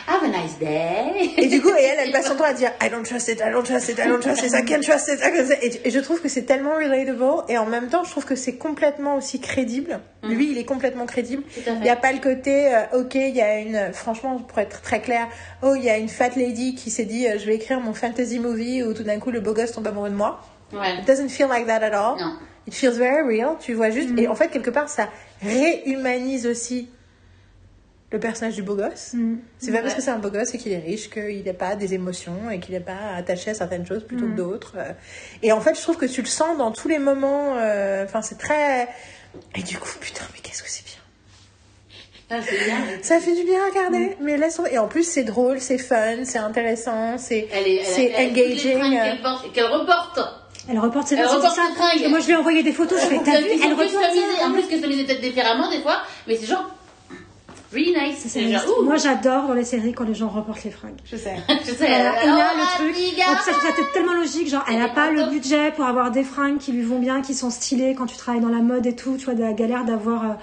Have a nice day. Et du coup, et elle, elle passe son temps à dire I don't trust it, I don't trust it, I don't trust it, I can't trust it. I can't trust it. Et, je trouve que c'est tellement relatable et en même temps, je trouve que c'est complètement aussi crédible. Lui, il est complètement crédible. Mm. Il n'y a pas le côté, euh, ok, il y a une, franchement, pour être très clair, oh, il y a une fat lady qui s'est dit, euh, je vais écrire mon fantasy movie où tout d'un coup le beau gosse tombe amoureux de moi. Ouais. It doesn't feel like that at all. Non. It feels very real. Tu vois juste. Et en fait, quelque part, ça réhumanise aussi le personnage du beau gosse. Mm. C'est pas parce que c'est un beau gosse et qu'il est riche qu'il n'a pas des émotions et qu'il n'est pas attaché à certaines choses plutôt Mm. que d'autres. euh. Et en fait, je trouve que tu le sens dans tous les moments. euh, Enfin, c'est très. Et du coup, putain, mais qu'est-ce que c'est bien. Ah. Ça fait du bien à regarder. Mm. Mais laisse tomber. Et en plus, c'est drôle, c'est fun, c'est intéressant, c'est. Elle est, elle, C'est elle- toutes les engaging, qu'elle qu'elle reporte. Elle reporte ses Elle c'est reporte ça. moi, je lui ai envoyé des photos. Je fais, t'as vu Elle reporte customisés. ça. En plus, peut-être différemment des fois, mais c'est genre really nice. C'est C'est genre, ouh. Moi, j'adore dans les séries quand les gens reportent les fringues. Je sais. Je sais. Alors, là, la le truc, amiga. en plus, ça, être tellement logique. Genre, elle Elle n'a pas le budget pour avoir des fringues qui lui vont bien, qui sont stylées quand tu travailles dans la mode et tout. Tu vois, de la galère d'avoir. euh,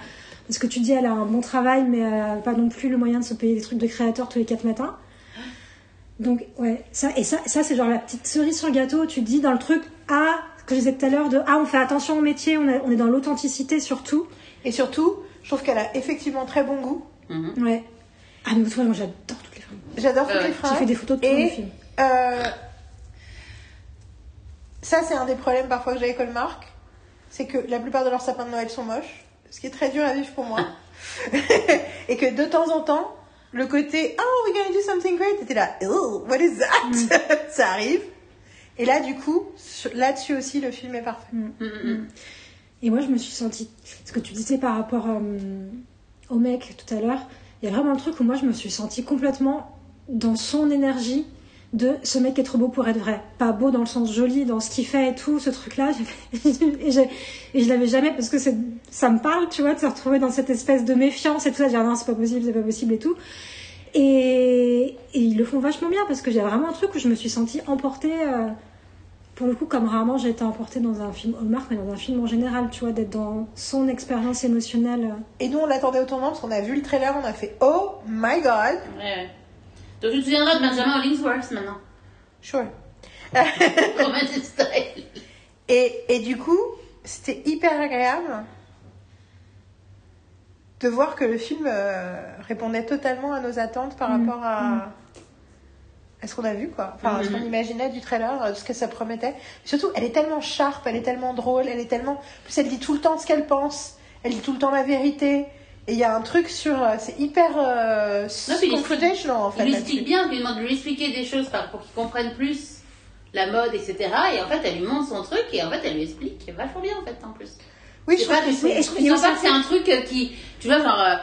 Parce que tu dis, elle a un bon travail, mais elle n'a pas non plus le moyen de se payer des trucs de créateur tous les quatre matins. Donc, ouais, ça, et ça, ça c'est genre la petite cerise sur le gâteau. Tu te dis dans le truc, ah, ce que je disais tout à l'heure, de ah, on fait attention au métier, on, est- on est dans l'authenticité surtout. Et surtout, je trouve qu'elle a effectivement très bon goût. Mhm. Ouais. Ah, mais toi, moi, j'adore toutes les fringues. J'adore toutes Ouais. les J'ai fringues. fait des photos de tout Et- le film. Euh, ça, c'est un des problèmes parfois que j'ai avec Hallmark. C'est que la plupart de leurs sapins de Noël sont moches. Ce qui est très dur à vivre pour moi. et que de temps en temps, le côté Oh, we're gonna do something great, était là, Oh, what is that? Ça arrive. Et là, du coup, là-dessus aussi, le film est parfait. Mhm, mhm. Et moi, je me suis sentie. Ce que tu disais par rapport euh, au mec tout à l'heure, il y a vraiment le truc où moi, je me suis sentie complètement dans son énergie de ce mec est trop beau pour être vrai. Pas beau dans le sens joli, dans ce qu'il fait et tout, ce truc-là. Et, je l'avais jamais parce que ça me parle, tu vois, de se retrouver dans cette espèce de méfiance et tout ça, de dire non, c'est pas possible, c'est pas possible et tout. Et, et ils le font vachement bien parce que j'ai vraiment un truc où je me suis sentie emportée. euh, pour le coup, comme rarement j'ai été emportée dans un film Hallmark, mais dans un film en général, tu vois, d'être dans son expérience émotionnelle. Et nous, on l'attendait au tournant parce qu'on a vu le trailer, on a fait Oh my god! Ouais, ouais. Donc tu te souviendras de Benjamin Hollingsworth maintenant. Sure. Romantic style. Et, et du coup, c'était hyper agréable de voir que le film euh, répondait totalement à nos attentes par Mm. rapport à, à ce qu'on a vu, quoi. Enfin, à ce Mhm. qu'on imaginait du trailer, euh, ce que ça promettait. Surtout, elle est tellement sharp, elle est tellement drôle, elle est tellement. En plus, elle dit tout le temps ce qu'elle pense, elle dit tout le temps la vérité. Et il y a un truc sur. euh, C'est hyper. Euh, Non, puis il en fait. Il lui explique bien, il lui demande de lui expliquer des choses pour qu'il comprenne plus la mode, etc. Et en fait, elle lui montre son truc et en fait, elle lui explique vachement bien, en fait, en plus. Oui, je pas, que c'est- je- que c'est un truc euh, qui, tu vois, genre, euh,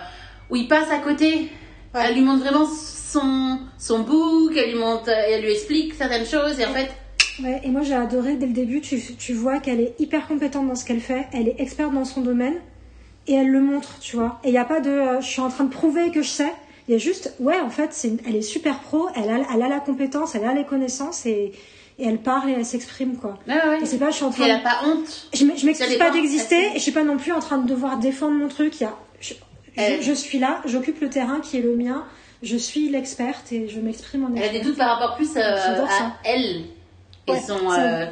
où il passe à côté. Ouais. Elle lui montre vraiment son, son book, elle lui montre, elle lui explique certaines choses et en fait, Ouais, et moi j'ai adoré dès le début, tu, tu vois qu'elle est hyper compétente dans ce qu'elle fait, elle est experte dans son domaine, et elle le montre, tu vois. Et il n'y a pas de euh, je suis en train de prouver que je sais, il y a juste, ouais, en fait, une- elle est super pro, elle a, elle a la compétence, elle a les connaissances, et, et elle parle et elle s'exprime, quoi. ouais, ouais. Et c'est pas, je suis en Puis train elle de... a pas honte. Je je m'excuse pas d'exister, et je suis pas non plus en train de devoir défendre mon truc, il y a... Je, je- Elle- je suis là, j'occupe le terrain qui est le mien, je suis l'experte, et je m'exprime en Elle a des doutes par rapport plus euh, à elle et Ouais, son, euh,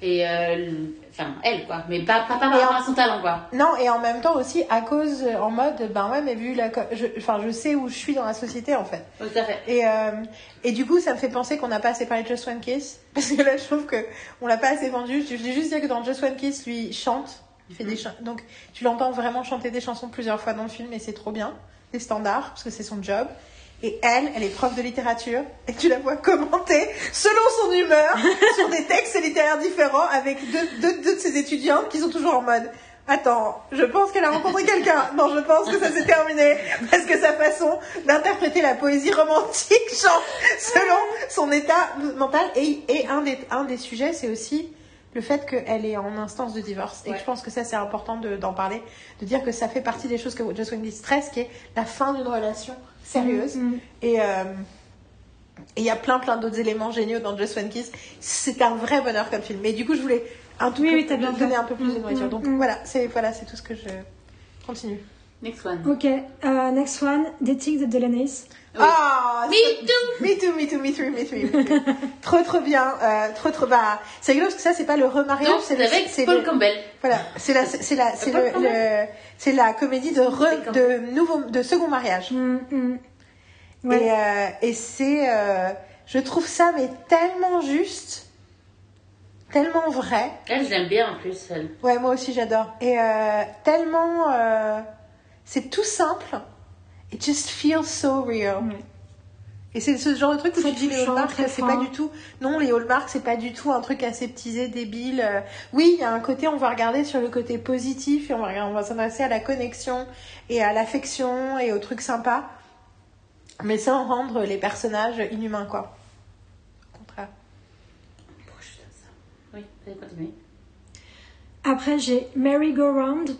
et euh, enfin elle quoi, mais pas, pas, pas par rapport à son talent quoi. Non, et en même temps aussi à cause, en mode, ben ouais, mais vu la. je- Enfin, je, sais où je suis dans la société en fait. Tout à fait. Et, euh, et du coup, ça me fait penser qu'on n'a pas assez parlé de Just One Kiss. Parce que là, je trouve qu'on l'a pas assez vendu. Je voulais juste dire que dans Just One Kiss, lui, chante. Il fait des. Donc, tu l'entends vraiment chanter des chansons plusieurs fois dans le film et c'est trop bien. Des standards, parce que c'est son job. Et elle, elle est prof de littérature. Et tu la vois commenter selon son humeur sur des textes littéraires différents avec deux, deux, deux de ses étudiantes qui sont toujours en mode. Attends, je pense qu'elle a rencontré quelqu'un. Non, je pense que ça s'est terminé. Parce que sa façon d'interpréter la poésie romantique change selon son état mental. Et, et un, des, un des sujets, c'est aussi le fait qu'elle est en instance de divorce. Et je pense que ça, c'est important de- d'en parler. De dire que ça fait partie des choses que Just This stress, qui est la fin d'une relation sérieuse. Mm. Et euh, et il y a plein plein d'autres éléments géniaux dans Just One Kiss. C'est un vrai bonheur comme film. Mais du coup, je voulais un tout Oui, peu- oui, donner un peu plus de Mm, nourriture. mm, Donc mm. voilà, c'est voilà, c'est tout ce que je continue. Next one. Ok, euh, next one, Dating the Delaneys. Ah, too. Me too, me too, me too, me too, me too. trop trop bien, euh, trop trop bah c'est rigolo parce que ça c'est pas le remariage, c'est le- avec Paul le- Campbell. voilà, c'est la c'est la c'est le, c'est la comédie de re- de nouveau de second mariage. Mm, mm. Ouais. Et, euh, et c'est, euh, je trouve ça mais tellement juste, tellement vrai. Elle, je l'aime bien en plus. Elle. Ouais, moi aussi j'adore. Et euh, tellement, euh, c'est tout simple. it just feels so real. Et c'est ce genre de truc où tu dis les touchant, Hallmark, très c'est pas du tout. Non, les Hallmark, c'est pas du tout un truc aseptisé, débile. Euh, Oui, il y a un côté, on va regarder sur le côté positif et on va, regarder- on va s'intéresser à la connexion et à l'affection et aux trucs sympas, mais sans rendre les personnages inhumains, quoi. Au contraire. Pourquoi je suis comme ça? Oui, allez. Après, j'ai Merry Go Round.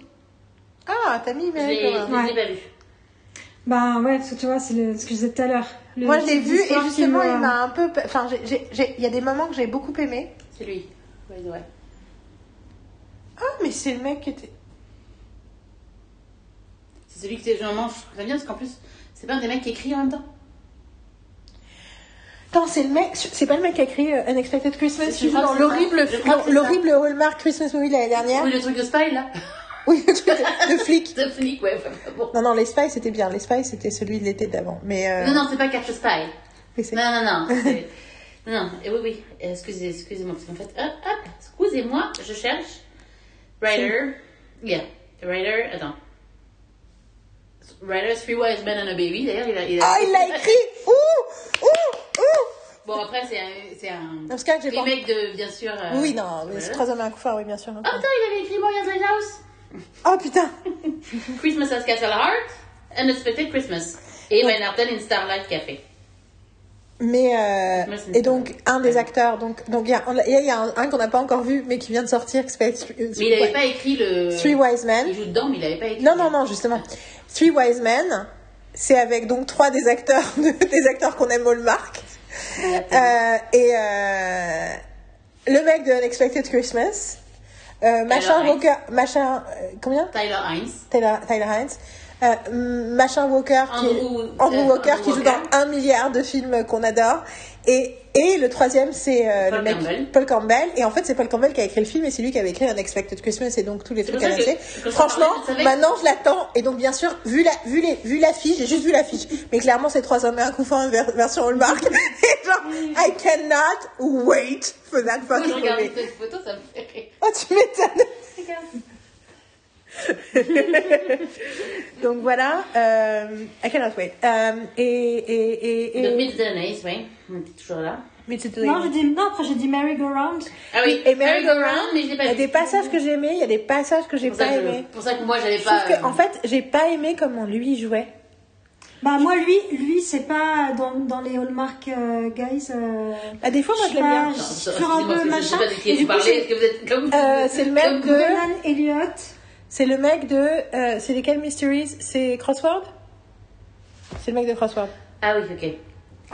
Ah, t'as mis Je Mary l'ai Gowan. je l'ai pas vu. Bah ouais, parce que tu vois, c'est le- ce que je disais tout à l'heure. Le Moi, je l'ai vu et justement, me- il m'a un peu. Enfin, j'ai- j'ai- j'ai- il y a des moments que j'ai beaucoup aimé. C'est lui. Ouais, ouais. Ah, mais c'est le mec qui était. C'est celui qui était généralement. J'aime bien parce qu'en plus, c'est pas un des mecs qui écrit en même temps. Attends, c'est le mec, c'est pas le mec qui a écrit euh, Unexpected Christmas, Je qui joue dans l'horrible. Je l'horrible Hallmark Christmas movie de l'année dernière. Oui, le truc de Spy là. Oui, le truc de, de flic. De flic, ouais. bon. Non, non, les Spies c'était bien. Les Spies c'était celui de l'été d'avant. Mais euh, Non, non, c'est pas Catch a Spy. Non, non, non. Non, non, et oui, oui. Excusez, excusez-moi, parce qu'en fait, hop, hop, excusez-moi, je cherche. Writer. Yeah. Writer, attends. Writer, Three Wise Men and a Baby, d'ailleurs, il a. Il a... Ah, il l'a écrit. Ouh, ouh, ouh. Bon, après, c'est un, un Dans ce cas, j'ai pas. remake de, bien sûr. euh, Oui, non, mais c'est trois hommes et un oui, bien sûr. Oh, putain, il avait écrit Morgan's Lighthouse. Oh putain. Christmas at Castle Heart, Unexpected Christmas. Et Van Harten in Starlight Café. Mais euh, et donc un des acteurs, donc donc il y a, y un, un qu'on n'a pas encore vu, mais qui vient de sortir, qui s'appelle Mais il n'avait pas écrit le. Three Wise Men. Il joue dedans, mais il n'avait pas écrit. Non, non, non, justement. Three Wise Men, c'est avec donc trois des acteurs, des acteurs qu'on aime Hallmark. Euh, et euh, le mec de Unexpected Christmas, euh, machin. Walker, machin, euh, combien? Tyler Hines. Tyler, Tyler Hines. Euh, machin Walker, qui, Andrew- Andrew euh, Walker, Andrew qui joue dans un milliard de films qu'on adore. Et, et le troisième, c'est euh, Paul le mec Campbell. Paul Campbell. Et en fait, c'est Paul Campbell qui a écrit le film et c'est lui qui avait écrit Unexpected Christmas et donc tous les trucs annoncés. Franchement, maintenant je l'attends. Et donc, bien sûr, vu la, vu les, vu l'affiche, j'ai juste vu l'affiche. Mais clairement, c'est trois hommes et un couffin ver- version Hallmark. et genre, I cannot wait for that fucking movie. cette photo, ça me fait rire. Oh, tu m'étonnes. Donc voilà, euh, I cannot wait. Euh, et, et, et, Days, oui. On était toujours là. mais c'est Non, j'ai dit, non, après j'ai dit Merry Go Round. Ah oui, Et Merry Go Merry-Go-Round, Round, mais je l'ai il pas y a vu. des passages que j'ai aimés, il y a des passages que j'ai pas que je- aimés. pour ça que moi, j'avais Je pas. trouve que, euh, en fait, j'ai pas aimé comment lui jouait. Bah moi lui, lui c'est pas dans, dans les Hallmark euh, guys. euh, Bah, des fois, moi, je l'aime bien. je- sur un peu que je machin. pas de qui Et vous du coup, parlez. j'ai- Est-ce que vous êtes comme. Euh, c'est le mec comme- de- Donald Elliott. C'est le mec de. euh, c'est lesquels Mysteries C'est Crossword? C'est le mec de Crossword. Ah oui, ok.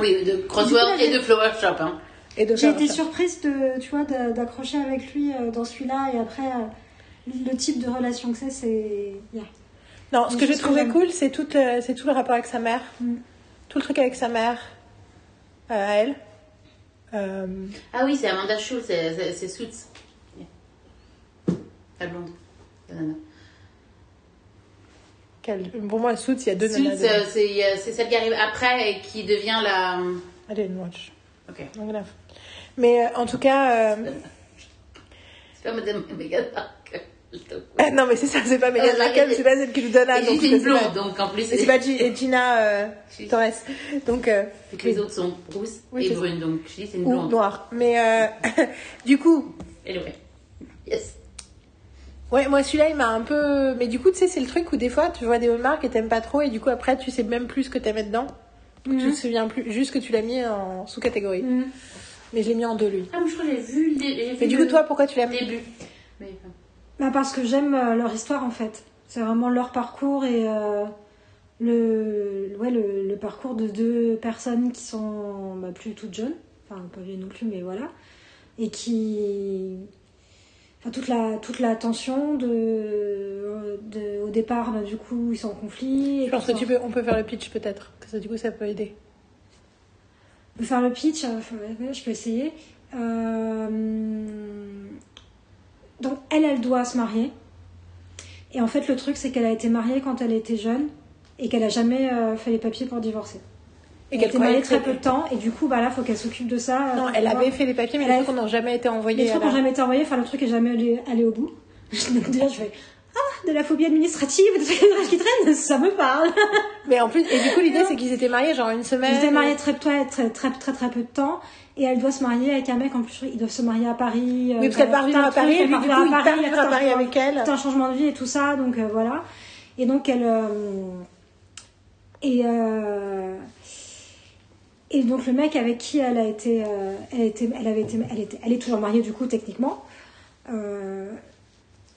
Oui, de Crossword et de Flower Shop. Hein. Et de J'ai été Flower Shop. surprise de, tu vois, de- d'accrocher avec lui euh, dans celui-là et après euh, le type de relation que c'est, c'est. yeah. Non, ce que j'ai trouvé cool, c'est tout, le, c'est tout le rapport avec sa mère. Mm. Tout le truc avec sa mère. euh, à elle. Euh, Ah oui, c'est Amanda Schultz, c'est c'est- c'est Suits. La blonde. La nana. Quelle- Pour moi, Suits, il y a deux Suits, nanas. c'est celle qui arrive après et qui devient la. I didn't watch. Ok. Donc, bref. Mais euh, en tout cas, euh, C'est pas Madame Markle. ah, non mais c'est ça, c'est pas Meghan Oh, Markle, c'est- pas celle qui joue Donna, Et donc c'est une blonde, donc en plus. Et c'est pas Gi- et Gina euh. Torres. Donc euh, que les autres sont rousses Oui, et brunes, donc je dis c'est une ou blonde. noire. Mais euh, du coup, Anyway. Yes. Ouais, moi celui-là il m'a un peu. Mais du coup, tu sais, c'est le truc où des fois tu vois des Hallmark et t'aimes pas trop, et du coup après tu sais même plus ce que t'aimais dedans. Tu te souviens plus, juste que tu l'as mis en sous-catégorie. Mm. Mais je l'ai mis en deux lui. Ah, mais je crois que j'ai vu le dé- j'ai Mais du coup, toi, pourquoi tu l'aimes? début. Mais, enfin, Bah parce que j'aime euh, leur histoire en fait. C'est vraiment leur parcours et euh, le, ouais, le, le parcours de deux personnes qui sont bah, plus toutes jeunes, enfin pas vieilles non plus, mais voilà, et qui. Enfin, toute la, toute la tension de, de. Au départ, bah, du coup, ils sont en conflit. et Je pense que tu peux, on peut faire le pitch peut-être. Que ça, du coup, ça peut aider. On peut faire le pitch, euh, je peux essayer. Euh, donc elle, elle doit se marier. Et en fait, le truc, c'est qu'elle a été mariée quand elle était jeune et qu'elle a jamais euh, fait les papiers pour divorcer. Et elle qu'elle était mariée croyait très peu de temps et du coup, bah là, faut qu'elle s'occupe de ça. Non, euh, elle avait fait les papiers, mais les trucs n'ont jamais été envoyés. Les trucs n'ont jamais été envoyés, enfin le truc est jamais allé, allé au bout. Donc déjà, je fais Ah de la phobie administrative, de trucs qui traînent, ça me parle. Mais en plus, et du coup, l'idée, c'est qu'ils étaient mariés genre une semaine. Ils étaient mariés très, très, très, très, très, très peu de temps. Et elle doit se marier avec un mec, en plus, ils doivent se marier à Paris. Oui, parce qu'elle part vivre à Paris, et lui, du coup, il part vivre à Paris avec elle. tout un changement de vie et tout ça, donc euh, voilà. Et donc elle. euh, et. Et donc le mec avec qui elle a été, euh, elle, était, elle avait été, elle était, elle est toujours mariée du coup techniquement, euh,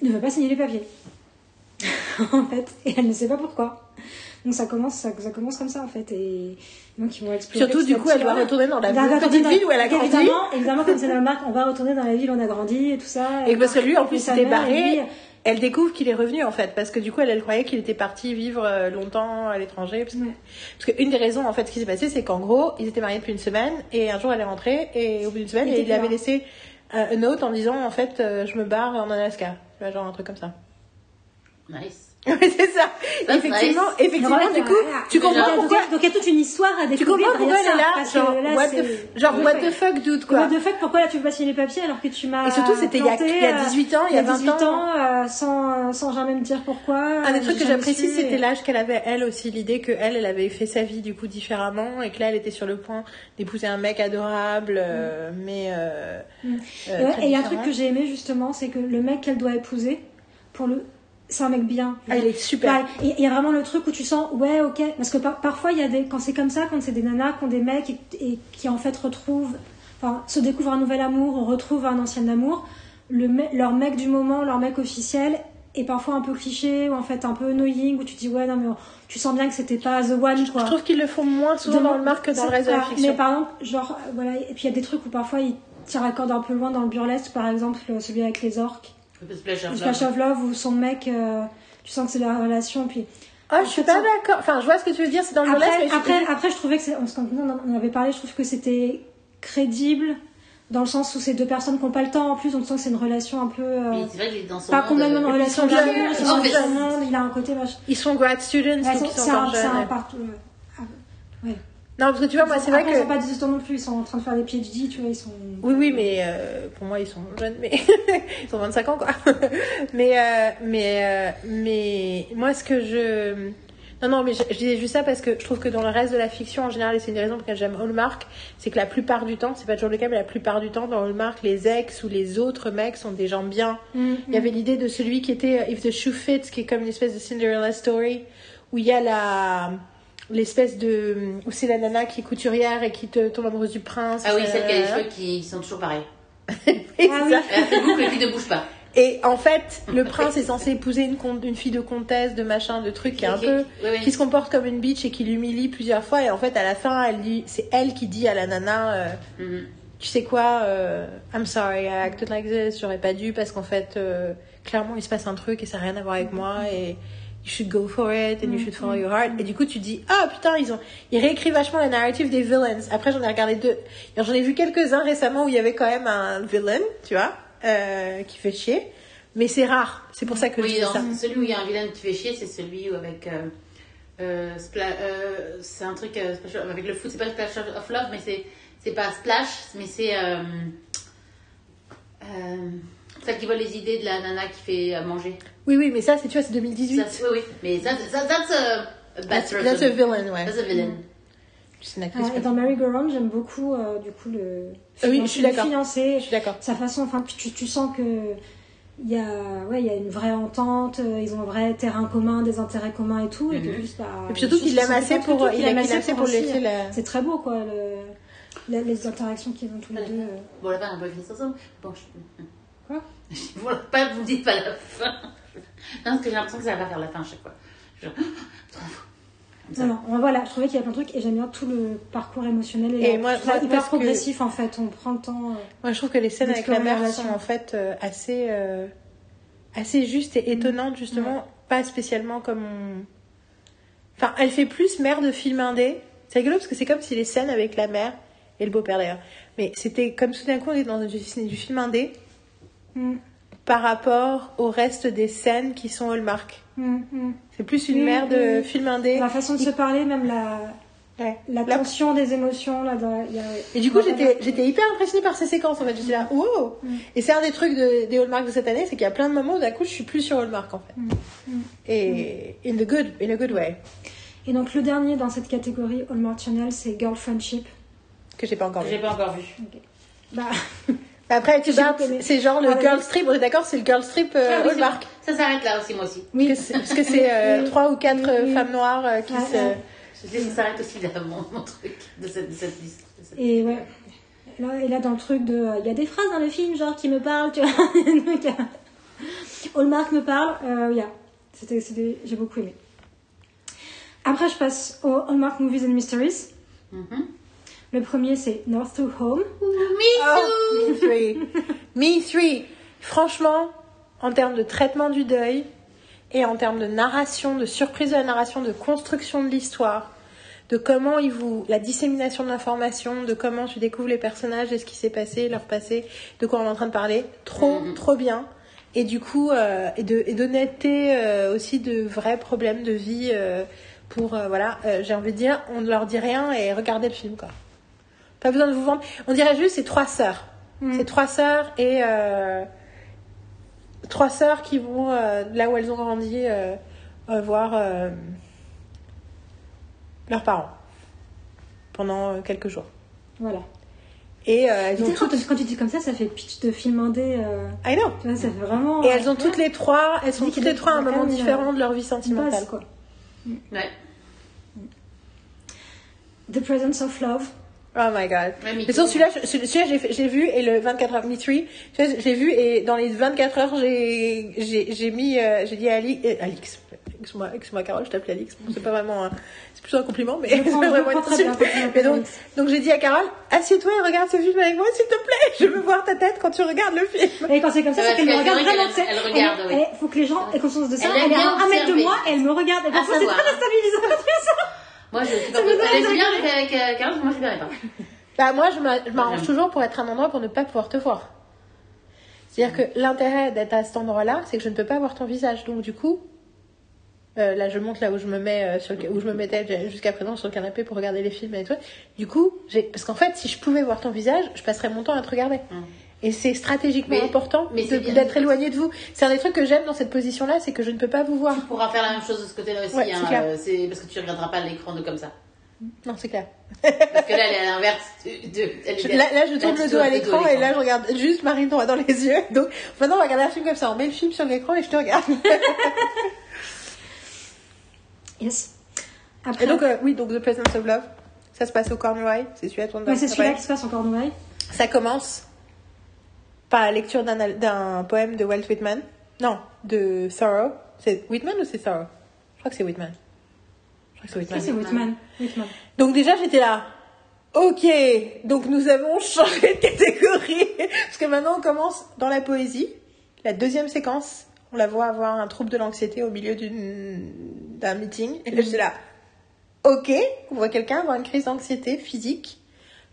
ne veut pas signer les papiers. en fait, et elle ne sait pas pourquoi. Donc ça commence, ça, ça commence comme ça en fait, et donc ils vont explorer. Surtout, du coup, elle doit voilà. retourner dans la retourner petite ville où elle a grandi. Évidemment, évidemment comme c'est la marque, on va retourner dans la ville où on a grandi et tout ça. Et parce que lui, en plus, Et mère, et barré. Elle découvre qu'il est revenu, en fait, parce que du coup, elle, elle croyait qu'il était parti vivre euh, longtemps à l'étranger. Parce, que- Ouais. parce qu'une des raisons, en fait, ce qui s'est passé, c'est qu'en gros, ils étaient mariés depuis une semaine, et un jour, elle est rentrée, et au bout d'une semaine, Il et avait laissé euh, une note en disant, en fait, euh, je me barre en Alaska. Tu vois, genre un truc comme ça. Nice. Oui, c'est ça. Effectivement, effectivement, Voilà, du coup, voilà. tu comprends Donc, pourquoi, Donc il y a toute une histoire à tu découvrir. comprends pourquoi elle est là, genre, là, what the, genre, what the fuck, dude, quoi. What the fuck, pourquoi là tu veux pas signer les papiers alors que tu m'as. Et surtout, c'était il y a- planté, il y a euh, 18 ans, il y a 20 18 ans. euh, sans, sans jamais me dire pourquoi. Un des trucs que j'apprécie, c'était et- l'âge qu'elle avait, elle aussi, l'idée que elle, elle avait fait sa vie du coup différemment et que là, elle était sur le point d'épouser un mec adorable, euh, mais. Euh, Mm. euh, Et il y a un truc que j'ai aimé justement, c'est que le mec qu'elle doit épouser, pour le, c'est un mec bien. Ah, il est super. Et Il y a vraiment le truc où tu sens, ouais, ok, parce que par- parfois il y a des, quand c'est comme ça, quand c'est des nanas qui ont des mecs et, et qui en fait retrouvent, enfin, se découvrent un nouvel amour, ou retrouvent un ancien amour, le leur mec du moment, leur mec officiel est parfois un peu cliché ou en fait un peu annoying où tu dis ouais non mais tu sens bien que c'était pas the one quoi. Je trouve qu'ils le font moins souvent De- dans le marque que dans le reste de la pas- fiction. Mais par exemple, genre, euh, voilà, et puis il y a des trucs où parfois ils tirent la corde un peu loin dans le burlesque, par exemple euh, celui avec les orques, Le Splash of Splash Love. of Love, où son mec, euh, tu sens que c'est la relation, puis Ah, je suis pas ça- d'accord. Enfin, je vois ce que tu veux dire, c'est dans le après, burlesque, mais je- après, après, je trouvais que c'est, on, se- on en avait parlé, je trouve que c'était crédible dans le sens où c'est deux personnes qui n'ont pas le temps en plus, on sent que c'est une relation un peu euh, c'est vrai qu'il est dans son pas complètement une relation monde, il a un côté vach- ils sont grad students, Ouais, donc c'est ils sont c'est un, un partout. ah, ouais. Non, parce que tu vois, moi, c'est vrai que. ils sont pas des étudiants non plus, ils sont en train de faire des PhD, tu vois, ils sont. Oui, oui, mais euh, pour moi, ils sont jeunes, mais ils ont 25 ans, quoi. mais, euh, mais, euh, mais moi, ce que je... Non, non, mais je, je disais juste ça parce que je trouve que dans le reste de la fiction, en général, et c'est une des raisons pour laquelle j'aime Hallmark, c'est que la plupart du temps, c'est pas toujours le cas, mais la plupart du temps, dans Hallmark, les ex ou les autres mecs sont des gens bien. Mm, Il y avait l'idée de celui qui était If the Shoe Fits, qui est comme une espèce de Cinderella Story, où il y a la l'espèce de où c'est la nana qui est couturière et qui te tombe amoureuse du prince Ah oui, celle qui a les euh, cheveux qui sont toujours pareils. et, Ah c'est oui. ça. Elle a fait le boucle qui ne bouge pas. Et en fait, le prince est censé épouser une, une fille de comtesse, de machin, de truc qui est un peu, Oui, oui. qui se comporte comme une bitch et qui l'humilie plusieurs fois. Et en fait, à la fin, elle dit, c'est elle qui dit à la nana, euh, Mhm. tu sais quoi, euh, I'm sorry, I acted like this, j'aurais pas dû parce qu'en fait, euh, clairement, il se passe un truc et ça n'a rien à voir avec moi et you should go for it and you should follow your heart. Et du coup, tu dis, ah putain, ils ont, ils réécrivent vachement la narrative des villains. Après, j'en ai regardé deux. J'en ai vu quelques-uns récemment où il y avait quand même un villain, tu vois, euh, qui fait chier. Mais c'est rare. C'est pour ça que je Oui, dis dans ça. celui où il y a un vilain qui fait chier, c'est celui où avec. euh, euh, c'est un truc avec le foot, c'est pas Splash of Love, mais c'est c'est pas Splash, mais c'est. Celle qui vole les idées de la nana qui fait manger. Oui, oui, mais ça, c'est, tu vois, c'est 2018. Ça, c'est- oui, oui, mais ça, ça that's a, a bad That's, person. that's a villain, ouais. That's a villain. C'est une actrice. Ah, et dans Merry Go Round, j'aime beaucoup euh, du coup le. Ah oui, je suis le d'accord. Je suis d'accord. sa façon, enfin, puis tu, tu sens que il y a, ouais, il y a une vraie entente, euh, ils ont un vrai terrain commun, des intérêts communs et tout, et juste, bah, Et puis surtout qu'il l'aime assez pour, il assez pour laisser la. C'est très beau, quoi, le, la- les interactions qu'ils ont tous les deux. euh. Bon, la fin, on va finir ensemble. Bon, je... Quoi? Bon, la fin, vous dites pas la fin. Non, parce que j'ai l'impression que ça va faire la fin à chaque fois. Genre. Non, non, voilà, je trouvais qu'il y a plein de trucs et j'aime bien tout le parcours émotionnel et, Et moi- je hyper que- progressif en fait. On prend le temps. euh, Moi, je trouve que les scènes avec la mère sont en fait euh, assez, euh, assez justes et étonnantes, justement. Pas spécialement comme on. Enfin, elle fait plus mère de film indé. C'est rigolo parce que c'est comme si les scènes avec la mère et le beau-père d'ailleurs. Mais c'était comme tout d'un coup on est dans du, du film indé mm, par rapport au reste des scènes qui sont Hallmark. mm, mm. C'est plus une Oui, mère de oui. film indé. La façon de se parler, même la, Ouais. La La- tension des émotions, là, dans- il y a- Et du coup, j'étais, j'étais hyper impressionnée par ces séquences. En fait, j'étais là, wow. Mm. Et c'est un des trucs de, des Hallmark de cette année, c'est qu'il y a plein de moments où d'un coup, je suis plus sur Hallmark en fait. Mm. Mm. Et in the good, in a good way, Et donc, le dernier dans cette catégorie Hallmark Channel, c'est Girl Friendship. que j'ai pas encore J'ai vu. pas encore vu. Bah, Après, tu aimé. c'est genre le girl strip. On est d'accord, c'est le girl strip euh, Ah oui, Hallmark. Ça s'arrête là aussi, moi aussi. oui. Parce que c'est- euh, trois ou quatre Oui, euh, femmes noires euh, qui se. Je sais, ça s'arrête aussi là, mon, mon truc de cette, de cette liste. de cette- Et ouais. Là, et là, dans le truc de. Il y a des phrases dans le film, genre, qui me parlent, tu vois. Donc, Hallmark me parle, euh, yeah. C'était, c'était, j'ai beaucoup aimé. Après, je passe aux Hallmark Movies and Mysteries. Mhm. Le premier, c'est North to Home. Oh, me three. me three. Franchement, en termes de traitement du deuil et en termes de narration, de surprise de la narration, de construction de l'histoire, de comment ils vous, la dissémination de l'information, de comment tu découvres les personnages et ce qui s'est passé, leur passé, de quoi on est en train de parler, trop, Mhm. trop bien. Et du coup, euh, et de et d'honnêteté euh, aussi de vrais problèmes de vie euh, pour euh, voilà, euh, j'ai envie de dire, on ne leur dit rien et regardez le film quoi. Pas besoin de vous vendre. On dirait juste c'est trois sœurs. Mm. C'est trois sœurs et euh, trois sœurs qui vont euh, là où elles ont grandi euh, voir euh, leurs parents pendant quelques jours. Voilà. Et euh, elles Tu ont sais, quand, toutes. quand tu dis comme ça, ça fait pitch de film indé. euh, I know. tu vois, ça fait vraiment. Et elles ont toutes les trois. Elles sont toutes les trois à un moment différent de leur vie sentimentale. base, quoi. Ouais. The Presence of Love. Oh my god. Mais sur celui-là, celui-là, j'ai vu et le 24 heures, Me Three, tu vois, j'ai vu et dans les 24 heures, j'ai j'ai j'ai mis, euh, j'ai dit à Ali, euh, Alix, excuse-moi, excuse-moi Carole, je t'appelle Alix, Bon, c'est pas vraiment, un- c'est plutôt un compliment, mais Je c'est je vraiment une bien Mais donc, donc j'ai dit à Carole, assieds-toi et regarde ce film avec moi, s'il te plaît, je veux voir ta tête quand tu regardes le film. Et quand c'est comme ça, Ouais, c'est qu'elle me regarde vraiment. tu sais. elle regarde, Elle- oui. elle- faut que les gens aient conscience de ça. Elle est bien à un mètre de moi, elle me regarde. Et À parfois, c'est très déstabilisant. Moi, je suis pas avec, Carole, moi, je verrai pas. Bah moi, je m'a- je m'arrange Ouais. toujours pour être à un endroit pour ne pas pouvoir te voir. C'est-à-dire que l'intérêt d'être à cet endroit-là, c'est que je ne peux pas voir ton visage. Donc du coup, euh, là je monte là où je me mets, euh, sur le- où je me mettais jusqu'à présent sur le canapé pour regarder les films et tout. Du coup, j'ai, parce qu'en fait, si je pouvais voir ton visage, je passerais mon temps à te regarder. Mm. Et c'est stratégiquement Mais- important d'être éloigné de vous. C'est un des trucs que j'aime dans cette position-là, c'est que je ne peux pas vous voir. Tu pourras faire la même chose de ce côté-là aussi, Ouais, c'est hein, clair. euh, parce que tu regarderas pas l'écran de comme ça. Non, c'est clair. Parce que là, elle est à l'inverse. là, là, je tourne le dos à l'écran et là, je regarde juste Marine droit dans les yeux. Donc, maintenant, on va regarder un film comme ça. On met le film sur l'écran et je te regarde. Yes. Après, Et donc, euh, oui, donc The Presence of Love, ça se passe au Cornouailles. C'est celui-là dont on ouais, c'est celui-là qui se passe en Cornouailles. Ça commence la lecture d'un poème de Walt Whitman. Non, de Thoreau. C'est Whitman ou c'est Thoreau? Je crois que c'est Whitman. Je crois que c'est Whitman. c'est Whitman? Whitman. Donc déjà, j'étais là. Ok, donc nous avons changé de catégorie. Parce que maintenant, on commence dans la poésie. La deuxième séquence, on la voit avoir un trouble de l'anxiété au milieu d'un meeting. Et là, j'étais là. Ok, on voit quelqu'un avoir une crise d'anxiété physique.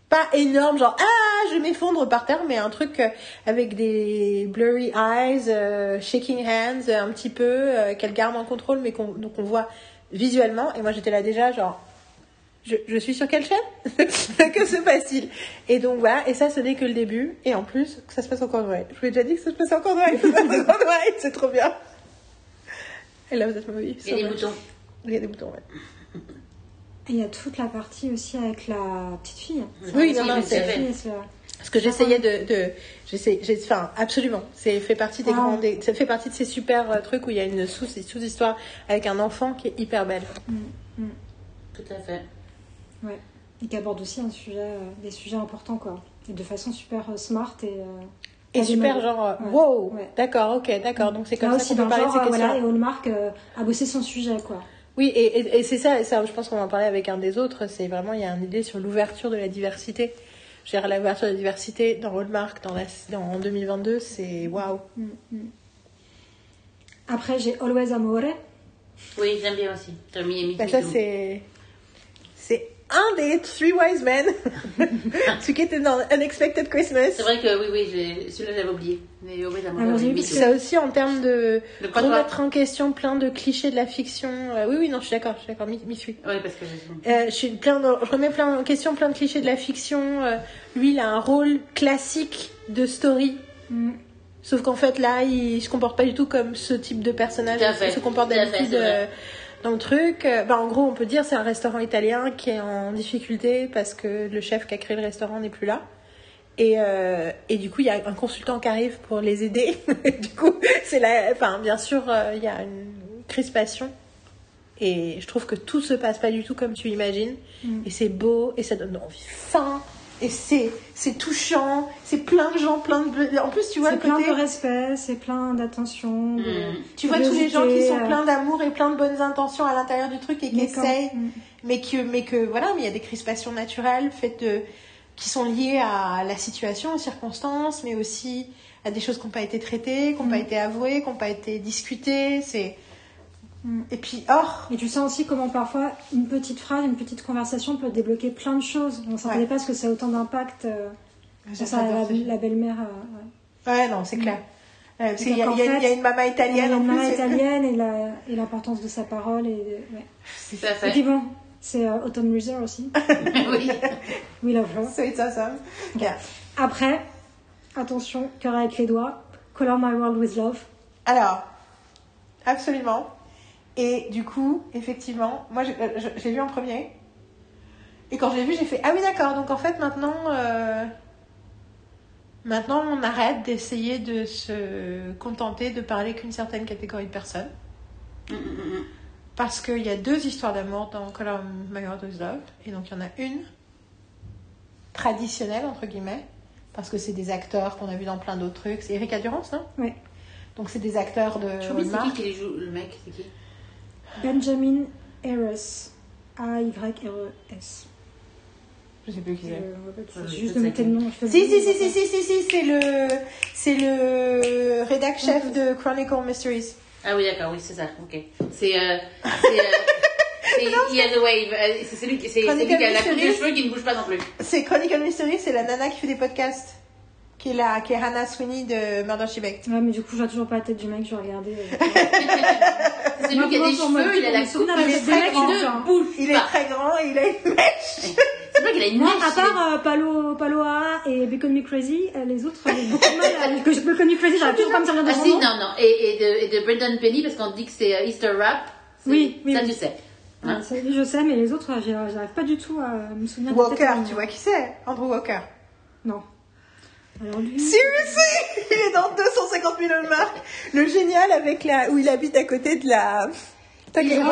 Pas énorme, genre ah, je m'effondre par terre, mais un truc euh, avec des blurry eyes, euh, shaking hands, euh, un petit peu, euh, qu'elle garde en contrôle, mais qu'on donc on voit visuellement. Et moi, j'étais là déjà, genre je, je suis sur quelle chaîne? Que se passe-t-il? Et donc voilà, et ça ce n'est que le début, et en plus que ça se passe en Cornouailles. Je vous ai déjà dit que ça se passe en Cornouailles, c'est trop bien. Et là vous êtes ma vie. Il y a des boutons. Il y a des boutons, ouais. Et il y a toute la partie aussi avec la petite fille. Oui, non, non, c'est- vrai. Fille, c'est- Parce que j'essayais de, de j'essaie, j'ai, enfin, absolument. C'est fait partie des Ah. grands, des- ça fait partie de ces super euh, trucs où il y a une sous, sous-histoire avec un enfant qui est hyper belle. Tout à fait. Ouais. Et qui aborde aussi un sujet, euh, des sujets importants, quoi. Et de façon super euh, smart et. euh, Et super genre, euh, Ouais. wow, Ouais. d'accord, ok, d'accord. Donc c'est comme Là ça aussi, qu'on dans peut le parler de genre, ces euh, questions. voilà, et Hallmark euh, a bossé son sujet, quoi. Oui, et, et- et c'est ça, je pense qu'on va en parler avec un des autres, c'est vraiment, il y a une idée sur l'ouverture de la diversité. Je veux dire, l'ouverture de la diversité dans Hallmark, dans la, dans, en 2022, c'est waouh. Après, j'ai Always Amore. Oui, j'aime bien aussi. Mis Bah, ça, c'est un des Three Wise Men, celui qui était dans Unexpected Christmas. C'est vrai que oui, oui, celui-là j'avais oublié. Mais oui, j'ai vu Ça aussi en termes de remettre en question plein de clichés de la fiction. Euh, oui, oui, non, je suis d'accord, je suis d'accord, m'y m'y suis. Oui, parce que. Euh, je, suis plein de- je remets plein en question plein de clichés de la fiction. Euh, lui, il a un rôle classique de story. Mm. Sauf qu'en fait, là, il se comporte pas du tout comme ce type de personnage. Il se comporte d'habitude dans le truc. Euh, bah, en gros, on peut dire c'est un restaurant italien qui est en difficulté parce que le chef qui a créé le restaurant n'est plus là. Et, euh, et du coup, il y a un consultant qui arrive pour les aider. du coup, c'est la, enfin, bien sûr, euh, il y a une crispation. Et je trouve que tout se passe pas du tout comme tu imagines. Mm. Et c'est beau, et ça donne envie faim. Et c'est, c'est touchant, c'est plein de gens, plein de. En plus, tu vois C'est le plein côté. de respect, c'est plein d'attention. de- Mm. Tu vois tous les gens qui sont pleins d'amour et plein de bonnes intentions à l'intérieur du truc et qui essayent, Mm. mais que, mais que voilà, mais il y a des crispations naturelles faites de, qui sont liées à la situation, aux circonstances, mais aussi à des choses qui n'ont pas été traitées, qui n'ont pas Mm. été avouées, qui n'ont pas été discutées. C'est. Et puis oh, Et tu sens aussi comment parfois une petite phrase, une petite conversation peut débloquer plein de choses. On ne s'attendait Ouais. pas à ce que ça ait autant d'impact. euh, sur ça, la, la belle-mère. euh, ouais. Ouais, non, c'est clair. Ouais, parce Et qu'il y, a- y a- y a une maman italienne Et en la plus. c'est- italienne et la- et l'importance de sa parole. Et, ouais. Tout à et puis bon, c'est euh, Autumn Reeser aussi. oui. We love her. So it's awesome. Yeah. Après, attention, cœur avec les doigts. Color My World with Love. Alors, absolument. Et du coup, effectivement, moi j'ai euh, j'ai vu en premier. Et quand j'ai vu, j'ai fait Ah oui, d'accord. Donc en fait, maintenant, euh, maintenant on arrête d'essayer de se contenter de parler qu'une certaine catégorie de personnes. Mm, mm, mm. Parce qu'il y a deux histoires d'amour dans Color My Heart with Love. Et donc il y en a une traditionnelle, entre guillemets. Parce que c'est des acteurs qu'on a vus dans plein d'autres trucs. C'est Erika Durance, non? Ouais. Donc c'est des acteurs de Je Hallmark. qui qui les joue, le mec, c'est qui? Benjamin Harris. A-Y-R-E-S. Je sais plus qui c'est. Juste sais de mettre le nom. Si, si, si, si, si, si, si, c'est le, c'est le rédac chef de Chronicle Mysteries. Ah oui, d'accord, oui, c'est ça, ok. C'est. Euh, c'est. Euh, c'est a wave. euh, C'est celui, qui- c'est qui a la coupe de cheveux qui ne bouge pas non plus. C'est Chronicle Mysteries, c'est la nana qui fait des podcasts. Qui est la, qui est Hannah Sweeney de Murder She Baked. Ouais, mais du coup, je vois toujours pas la tête du mec, je vais regarder. euh, C'est Moi, qui a des cheveux, il a la coupe qui hein. ne bouge Il est très grand et il a une mèche. C'est vrai qu'il a une Moi, mèche. à part euh, Palo, Paloa et Bacon Me Crazy, euh, les autres, j'ai beaucoup de mal à... que je Bacon Me Crazy, j'arrive toujours pas à me servir de Ah si, nom. non, non. Et, et, de, et de Brendan Penny, parce qu'on dit que c'est Easter Rap. Oui, oui, Ça, oui. tu sais. Ouais, Hein ça, oui, je sais, mais les autres, j'arrive pas du tout à me souvenir Walker, de mon tu vois qui c'est? Andrew Walker. Non. Alors lui... Seriously Il est dans 250 000 marques. Le génial avec la, où il habite à côté de la... T'as. C'est celui.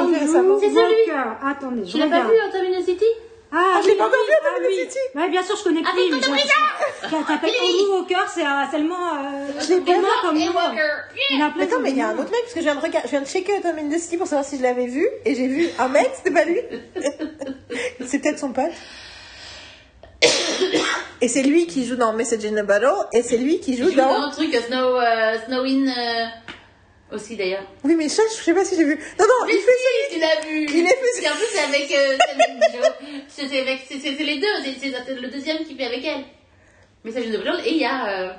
Walker. Attendez, je Tu l'as pas vu, Antonio City? Ah, je l'ai pas encore vu, ah Anthony oui. City. Ouais, bien sûr, je connais lui, mais Tonton je... Ça s'appelle Andrew Walker, c'est tellement... Euh... Je l'ai pas vu. comme en a plein Attends, mais il y a un autre mec, parce que je viens de, regarder, je viens de checker the City pour savoir si je l'avais vu, et j'ai vu un mec, c'était pas lui. c'est peut-être son pote. Et c'est lui qui joue dans Message in a Bottle, et c'est lui qui joue joue dans dans... le truc Snow, euh, Snow In euh, aussi d'ailleurs. Oui, mais ça, je sais pas si j'ai vu. Non, non, il fait Si, tu l'as vu. Il est fait- Parce qu'en plus, c'est avec. euh, c'est avec- c'est les deux. C'est le deuxième qui fait avec elle. Message de Blanc. Et il y a. euh,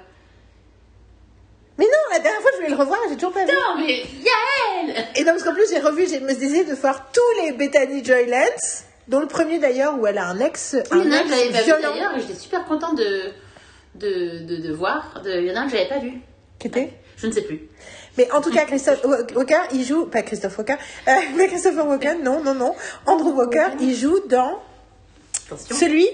Mais non, la dernière fois, je voulais le revoir, j'ai toujours pas vu. Non, mais il y a elle. Et non, parce qu'en plus, j'ai revu, j'ai me décidé de voir tous les Bethany Joylands, dont le premier d'ailleurs, où elle a un ex, Oui, un que ex vu violent. d'ailleurs. J'étais super contente de, de, de, de voir. De- Il y en a un que j'avais pas vu. Qui était Je ne sais plus. Mais en tout cas, Christophe Walker, il joue, pas Christophe Walker, euh, mais Christopher Walken, non, non, non. Andrew Walker, il joue dans Attention. celui.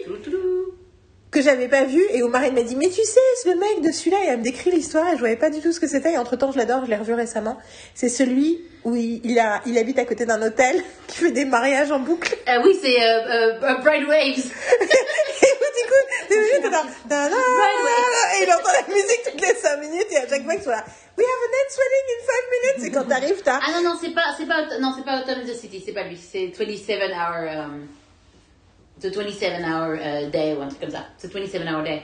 Que j'avais pas vu et où Marine m'a dit, mais tu sais, c'est le mec de celui-là, et elle me décrit l'histoire et je voyais pas du tout ce que c'était. Et entre temps, je l'adore, je l'ai revu récemment. C'est celui où il, il a, il habite à côté d'un hôtel qui fait des mariages en boucle. Euh, oui, c'est euh, euh, Bride Waves. Et où du coup, et il entend la musique toutes les 5 minutes et à chaque fois, il soit là, we have a next wedding in 5 minutes. Et quand t'arrives, t'as, Ah non, non, c'est pas, c'est pas, non, c'est pas Autumn the City, c'est pas lui, c'est 27 hour, um, the 27 hour uh, day ou un truc comme ça. C'est 27 hour day.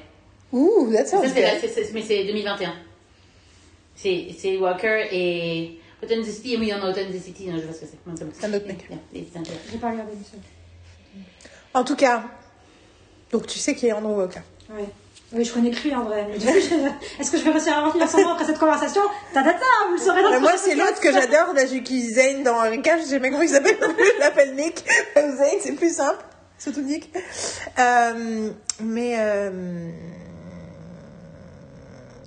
ouh, that Ça, sounds c'est la- good. c'est- mais c'est 2021. C'est, Walker et Autumn City, oui, on a Autumn City, non, je vois ce que c'est. C'est un autre mec. Yeah, it's not there. J'ai pas regardé seule. En tout cas, donc tu sais qui est Andrew Walker. Ouais. Oui, je connais que lui en vrai. Du Est-ce que je vais réussir à retenir son nom après cette conversation? Ta ta ta, vous le saurez dans Mais le moi, c'est l'autre que j'adore, Dajuki Zane dans Eureka. Je sais même comment il s'appelle. Je l'appelle Nick. Zane, c'est plus simple. Nick. Euh, mais euh,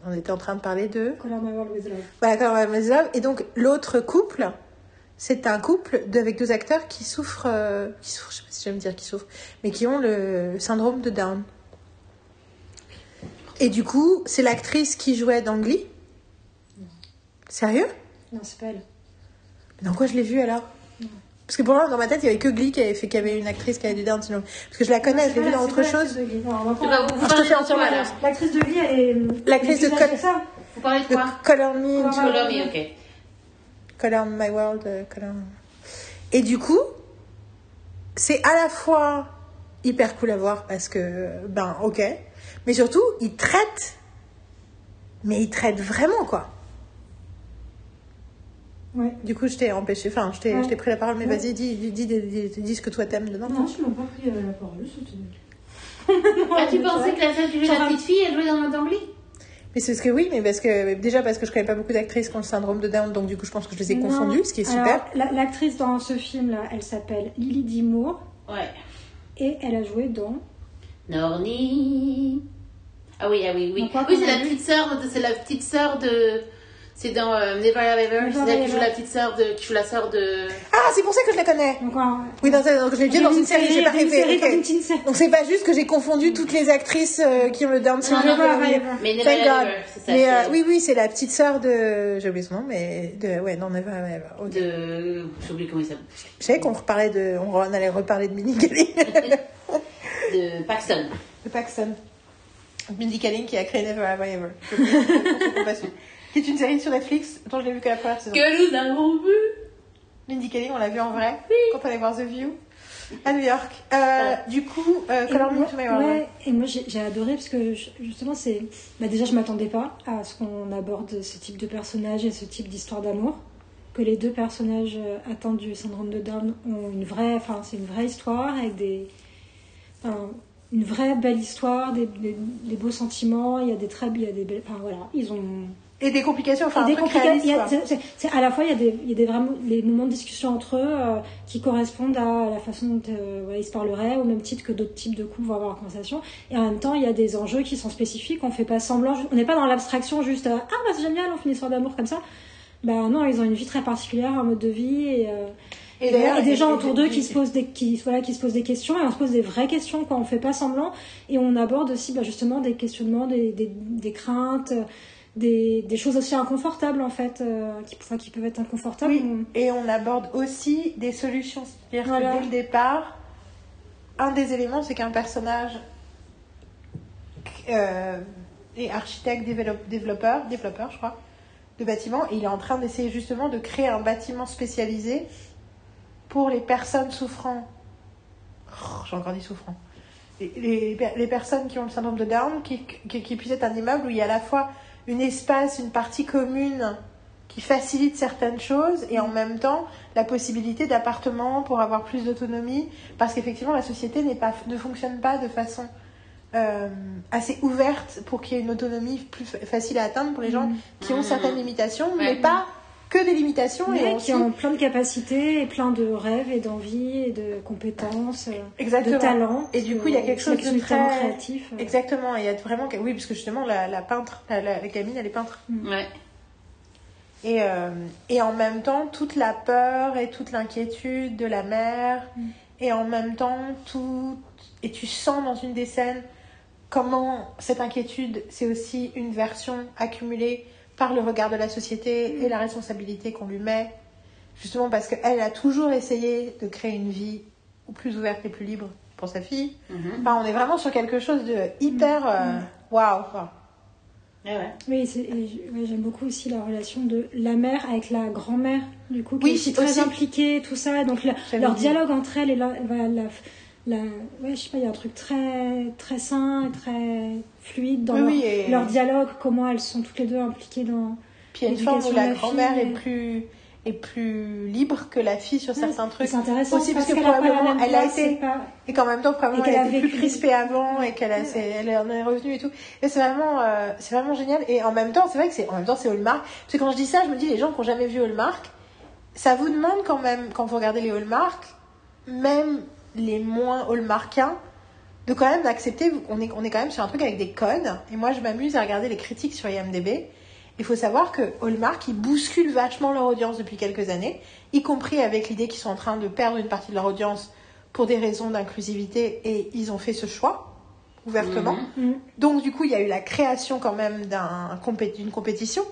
on était en train de parler de. Color with Love. Voilà, Color with Love. Et donc, l'autre couple, c'est un couple de- avec deux acteurs qui souffrent, euh, qui souffrent, je sais pas si j'aime dire qui souffrent, mais qui ont le syndrome de Down. Et du coup, c'est l'actrice qui jouait dans Glee. Sérieux? Non, c'est pas elle. Mais Dans quoi je l'ai vue alors? Parce que pour moi, dans ma tête, il y avait que Glee qui avait fait qu'il y avait une actrice qui avait du Down syndrome. Parce que je la connais, je l'ai vue dans autre chose. Je te fais entièrement. L'actrice de Glee, elle est. L'actrice de plus âgée Col- que ça. Vous parlez de quoi Color Me Color Color Me, ok. Color My World. euh, Color... Et du coup, c'est à la fois hyper cool à voir parce que, ben, ok. Mais surtout, ils traitent. Mais ils traitent vraiment, quoi. Ouais. Du coup, je t'ai empêché. Enfin, je t'ai Ouais. je t'ai pris la parole, mais Ouais. vas-y, dis, dis, dis, dis- dis ce que toi t'aimes dedans. Non, je ne m'ai pas pris euh, la parole. c'était- Ah, tu pensais que la celle qui jouait la petite fille, elle jouait dans dans Glee Mais c'est ce que oui, mais parce que déjà parce que je connais pas beaucoup d'actrices qui ont le syndrome de Down, donc du coup je pense que je les ai Non. confondues, ce qui est super. Alors, la- L'actrice dans ce film-là, elle s'appelle Lily Dimour Ouais. et elle a joué dans. Norni. Ah oui, ah oui, oui. Oui, c'est la petite sœur de, c'est la petite sœur de, c'est dans euh, Never Have Ever. Never C'est elle qui joue la petite sœur de, qui joue la sœur de. Ah, c'est pour ça que je la connais. Donc, ouais, Oui, dans, donc je l'ai vu dans une série, j'ai pas série, rêvé. série. Donc c'est pas juste que j'ai confondu toutes les actrices euh, qui ont le Down syndrome. non, Have mais- Mais Never Thank Have. Ever, c'est ça. Mais euh, oui, oui, c'est la petite sœur de. J'ai oublié son nom, mais de. Ouais, non, Never Have Ever. ok. De, j'oublie comment il s'appelle. Je savais qu'on reparlait de. On allait reparler de Minnie Kaling. De Paxton. de Paxton. Mindy Kaling qui a créé Never Have Ever. Je- pas. Qui est une série sur Netflix dont je l'ai vu que la première saison. Que nous avons vu. Mindy Kaling, on l'a vu en vrai quand on allait voir The View à New York. Euh, Du coup, euh, Color Me moi- to My World. ouais, et moi j'ai adoré parce que je- justement c'est bah déjà je m'attendais pas à ce qu'on aborde ce type de personnage et ce type d'histoire d'amour que les deux personnages euh, atteints du syndrome de Down ont une vraie enfin c'est une vraie histoire avec des enfin, une vraie belle histoire des, des, des beaux sentiments il y a des très il y a des belles enfin voilà ils ont Et des complications, enfin des truc complica- réaliste. il y a- quoi. c'est- c'est- c'est- à la fois, il y a des, il y a des vraiment les moments de discussion entre eux euh, qui correspondent à la façon dont euh, voilà, ils se parleraient, au même titre que d'autres types de couples vont avoir leur conversation. Et en même temps, il y a des enjeux qui sont spécifiques. On fait pas semblant, on n'est pas dans l'abstraction juste euh, ah bah c'est génial, on fait une histoire d'amour comme ça. Bah non, ils ont une vie très particulière, un mode de vie et, euh, Et et, des gens autour d'eux qui se posent des qui voilà qui se posent des questions et on se pose des vraies questions quoi. On fait pas semblant et on aborde aussi bah, justement des questionnements, des, des, des craintes. Des, des choses aussi inconfortables en fait, euh, qui, enfin, qui peuvent être inconfortables. Oui, On- et on aborde aussi des solutions. C'est-à-dire Voilà. que dès le départ, un des éléments, c'est qu'un personnage euh, est architecte, développe- développeur, développeur, je crois, de bâtiments, et il est en train d'essayer justement de créer un bâtiment spécialisé pour les personnes souffrant. Oh, J'ai encore dit souffrant. Les, les, les personnes qui ont le syndrome de Down, qui, qui, qui puisse être un immeuble où il y a à la fois une espace, une partie commune qui facilite certaines choses et en même temps la possibilité d'appartements pour avoir plus d'autonomie parce qu'effectivement la société pas, ne fonctionne pas de façon euh, assez ouverte pour qu'il y ait une autonomie plus fa- facile à atteindre pour les gens qui ont certaines limitations Ouais. mais pas que des limitations et aussi qui ont plein de capacités et plein de rêves et d'envies et de compétences, euh, exactement de talents. Et du coup, il y a quelque chose qui de tellement très- créatif. euh. exactement et il y a vraiment oui parce que justement la, la peintre la, la, la gamine elle est peintre Ouais. Et, euh, et en même temps, toute la peur et toute l'inquiétude de la mère, Mm. et en même temps, tout. Et tu sens dans une des scènes comment cette inquiétude, c'est aussi une version accumulée par le regard de la société et la responsabilité qu'on lui met. Justement parce qu'elle a toujours essayé de créer une vie plus ouverte et plus libre pour sa fille. Mhm. Enfin, on est vraiment sur quelque chose de hyper. euh, Waouh! Wow. Ouais, ouais. Oui, c'est- et j- ouais, j'aime beaucoup aussi la relation de la mère avec la grand-mère, du coup, qui Oui, est aussi très aussi. impliquée, tout ça. Donc la- leur dialogue entre elles et la, la, la, la- ouais, je sais pas, il y a un truc très très sain, très fluide dans Oui, leur, oui, et- leur dialogue, comment elles sont toutes les deux impliquées dans. Puis il y a une forme où la grand-mère est plus est plus libre que la fille sur certains trucs. C'est intéressant Aussi parce que a pas la probablement même elle a été pas- et qu'en même temps probablement Et qu'elle elle a a été plus crispée avant et qu'elle a, elle en est revenue et tout. Et c'est vraiment, euh, c'est vraiment génial. Et en même temps, c'est vrai que c'est, en même temps, c'est Hallmark. Parce que quand je dis ça, je me dis les gens qui ont jamais vu Hallmark, ça vous demande quand même, quand vous regardez les Hallmark, même les moins Hallmarkiens, de quand même d'accepter, on est, on est quand même sur un truc avec des codes. Et moi, je m'amuse à regarder les critiques sur IMDb. Il faut savoir que Hallmark, ils bousculent vachement leur audience depuis quelques années, y compris avec l'idée qu'ils sont en train de perdre une partie de leur audience pour des raisons d'inclusivité, et ils ont fait ce choix ouvertement. Mhm. Donc, du coup, il y a eu la création quand même d'un, d'une compétition.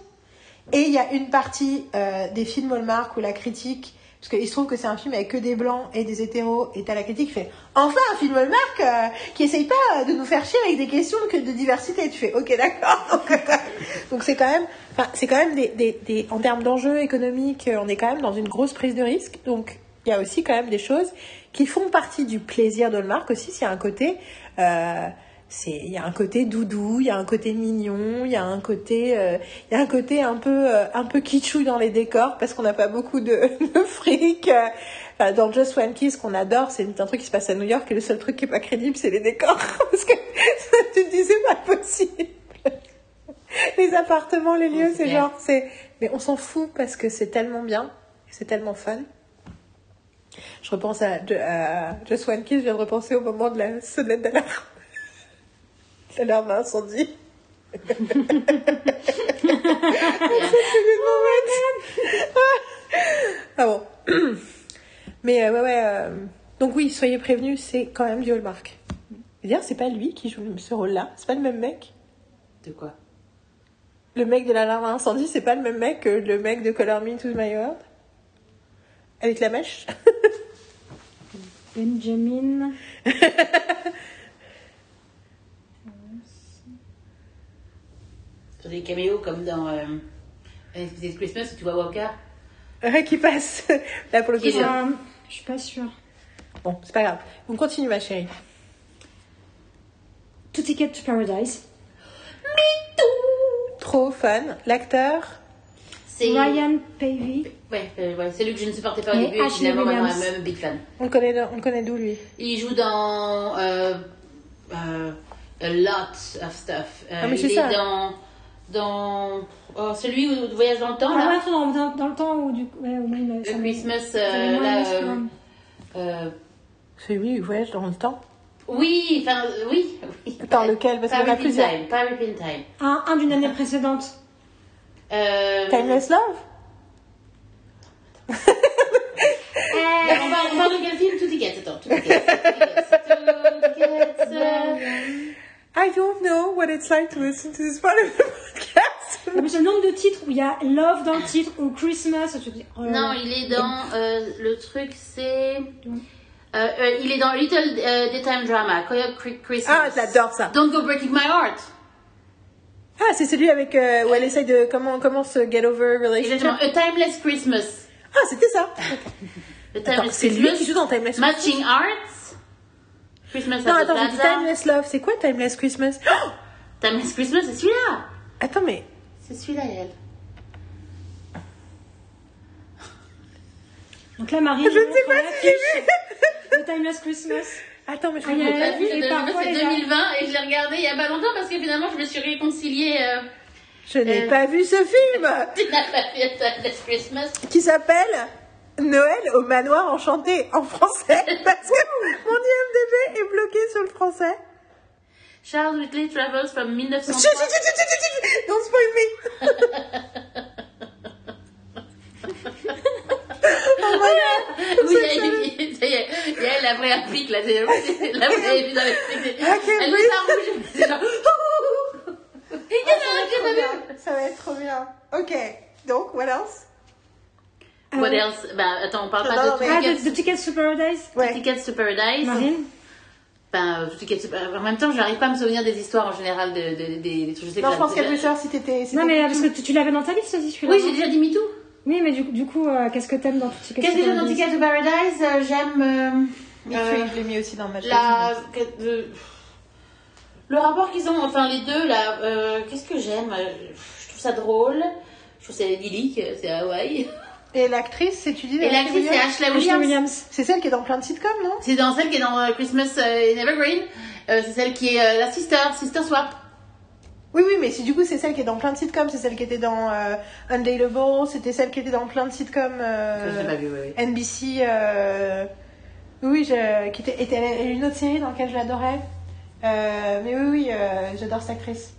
Et il y a une partie euh, des films Hallmark où la critique, parce qu'il se trouve que c'est un film avec que des blancs et des hétéros, et t'as la critique qui fait enfin un film Hallmark euh, qui essaye pas de nous faire chier avec des questions que de diversité. Tu fais ok d'accord. Donc, euh, Donc c'est quand même, enfin c'est quand même des, des, des- en termes d'enjeux économiques, euh, on est quand même dans une grosse prise de risque. Donc il y a aussi quand même des choses qui font partie du plaisir d'Hallmark aussi. S'il y a un côté euh, c'est il y a un côté doudou, il y a un côté mignon, il y a un côté euh, il y a un côté un peu euh, un peu kitschou dans les décors parce qu'on n'a pas beaucoup de, de fric. euh. Enfin, dans Just One Kiss qu'on adore, c'est un truc qui se passe à New York et le seul truc qui est pas crédible c'est les décors parce que tu te dis c'est pas possible. Les appartements, les lieux, c'est c'est genre c'est mais on s'en fout parce que c'est tellement bien, c'est tellement fun. Je repense à, à Just One Kiss, je viens de repenser au moment de la sonnette d'alarme. L'alarme d'incendie. ah bon. Mais euh, ouais, ouais. euh, Donc oui, soyez prévenus, c'est quand même du Hallmark. D'ailleurs, c'est pas lui qui joue ce rôle-là. C'est pas le même mec. De quoi? Le mec de l'alarme incendie, c'est pas le même mec que le mec de Color Me to My World? Avec la mèche? Benjamin. Sur des caméos comme dans euh, Christmas où tu vois Walker. Ouais, qui passe. Là, pour le coup, Euh, je suis pas sûre. Bon, c'est pas grave. On continue, ma chérie. To Ticket to Paradise. Trop fun. L'acteur. C'est Ryan Pavey. Ouais, euh, ouais, c'est lui que je ne supportais pas au Et début et Ashley finalement maintenant même big fan. On le connaît, on le connaît d'où, lui? Il joue dans euh, euh, a lot of stuff. Euh, Ah, mais il c'est est ça. dans dans oh, celui où voyage dans le temps Ah, là. ouais, dans, dans, dans le temps où du. Ouais, Christmas euh, là. euh, euh, voyage dans le temps. oui, enfin oui. lequel? Parce qu'il y en a plusieurs. Time, Pin Time. Un, un d'une année précédente. Euh, Timeless Love? On, parle, on parle de quel film? Tout Tickets, attends, Tout Tickets. Two Tickets. I don't know what it's like to listen to this part of the podcast. Mais c'est le nombre de titres où il y a Love dans le titre ou Christmas. Te dis, oh là Non, là. il est dans euh, le truc, c'est. Euh, euh, il est dans Little euh, Daytime Drama, Christmas. Ah, j'adore ça. Don't Go Breaking My Heart. Ah, c'est celui avec euh, où elle essaye de comment comment se get over relationship. Exactement. A Timeless Christmas. Ah, c'était ça. A Attends, Timeless c'est lui Christmas. qui joue dans Timeless Christmas. Matching Arts. Christmas Non, at the attends, j'ai dit Plaza. Timeless Love. C'est quoi Timeless Christmas? Oh Timeless Christmas, c'est celui-là. Attends, mais C'est celui-là, elle. Donc là, Marie, je ne sais pas si j'ai vu. The Timeless Christmas. Attends, mais je Ah, J'ai pas vu, c'est de- parfois, c'est les gars- 2020 et je l'ai regardé il y a pas longtemps parce que finalement je me suis réconciliée. Euh, je n'ai Euh. pas vu ce film tu n'as pas vu Timeless Christmas qui s'appelle Noël au manoir enchanté en français parce que mon IMDb est bloqué sur le français. Charles Whitley Travels from Chut, 1900. chut, chut, chut, chut, chut, chut. Don't spoil me. oh my god. Oui, il y a- il y a- ça y est, il y a la vraie applique là. Là, vous avez vu dans les. Elle est en rouge. Ça va être trop bien. Ok. Donc, what else? What else? Bah attends, on parle pas de mais- Ah, Tickets, The, the Tickets to Paradise. Ouais. Tickets to Paradise. Marine? Ben, euh. En même temps, je n'arrive pas à me souvenir des histoires en général de, de- de- des des trucs. Je sais que Non, je la- pense qu'elle veut savoir si t'étais. si Non, mais t'étais- parce que tu, tu l'avais dans ta liste aussi, celui-là. Oui, j'ai déjà dit MeToo. Oui, mais du, du coup, euh, qu'est-ce que t'aimes dans Tickets Qu'est-ce to que j'aime dans Paradise Tickets to Paradise? Euh, J'aime. euh, euh, Too, je l'ai mis aussi dans ma la, checklist. que- le, rapport qu'ils ont, enfin les deux là, euh, qu'est-ce que j'aime? Euh, Je trouve ça drôle, je trouve ça idyllique, c'est Hawaï. Et l'actrice, c'est tu dis Et l'actrice, c'est Ashley Williams. Williams. C'est celle qui est dans plein de sitcoms, non? C'est dans celle qui est dans euh, Christmas euh, in Evergreen. Euh, c'est celle qui est euh, la sister, sister swap. Oui, oui, mais si du coup c'est celle qui est dans plein de sitcoms, c'est celle qui était dans euh, Undateable, c'était celle qui était dans plein de sitcoms pas euh, vu, oui, oui. NBC. euh, Oui, je... qui était, était une autre série dans laquelle je l'adorais. Euh, mais oui, oui, euh, j'adore cette actrice.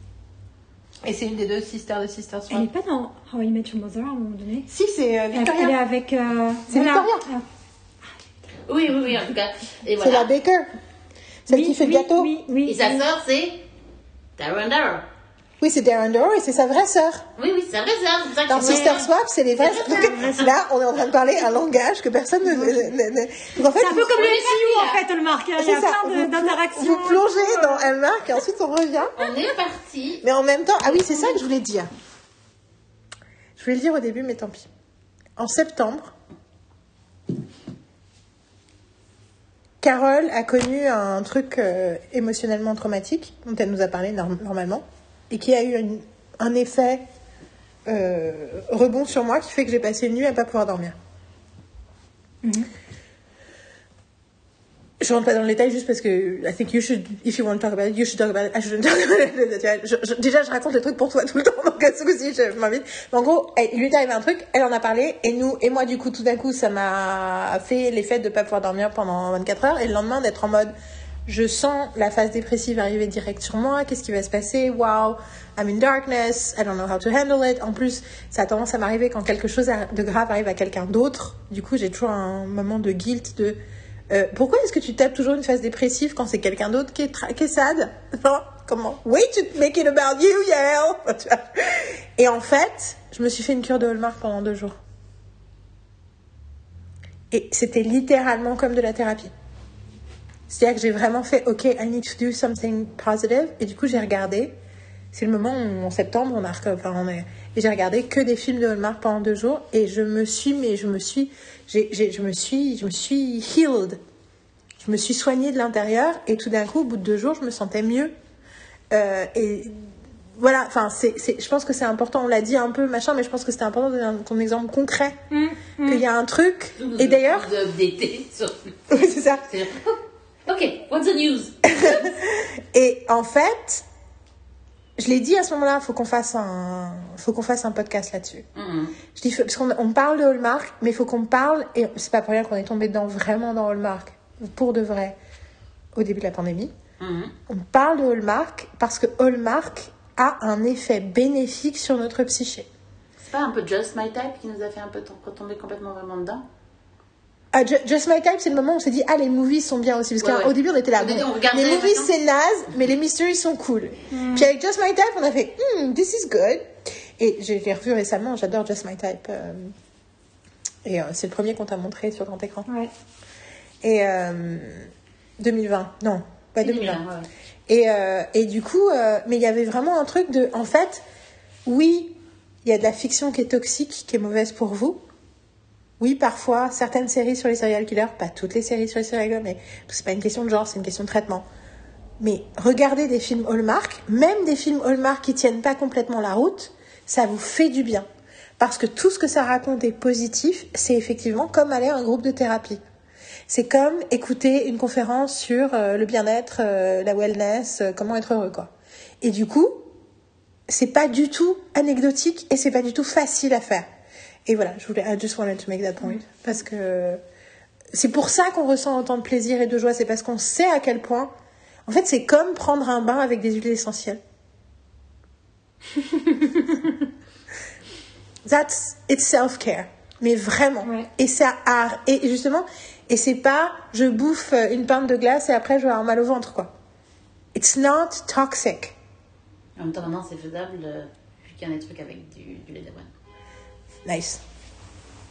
Et c'est une des deux sisters de Sister Elle Swap. est pas dans How I Met Your Mother à un moment donné Si, c'est euh, Elle Victoria. elle est avec. euh, C'est voilà. Victoria. Ah, Oui, oui, oui, en tout cas. Et C'est la. Baker. Celle oui, qui fait oui, le gâteau. Oui, oui. Et sa oui. sœur, c'est Darren Darrow. Oui, c'est Darren Darrow et c'est sa vraie sœur. Oui, oui, c'est vrai, c'est c'est pour ça que Dans Sister Swap, c'est les vrais. C'est vrai, Donc, là, on est en train de parler un langage que personne ne. ne- ne- ne- Donc en fait, C'est un peu comme le MCU en fait, le marque. Il y a plein d'interactions. Vous plongez dans Hallmark et ensuite on revient. On est parti. Mais en même temps, ah oui, c'est ça que je voulais dire. Je voulais le dire au début, mais tant pis. En septembre, Carole a connu un truc euh, émotionnellement traumatique dont elle nous a parlé norm- normalement et qui a eu une- un effet euh, rebond sur moi qui fait que j'ai passé une nuit à pas pouvoir dormir. Je rentre pas dans le détail juste parce que I think you should, if you want to talk about it, you should talk about it. I shouldn't talk about it. Je- je- déjà, je raconte le truc pour toi tout le temps, donc à ce coup-ci, je m'invite. En gros, elle- il lui est arrivé un truc, elle en a parlé, et nous, et moi, du coup, tout d'un coup, ça m'a fait l'effet de pas pouvoir dormir pendant 24 heures, et le lendemain, d'être en mode, je sens la phase dépressive arriver direct sur moi, qu'est-ce qui va se passer? Wow, I'm in darkness, I don't know how to handle it. En plus, ça a tendance à m'arriver quand quelque chose de grave arrive à quelqu'un d'autre. Du coup, j'ai toujours un moment de guilt de, euh, pourquoi est-ce que tu tapes toujours une phase dépressive quand c'est quelqu'un d'autre qui est, qui est sad? Non, comment? Wait to make it about you, vois Et en fait, je me suis fait une cure de Hallmark pendant deux jours. Et c'était littéralement comme de la thérapie. C'est-à-dire que j'ai vraiment fait, OK, I need to do something positive. Et du coup, j'ai regardé. C'est le moment où, en septembre, on a, enfin, on est, et j'ai regardé que des films de Hallmark pendant deux jours. Et je me suis, mais je me suis, j'ai, j'ai- je me suis, je me suis healed. Je me suis soignée de l'intérieur. Et tout d'un coup, au bout de deux jours, je me sentais mieux. Euh, et voilà, enfin, c'est, c'est, je pense que c'est important. On l'a dit un peu, machin, mais je pense que c'était important de donner un- ton exemple concret. Hum, hum. Qu'il y a un truc. Et d'ailleurs, De updater sur. c'est ça. C'est- Ok, what's the news? Et en fait, je l'ai dit à ce moment-là, faut qu'on fasse un, faut qu'on fasse un podcast là-dessus. Mhm. Je dis, parce qu'on on parle de Hallmark, mais il faut qu'on parle, et c'est pas pour rien qu'on est tombé dedans vraiment dans Hallmark, pour de vrai, au début de la pandémie. Mhm. On parle de Hallmark parce que Hallmark a un effet bénéfique sur notre psyché. C'est pas un peu Just My Type qui nous a fait un peu tom- tomber complètement vraiment dedans? Ah, Ju- Just My Type, c'est le moment où on s'est dit, ah, les movies sont bien aussi. Parce Ouais, qu'au ouais. début, on était là, bon, on les movies, c'est naze, mais les mysteries sont cool. Puis avec Just My Type, on a fait, hmm, this is good. Et je l'ai revu récemment, j'adore Just My Type. euh, et euh, c'est le premier qu'on t'a montré sur grand écran. Ouais. Et euh, 2020, non, ouais, 2020. ouais, ouais. Et, euh, et du coup, euh, mais il y avait vraiment un truc de, en fait, oui, il y a de la fiction qui est toxique, qui est mauvaise pour vous. Oui, parfois, certaines séries sur les serial killers, pas toutes les séries sur les serial killers, mais c'est pas une question de genre, c'est une question de traitement. Mais regardez des films Hallmark, même des films Hallmark qui tiennent pas complètement la route, ça vous fait du bien. Parce que tout ce que ça raconte est positif, c'est effectivement comme aller à un groupe de thérapie. C'est comme écouter une conférence sur euh, le bien-être, euh, la wellness, euh, comment être heureux, quoi. Et du coup, c'est pas du tout anecdotique et c'est pas du tout facile à faire. Et voilà, je voulais, I just wanted to make that point. Parce que c'est pour ça qu'on ressent autant de plaisir et de joie, c'est parce qu'on sait à quel point. En fait, c'est comme prendre un bain avec des huiles essentielles. That's it's self-care, mais vraiment. Ouais. Et ça a, et justement, et c'est pas je bouffe une pinte de glace et après je vais avoir mal au ventre quoi. It's not toxic. En même temps, maintenant, c'est faisable, euh, vu qu'il y a des trucs avec du, du lait d'avoine. Nice.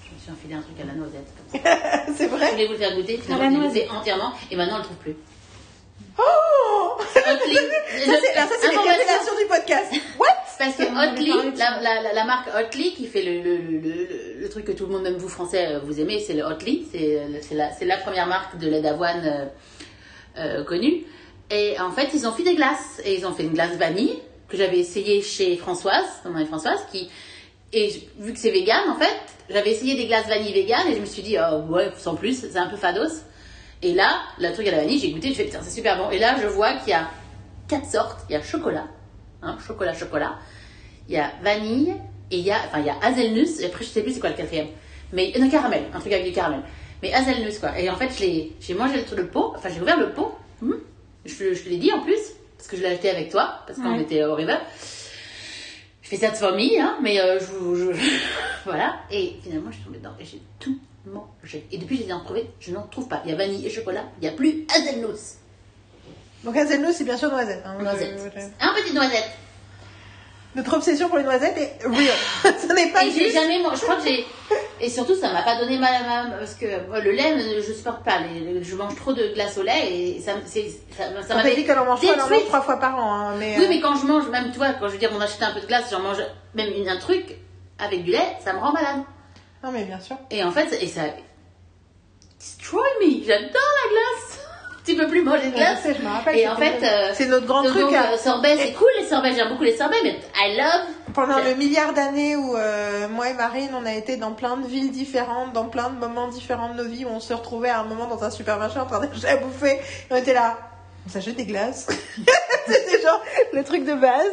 Je me suis enfilé un truc à la noisette, comme ça. c'est Je vrai. voulais vous le faire goûter, finalement, la je l'ai goûté entièrement, et maintenant, on le trouve plus. Oh Hotly. Ça c'est les révélations du podcast. What Parce que de la, la, la, la marque Hotly qui fait le, le, le, le, le truc que tout le monde, même vous français, euh, vous aimez, c'est le Hotly. C'est la, première marque de lait d'avoine euh, euh, connue. Et en fait, ils ont fait des glaces. Et ils ont fait une glace vanille que j'avais essayée chez Françoise, maman et Françoise, qui Et je- vu que c'est vegan, en fait, j'avais essayé des glaces vanille vegan et je me suis dit, oh, ouais, sans plus, c'est un peu fados. Et là, le truc à la vanille, j'ai goûté, je fais, putain, c'est super bon. Et là, je vois qu'il y a quatre sortes. Il y a chocolat, hein, chocolat, chocolat. Il y a vanille et il y a, enfin, il y a hazelnuts. Et après, je sais plus c'est quoi le quatrième. Mais, non, caramel, un truc avec du caramel. Mais hazelnuts, quoi. Et en fait, j'ai mangé le, le pot, enfin, j'ai ouvert le pot. Hum. Je, je te l'ai dit en plus, parce que je l'ai acheté avec toi, parce qu'on Ouais. était au river. Je ça de famille, hein, mais euh, je, je- voilà. Et finalement, je suis tombée dedans et j'ai tout mangé. Et depuis, j'ai en trouvé, je n'en trouve pas. Il y a vanille et chocolat, il n'y a plus hazelnuts. Donc hazelnuts, c'est bien sûr noisette. hein. Noisette. Je- je- Un petit noisette. Notre obsession pour les noisettes est real. Ce n'est pas Et j'ai jamais, moi, je crois que j'ai. Et surtout, ça m'a pas donné mal à ma. Parce que moi, le lait, je supporte pas. Les- je mange trop de glace au lait et ça, c'est- ça, ça m'avait dit qu'elle en mange pas, elle trois fois par an. hein, mais, Oui, euh, mais quand je mange, même toi, quand je veux dire, on achète un peu de glace, j'en mange même une- un truc avec du lait, ça me rend malade. Non, mais bien sûr. Et en fait, et ça. Destroy me! J'adore la glace! Tu peux plus de Ouais, glace. je sais, je me rappelle, Et en fait, euh, c'est notre grand donc, truc. euh, à- sorbet, c'est cool les sorbets, j'aime beaucoup les sorbets, mais I love. Pendant le milliard d'années où euh, moi et Marine, on a été dans plein de villes différentes, dans plein de moments différents de nos vies, où on se retrouvait à un moment dans un supermarché en train d'acheter à bouffer, et on était là, on s'achète des glaces. C'était genre le truc de base.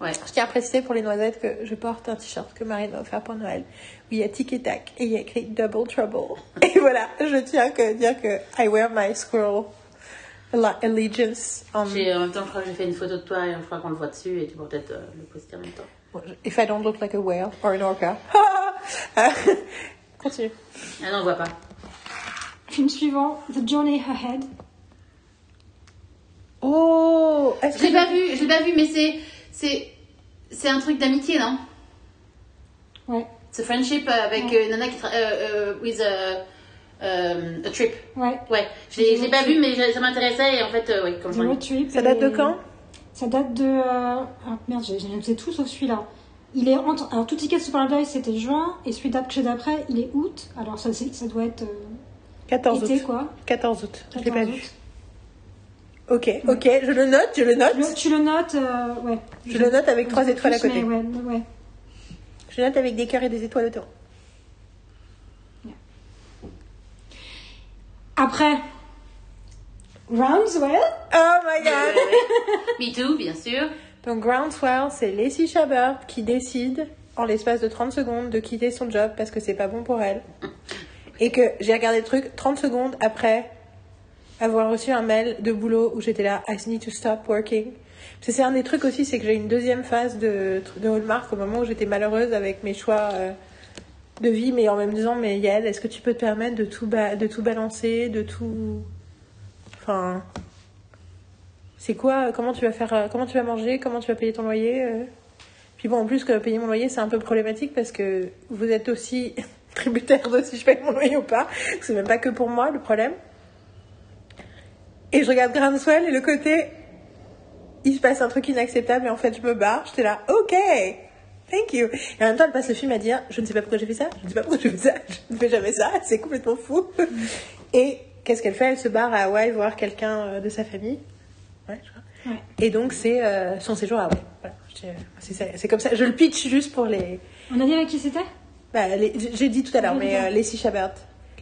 Ouais. je tiens à préciser pour les noisettes que je porte un t-shirt que Marine m'a offert pour Noël, où il y a tic et tac, et il y a écrit Double Trouble. Et voilà, je tiens à dire que I wear my squirrel alle- allegiance on... J'ai- En même temps, je crois que j'ai fait une photo de toi et je crois qu'on le voit dessus et tu pourras peut-être euh, le poster en même temps. If I don't look like a whale or an orca. Continue. Ah non, on voit pas. Film suivant, The Journey Ahead. Oh l'ai pas vu, je l'ai pas vu, mais c'est. C'est. C'est un truc d'amitié, non? Ouais, C'est friendship euh, avec Ouais. euh, Nana qui tra- euh, euh, with a, euh, a trip. ouais. Ouais, je l'ai pas vu, mais ça m'intéressait et en fait, euh, oui, comme je The Trip. Ça date de quand? Ça date de. euh, Ah merde, j'ai j'ai noté tout sauf celui-là. Il est entre. Alors, tout Ticket Paradise c'était juin et celui d'après d'après il est août. Alors, ça, ça doit être euh, 14 été août. quoi. 14 août. Je l'ai 14 pas août. vu. Ok, ok, je le note, je le note. Tu le, tu le notes, euh, ouais. Je le note avec trois étoiles à côté. Mais ouais, ouais. Je le note avec des cœurs et des étoiles autour. Après, Groundswell? Oh my god Me too, bien sûr. Donc Groundswell, c'est Lacey Chabert qui décide en l'espace de 30 secondes de quitter son job parce que c'est pas bon pour elle. Et que j'ai regardé le truc 30 secondes après avoir reçu un mail de boulot où j'étais là, I need to stop working. C'est un des trucs aussi, c'est que j'ai une deuxième phase de, de Hallmark au moment où j'étais malheureuse avec mes choix euh, de vie, mais en même disant, mais Yael, est-ce que tu peux te permettre de tout, de tout balancer, de tout... Enfin... C'est quoi Comment tu vas faire euh, Comment tu vas manger Comment tu vas payer ton loyer euh? Puis bon, en plus que payer mon loyer, c'est un peu problématique parce que vous êtes aussi tributaire de si je paye mon loyer ou pas. C'est même pas que pour moi le problème. Et je regarde Groundswell et le côté, il se passe un truc inacceptable et en fait je me barre. J'étais là, ok, thank you. Et en même temps, elle passe le film à dire, je ne sais pas pourquoi j'ai fait ça, je ne sais pas pourquoi j'ai fait ça, je ne fais jamais ça, c'est complètement fou. Et qu'est-ce qu'elle fait? Elle se barre à Hawaï voir quelqu'un euh, de sa famille. Ouais, je crois. Ouais. Et donc c'est euh, son séjour à Hawaï. Voilà, Je- c'est comme ça. Je le pitch juste pour les. On a dit avec qui c'était? Bah, j'ai dit tout à l'heure, mais euh, Lacey Chabert.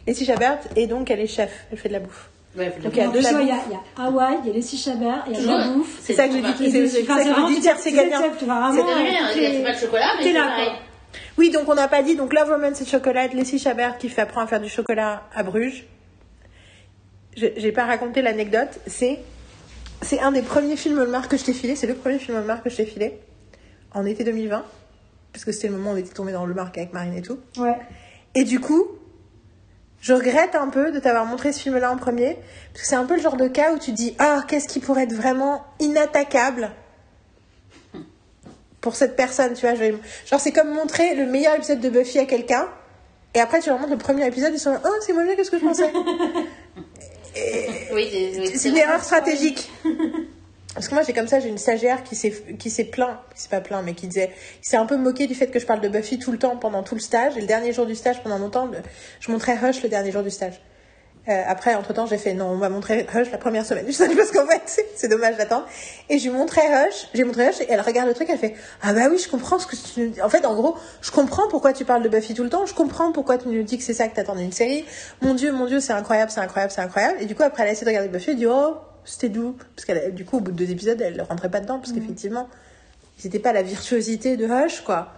Lacey Chabert, et donc elle est chef, elle fait de la bouffe. Ouais, Donc, il y a de la il y a, bouffe. il y a Hawaï, il y a les six Chabert, il y a la bouffe. C'est ça que je dis. C'est ça que je vraiment dis, tiers, c'est gagnant. C'est t'es- c'est pas de chocolat, mais c'est pareil. Oui, donc on n'a pas dit. Donc Love Romance et Chocolat, Lacey Chabert qui fait apprendre à faire du chocolat à Bruges. Je- J'ai pas raconté l'anecdote. C'est c'est un des premiers films Hallmark que je t'ai filé. C'est le premier film Hallmark que je t'ai filé en été 2020 parce que c'était le moment où on était tombé dans le marque avec Marine et tout. Ouais. Et du coup, je regrette un peu de t'avoir montré ce film-là en premier, parce que c'est un peu le genre de cas où tu dis ah qu'est-ce qui pourrait être vraiment inattaquable pour cette personne, tu vois. je vais- Genre c'est comme montrer le meilleur épisode de Buffy à quelqu'un, et après tu leur montres le premier épisode, ils sont là, oh c'est moins bien que je pensais? Oui, c'est oui, c'est une erreur stratégique. Parce que moi, j'ai comme ça, j'ai une stagiaire qui s'est, qui s'est plaint, qui s'est pas plaint, mais qui disait, qui s'est un peu moqué du fait que je parle de Buffy tout le temps pendant tout le stage. Et le dernier jour du stage, pendant longtemps, je montrais Rush le dernier jour du stage. Euh, après, entre-temps, j'ai fait non, on va montrer Hush la première semaine. Je sais parce qu'en fait, c'est- dommage d'attendre. Et je lui montrais Hush, j'ai montré Hush, et elle regarde le truc, elle fait Ah bah oui, je comprends ce que tu. En fait, en gros, je comprends pourquoi tu parles de Buffy tout le temps, je comprends pourquoi tu nous dis que c'est ça que t'attends d'une série. Mon Dieu, mon Dieu, c'est incroyable, c'est incroyable, c'est incroyable. Et du coup, après, elle a essayé de regarder Buffy, elle dit Oh, c'était doux. Parce qu'elle, du coup, au bout de deux épisodes, elle rentrait pas dedans, parce qu'effectivement, c'était pas la virtuosité de Hush, quoi.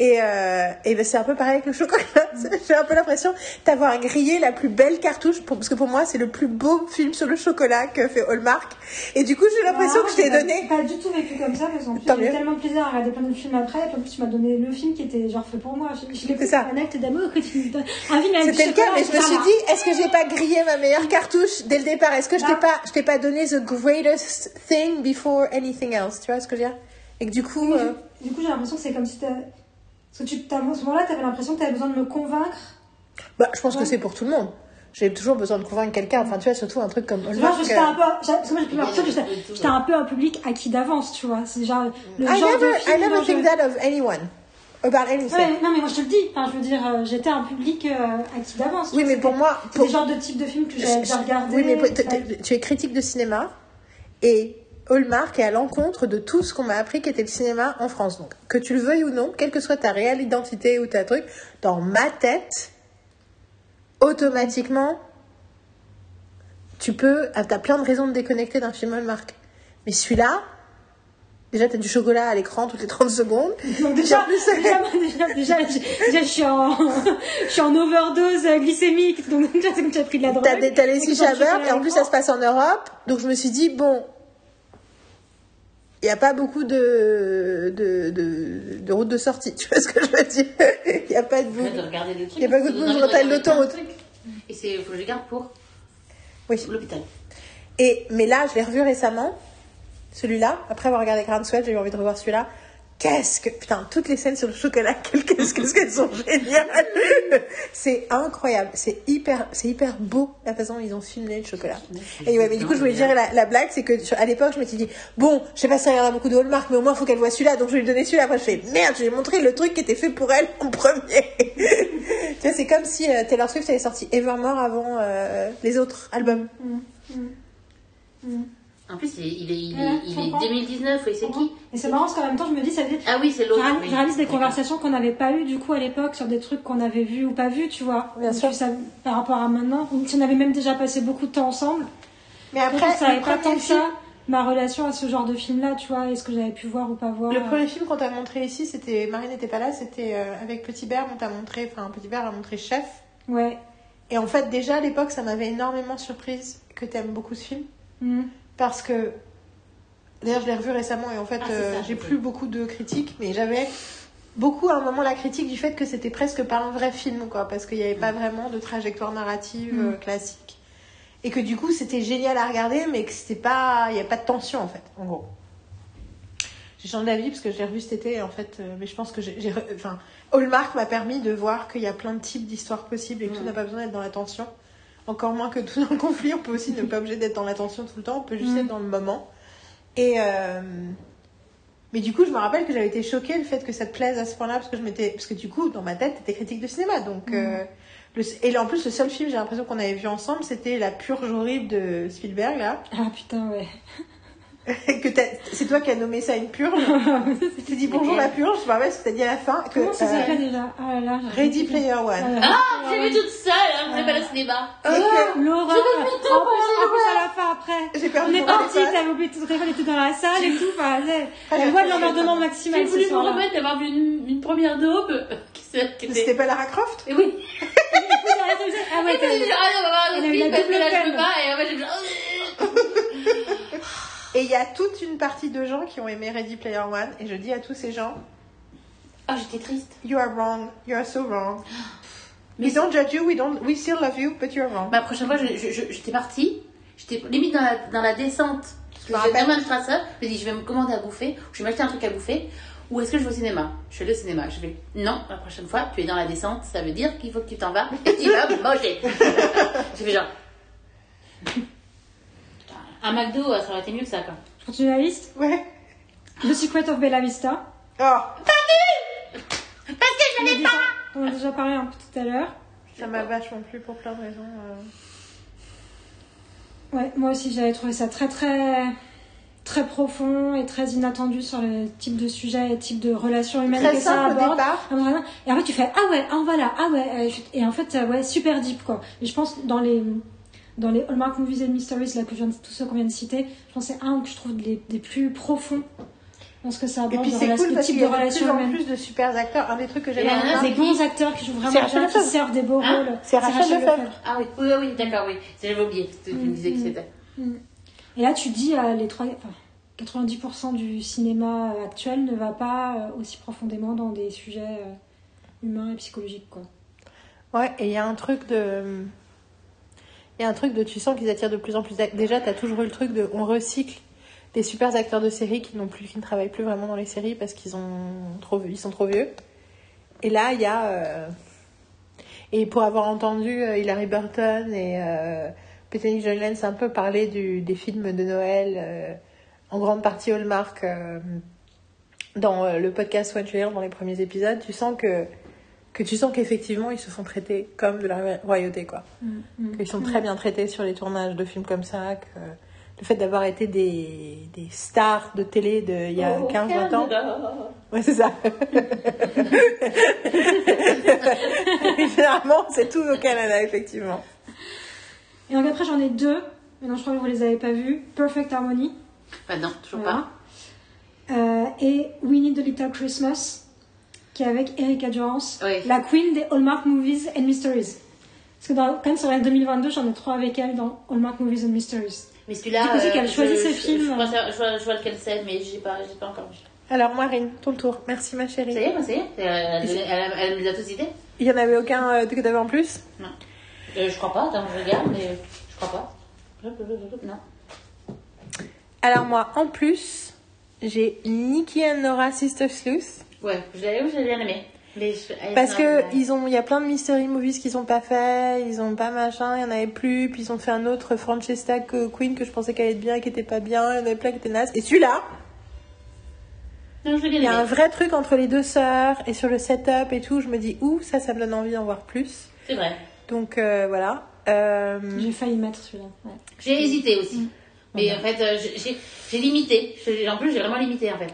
Et, euh, et ben c'est un peu pareil avec le chocolat. J'ai un peu l'impression d'avoir grillé la plus belle cartouche, pour- parce que pour moi, c'est le plus beau film sur le chocolat que fait Hallmark. Et du coup, j'ai l'impression Ah, que je t'ai pas- donné. Pas du tout vécu comme ça, parce qu'en plus, j'ai tellement plaisir à regarder plein de films après, et puis en plus, tu m'as donné le film qui était genre fait pour moi. C'est ça. un acte d'amour que tu. Un film C'était le cas, mais je me suis dit, est-ce que j'ai pas grillé ma meilleure cartouche dès le départ? Est-ce que je t'ai Non. pas, je t'ai pas donné the greatest thing before anything else? Tu vois ce que je veux dire? Et que du coup, euh, Du coup, j'ai l'impression que c'est comme si t'as. Parce que tu, t'as- à ce moment-là, t'avais l'impression que t'avais besoin de me convaincre. bah, je pense que c'est pour tout le monde. J'ai toujours besoin de convaincre quelqu'un. Enfin, tu vois, surtout un truc comme Hallmark. j'étais euh, un peu. j'ai- Parce que moi, j'ai j'étais un peu un public acquis d'avance, tu vois. C'est genre le I genre never, de film I never dont je- think that of anyone about anything. Ouais, non, mais moi je te le dis. Enfin, je veux dire, euh, j'étais un public euh, acquis d'avance. tu Oui, vois, mais pour moi, C'est pour- le genre de type de film que j'avais déjà regardé. Oui, mais pour- t- tu es critique de cinéma et Hallmark est à l'encontre de tout ce qu'on m'a appris qu'était le cinéma en France. Donc, que tu le veuilles ou non, quelle que soit ta réelle identité ou ta truc, dans ma tête, automatiquement, tu peux, ah, t'as plein de raisons de déconnecter d'un film Hallmark. Mais celui-là, déjà, t'as du chocolat à l'écran toutes les 30 secondes. Donc déjà, plus, déjà, déjà, je suis en, je suis en overdose glycémique, donc déjà, c'est comme tu as pris de la drogue. T'as les Et et en plus ça se passe en Europe. Donc je me suis dit, bon, il n'y a pas beaucoup de, de, de, de routes de sortie, tu vois ce que je veux dire? Il n'y a pas de bout. de regarder des trucs. Y a pas de routes, t'as regarder l'autoroute. Et c'est, faut que je garde pour Oui. l'hôpital. Et, mais là, je l'ai revu récemment, celui-là. Après avoir regardé Grand Sweat, j'ai eu envie de revoir celui-là. Qu'est-ce que. Putain, toutes les scènes sur le chocolat, qu'est-ce qu'elles sont géniales C'est incroyable. C'est hyper, c'est hyper beau la façon dont ils ont filmé le chocolat. Et ouais, mais du coup, je voulais dire la, la blague, c'est que à l'époque, je m'étais dit, bon, je sais pas si elle regarde beaucoup de Hallmark, mais au moins, il faut qu'elle voit celui-là. Donc, je vais lui donner celui-là. Après, je fais, merde, je lui ai montré le truc qui était fait pour elle en premier. tu vois, c'est comme si euh, Taylor Swift avait sorti Evermore avant euh, les autres albums. En plus, il est, il est, il est, Ouais, il je est comprends. 2019, oui, c'est qui Et c'est marrant parce qu'en même temps, je me dis, ça veut dire. Ah oui, c'est Je l'autre. réalise, oui. je réalise des conversations qu'on n'avait pas eues du coup à l'époque sur des trucs qu'on avait vus ou pas vus, tu vois. Bien sûr. par rapport à maintenant, si on avait même déjà passé beaucoup de temps ensemble, Mais après, savais le pas tant que film- ça ma relation à ce genre de film-là, tu vois, est-ce que j'avais pu voir ou pas voir. Le euh, premier film qu'on t'a montré ici, c'était Marie n'était pas là, c'était euh, avec Petit Bear, on t'a montré, enfin Petit Bear a montré Chef. Ouais. Et en fait, déjà à l'époque, ça m'avait énormément surprise que t'aimes beaucoup ce film, Mhm. Parce que d'ailleurs je l'ai revu récemment et en fait Ah, euh, j'ai plus beaucoup de critiques, mais j'avais beaucoup à un moment la critique du fait que c'était presque pas un vrai film, quoi, parce qu'il n'y avait pas vraiment de trajectoire narrative Mm. euh, classique. Et que du coup, c'était génial à regarder, mais que c'était pas, il n'y avait pas de tension en fait, en gros. J'ai changé d'avis parce que je l'ai revu cet été, en fait, euh, mais je pense que j'ai, j'ai enfin, Hallmark m'a permis de voir qu'il y a plein de types d'histoires possibles et que tout Mm. n'a pas besoin d'être dans la tension. Encore moins que tout dans le conflit, on peut aussi ne pas obligé d'être dans la tension tout le temps, on peut juste Mm. être dans le moment. Et euh, mais du coup, je me rappelle que j'avais été choquée le fait que ça te plaise à ce point-là, parce que je m'étais, parce que du coup, dans ma tête, t'étais critique de cinéma, donc. Mm. euh, le... Et en plus, le seul film, j'ai l'impression qu'on avait vu ensemble, c'était La purge horrible de Spielberg, là. Ah putain, ouais. que t'as- c'est toi qui as nommé ça une purge. tu dis bonjour la purge, je me rappelle ce que t'as dit à la fin. Que, Comment ça s'appelle déjà? Ah là là. j'ai- Ready Player One. Ouais, Ah, j'ai vu toute seule, hein, vous n'avez pas le cinéma. Et que- Laura, en plus, en plus à la fin après. J'ai On perdu est mon parti, t'avais oublié ton téléphone, était dans la salle et tout. Enfin, Ah, j'ai elle voit fait- l'emmerdement J'ai maximal. voulu me remettre d'avoir vu une, une première daube C'était était. pas Lara Croft? Et oui. Ah ouais, j'ai ah non, on film la parce que là, je peux pas. Et en fait, j'ai dit, Et il y a toute une partie de gens qui ont aimé Ready Player One. Et je dis à tous ces gens, ah, j'étais triste. you are wrong, you are so wrong. Mais We don't judge you, we don't, we still love you, but you're wrong. La prochaine fois, je- je- je- j'étais partie. J'étais limite dans la, dans la descente. me Parce que j'ai rappelle. vraiment Strasse. Je me dis, je vais me commander à bouffer. Ou je vais m'acheter un truc à bouffer. Ou est-ce que je vais au cinéma? Je vais au cinéma. Je vais, non, la prochaine fois, tu es dans la descente. Ça veut dire qu'il faut que tu t'en vas. Et tu vas manger. J'ai fait genre. Un McDo, ça aurait été mieux que ça, quoi. Je continue la liste. Ouais. The Secret of Bella Vista. Oh, Parce que je a déjà, on a déjà parlé un peu tout à l'heure. ça m'a vachement plu pour plein de raisons. euh. Ouais, moi aussi j'avais trouvé ça très très très profond et très inattendu sur le type de sujet et type de relations humaines Très que ça simple au aborde. départ. Ah. Et après tu fais ah ouais, ah voilà, ah ouais, euh, et en fait euh, ouais super deep quoi. Et je pense dans les dans les Hallmark Movies and Mysteries là que je viens de, tous ceux qu'on vient de citer, je pense que c'est un que je trouve des, des plus profonds dans ce que ça Et aborde puis de c'est cool le parce type qu'il y de a de plus relations en plus de super acteurs. Un des trucs que j'aime Et bien. Des bons acteurs qui jouent vraiment Rachel bien, qui servent des beaux Hein rôles. C'est Rachel Lefebvre. Ah oui, oui, oui, d'accord, oui. J'avais oublié. Tu me disais que c'était. Et là, tu dis, euh, les trois, enfin, 90% du cinéma euh, actuel ne va pas euh, aussi profondément dans des sujets euh, humains et psychologiques. Quoi. Ouais, et il y a un truc de. Il y a un truc de. Tu sens qu'ils attirent de plus en plus. Déjà, t'as toujours eu le truc de. On recycle des super acteurs de série qui, n'ont plus, qui ne travaillent plus vraiment dans les séries parce qu'ils ont trop, ils sont trop vieux. Et là, il y a. euh, Et pour avoir entendu euh, Hilary Burton et euh, Bethany Lenz un peu parler du, des films de Noël, euh, en grande partie Hallmark, euh, dans le podcast One Trailer, dans les premiers épisodes, tu sens que que tu sens qu'effectivement ils se font traiter comme de la royauté quoi. Qu'ils sont très bien traités sur les tournages de films comme ça, que le fait d'avoir été des, des stars de télé de il y a 15-20 ans. Ouais, c'est ça. Généralement, c'est tout au Canada, effectivement. Et donc après, j'en ai deux. Mais non, je crois que vous les avez pas vus. Perfect Harmony. Bah non, toujours Voilà. Euh, et We Need a Little Christmas, qui est avec Erika Jones, Oui. la queen des Hallmark Movies and Mysteries. Parce que dans, quand même sur l'année 2022, j'en ai trois avec elle dans Hallmark Movies and Mysteries. Mais celui-là. C'est euh, qu'elle choisit ses je- films. Je, vois, je, vois, je vois lequel c'est, mais j'ai pas, j'ai pas encore vu. Alors, Marine, ton tour. Merci, ma chérie. Ça y est, moi, ça y est. Elle, elle, elle, elle me les a tous cités Il y en avait aucun euh, que t'avais en plus? Non. Euh, je crois pas, attends, je regarde, mais je crois pas. Non. Alors, moi, en plus, j'ai Nikki and Nora Sister Sleuth. Ouais, je l'ai bien aimé. Elle- Parce que ils ont, il y a plein de mystery movies qu'ils ont pas fait, ils ont pas machin, il y en avait plus, puis ils ont fait un autre Francesca que- Queen que je pensais qu'elle allait être bien et qui était pas bien, il y en avait plein qui étaient nazes. Et celui-là, Non, je l'ai bien il y a un vrai truc entre les deux sœurs et sur le setup et tout, je me dis, ouh, ça, ça me donne envie d'en voir plus. C'est vrai. Donc euh, voilà. Euh, J'ai failli mettre celui-là. ouais. J'ai hésité aussi. Mais en fait, euh, j'ai- limité. En plus, j'ai vraiment limité en fait.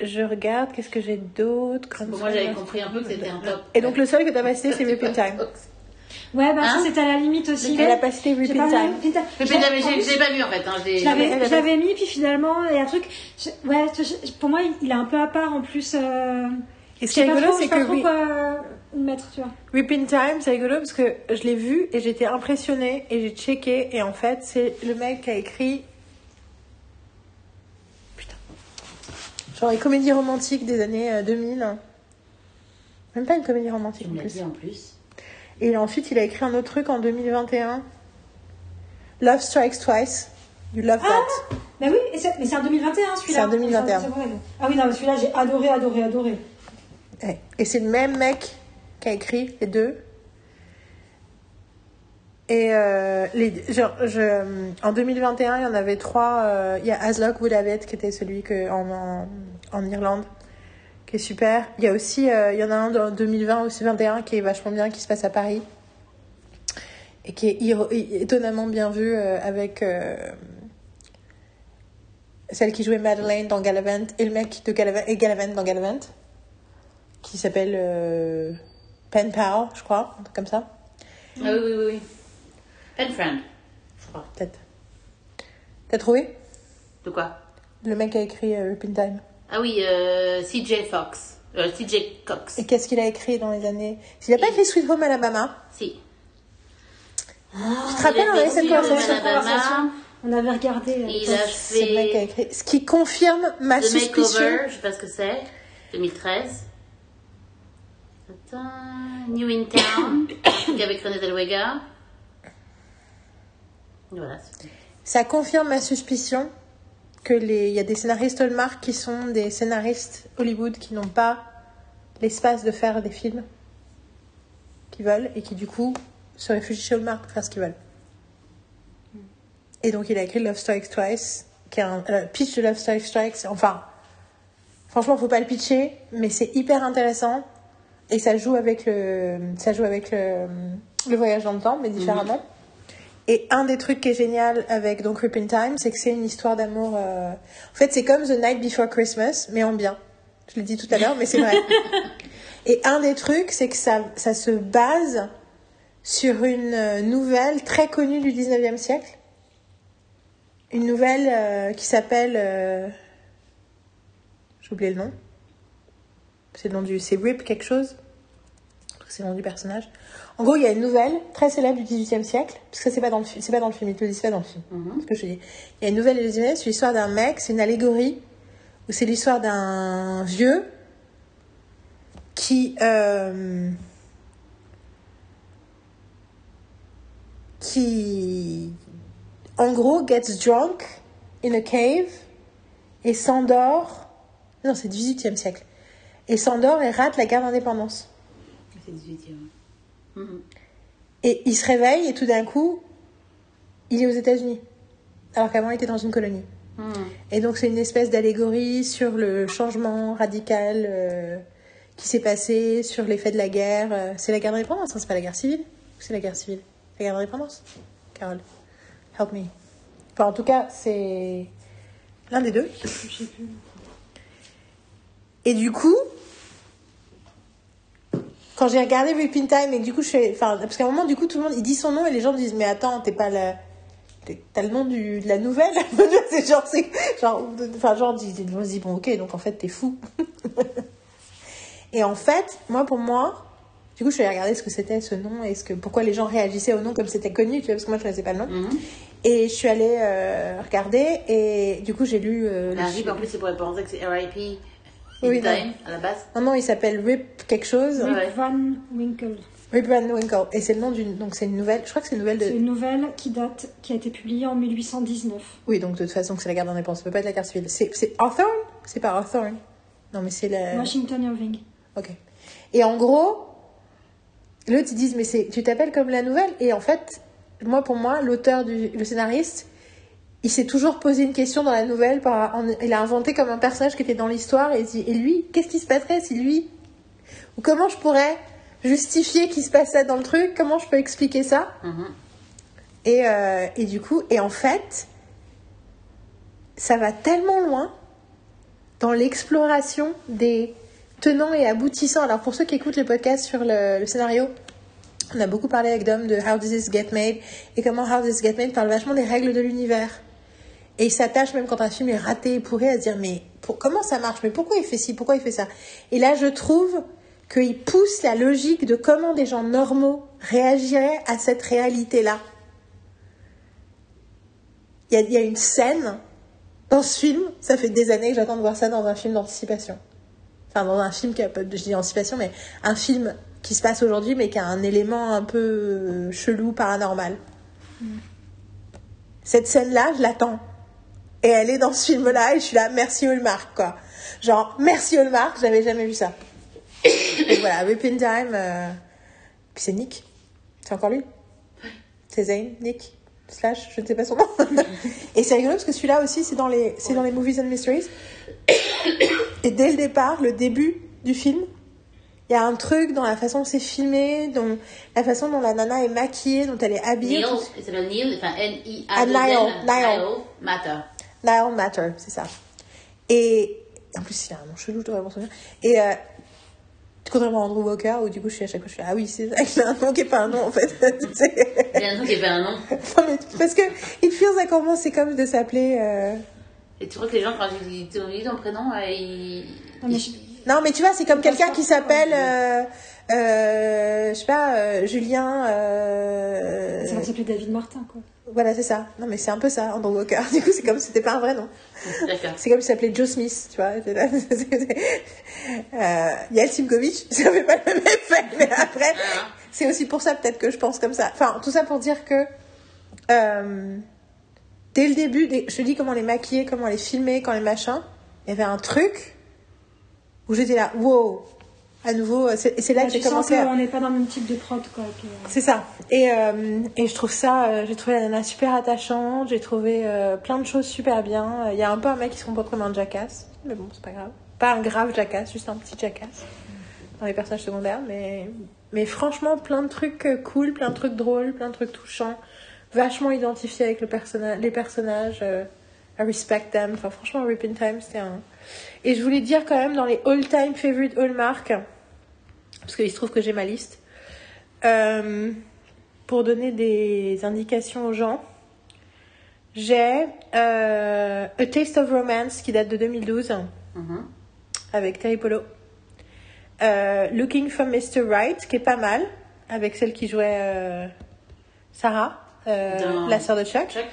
Je regarde, qu'est-ce que j'ai d'autre comme Bon, moi, j'avais compris un peu que c'était un top. Et donc le seul que t'as pas cité, c'est Whipping Time. Ouais, bah Hein ça c'était à la limite aussi. Elle a pas cité J'ai Whipping pas Time. Whipping Time. Mais Je j'ai pas vu en fait. Hein. Je l'avais, mis, puis finalement, il y a un truc. je- ouais, je- pour moi, il est un peu à part en plus. Euh, Et ce qui est rigolo, c'est sais pas que trop quoi mettre, tu vois. Whipping Time, c'est rigolo parce que je l'ai vu et j'étais impressionnée et j'ai checké et en fait c'est le mec qui a écrit genre les comédies romantiques des années euh, 2000 même pas une comédie romantique en plus dit en plus. et ensuite il a écrit un autre truc en 2021 Love Strikes Twice du Love That Bah oui, et mais c'est en 2021 celui-là. C'est en 2021. C'est vrai. Ah oui, non, mais celui-là, j'ai adoré, adoré, adoré. Et c'est le même mec qui a écrit les deux et euh, les, genre, je, en 2021, il y en avait trois. euh, Il y a Aslock It, qui était celui que, en, en, Irlande, qui est super. Il y a aussi, euh, il y en a un en 2020 aussi 21 qui est vachement bien, qui se passe à Paris. Et qui est étonnamment bien vu euh, avec euh, celle qui jouait Madeleine dans Galavant et le mec de Galavant, et Galavant dans Galavant, qui s'appelle euh, Pen Pal, je crois, un truc comme ça. Ah oui, oui, oui. Pen Friend, je crois. Peut-être. T'as trouvé? De quoi? Le mec a écrit euh, Whipping Time. Ah oui, euh, CJ Fox. Euh, CJ Cox. Et qu'est-ce qu'il a écrit dans les années? Il a pas écrit Sweet Home Alabama? Si. Tu te rappelles, on avait cette Sweet Home conversation Alabama. On avait regardé. euh, Il a C'est le mec qui a fait écrit. Ce qui confirme ma The suspicion. Makeover, je sais pas ce que c'est. 2013. Attends. New in Town. avec René Zellweger. Voilà. Ça confirme ma suspicion que les, il y a des scénaristes Hallmark qui sont des scénaristes Hollywood qui n'ont pas l'espace de faire des films qu'ils veulent et qui du coup se réfugient chez Hallmark pour faire ce qu'ils veulent. Et donc il a écrit Love Strikes Twice, qui est un euh, pitch de Love Strikes Twice. Enfin, franchement, faut pas le pitcher, mais c'est hyper intéressant et ça joue avec le, ça joue avec le, le voyage dans le temps, mais différemment. Et un des trucs qui est génial avec donc Rip in Time, c'est que c'est une histoire d'amour. euh, En fait, c'est comme The Night Before Christmas, mais en bien. Je l'ai dit tout à l'heure, mais c'est vrai. Et un des trucs, c'est que ça, ça se base sur une euh, nouvelle très connue du 19e siècle. Une nouvelle euh, qui s'appelle. euh, J'ai oublié le nom. C'est le nom du. C'est Rip quelque chose. C'est le nom du personnage. En gros, il y a une nouvelle très célèbre du 18e siècle, parce que c'est pas dans le film, c'est pas dans le film, ils te le disent pas dans le film. Mhm. Ce que je te dis. Il y a une nouvelle du 18e, c'est l'histoire d'un mec, c'est une allégorie, où c'est l'histoire d'un vieux qui euh, qui en gros gets drunk in a cave et s'endort non c'est 18e siècle et s'endort et rate la guerre d'indépendance C'est 18 et il se réveille et tout d'un coup il est aux États-Unis alors qu'avant il était dans une colonie Mhm. et donc c'est une espèce d'allégorie sur le changement radical euh, qui s'est passé, sur l'effet de la guerre. Euh, c'est la guerre d'indépendance, hein, c'est pas la guerre civile c'est la guerre civile? La guerre d'indépendance Carole, help me. Enfin, en tout cas, c'est l'un des deux. Et du coup, quand j'ai regardé Whipping Time et que du coup je fais, enfin, parce qu'à un moment du coup tout le monde il dit son nom et les gens disent mais attends t'es pas le, t'es- t'as le nom du, de la nouvelle, c'est genre c'est genre, enfin genre dis- on se dit bon ok donc en fait t'es fou. et en fait moi pour moi du coup je suis allée regarder ce que c'était ce nom et ce que pourquoi les gens réagissaient au nom comme c'était connu tu vois parce que moi je connaissais pas le nom Mhm. et je suis allée euh, regarder et du coup j'ai lu euh, le La RIP, en plus, c'est pour penser que c'est RIP Oui, time, à la base. non non il s'appelle Rip quelque chose Ouais. Rip Van Winkle. Rip Van Winkle. Et c'est le nom d'une. Donc c'est une nouvelle. Je crois que c'est une nouvelle C'est de. une nouvelle qui date, qui a été publiée en 1819. Oui, donc de toute façon, c'est la guerre d'indépendance. Ça peut pas être la guerre civile. C'est c'est Hawthorne? C'est pas Hawthorne. Non, mais c'est la. Washington Irving. Ok. Et en gros, l'autre ils disent mais c'est tu t'appelles comme la nouvelle? Et en fait, moi pour moi, l'auteur du le scénariste, il s'est toujours posé une question dans la nouvelle. Par, en- il a inventé comme un personnage qui était dans l'histoire et et lui, qu'est-ce qui se passerait si lui ou comment je pourrais justifier qu'il se passe ça dans le truc? Comment je peux expliquer ça? Mhm. Et, euh, et du coup, et en fait, ça va tellement loin dans l'exploration des tenants et aboutissants. Alors pour ceux qui écoutent le podcast sur le, le scénario, on a beaucoup parlé avec Dom de How Does This Get Made et comment How Does This Get Made parle vachement des règles de l'univers. Et il s'attache même quand un film est raté et pourri à se dire mais pour, comment ça marche? Mais pourquoi il fait ci? Pourquoi il fait ça? Et là je trouve qu'il pousse la logique de comment des gens normaux réagiraient à cette réalité-là. Il y a, il y a une scène dans ce film, ça fait des années que j'attends de voir ça dans un film d'anticipation. Enfin, dans un film qui a pas de, je dis anticipation, mais un film qui se passe aujourd'hui, mais qui a un élément un peu euh, chelou, paranormal. Cette scène-là, je l'attends. Et elle est dans ce film-là, et je suis là, merci Hallmark, quoi. Genre, merci Hallmark, j'avais jamais vu ça. Donc voilà, Whipping Time, euh, puis c'est Nick. C'est encore lui? C'est Zane, Nick, slash, je ne sais pas son nom. et c'est rigolo parce que celui-là aussi, c'est dans les, c'est dans les Movies and Mysteries. et dès le départ, le début du film, il y a un truc dans la façon dont c'est filmé, dont la façon dont la nana est maquillée, dont elle est habillée. Neil, il s'appelle Neil, enfin Ah, N-I-A. Niall, Niall. Matter. Nile Matter, c'est ça. Et en plus, il a un nom chelou, je devrais m'en souvenir. Et euh, contrairement à Andrew Walker, où du coup, je suis à chaque fois, je fais Ah oui, c'est ça, il a un nom qui n'est pas un nom en fait. C'est- Il a un truc qui avait un nom. Non, mais parce que It Feels Like Home, c'est comme de s'appeler. euh, Et tu crois que les gens, quand ils te disent ton prénom, euh, ils. Non, mais ils- Non, mais tu vois, c'est comme quelqu'un qui pas, s'appelle. euh, euh, je sais pas, euh, Julien. euh, Ça va s'appeler David Martin, quoi. Voilà, c'est ça. Non, mais c'est un peu ça, Andrew Walker. Du coup, c'est comme si c'était pas un vrai nom. D'accord. C'est comme s'il s'appelait Joe Smith, tu vois. Euh, Yael Simkovich, ça fait pas le même effet, mais après, Ah. c'est aussi pour ça peut-être que je pense comme ça. Enfin, tout ça pour dire que euh, dès le début, dès- je te dis comment les maquiller, comment les filmer, quand les machins, il y avait un truc où j'étais là, wow, à nouveau, c'est- et c'est là Ouais, que j'ai tu sens commencé à... qu'on n'est pas dans le même type de prod, quoi. que- C'est ça. Et, euh, et je trouve ça, euh, j'ai trouvé la nana super attachante, j'ai trouvé euh, plein de choses super bien. Il y a un peu un mec qui se comporte comme un jackass, mais bon, c'est pas grave. Pas un grave jackass, juste un petit jackass dans les personnages secondaires, mais, mais franchement, plein de trucs euh, cool, plein de trucs drôles, plein de trucs touchants. vachement identifiée avec le personnage, les personnages. euh, I respect them. Enfin, franchement, Rip in Time, c'était un. Et je voulais dire quand même dans les all-time favorite Hallmark, parce qu'il se trouve que j'ai ma liste, euh, pour donner des indications aux gens, j'ai euh, A Taste of Romance qui date de 2012 Mhm. avec Terry Polo. Euh, Looking for Mr. Right, qui est pas mal, avec celle qui jouait Sarah, la sœur de Chuck. Chuck,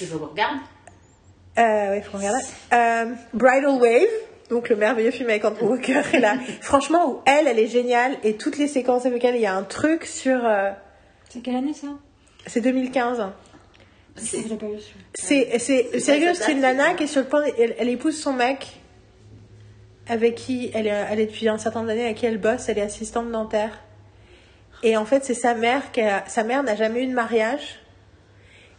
il faut qu'on regarde. Oui, faut regarder. Bridal Wave, donc le merveilleux film avec Andrew Walker est là. Franchement, où elle, elle est géniale et toutes les séquences avec elle, il y a un truc sur. euh, C'est quelle année ça? c'est 2015. Je l'ai pas vu celui-là. C'est c'est C'est une nana c'est qui est sur le point. Elle, elle épouse son mec avec qui elle est, elle est depuis un certain nombre d'années avec qui elle bosse. Elle est assistante dentaire. Et en fait, c'est sa mère qui a- sa mère n'a jamais eu de mariage.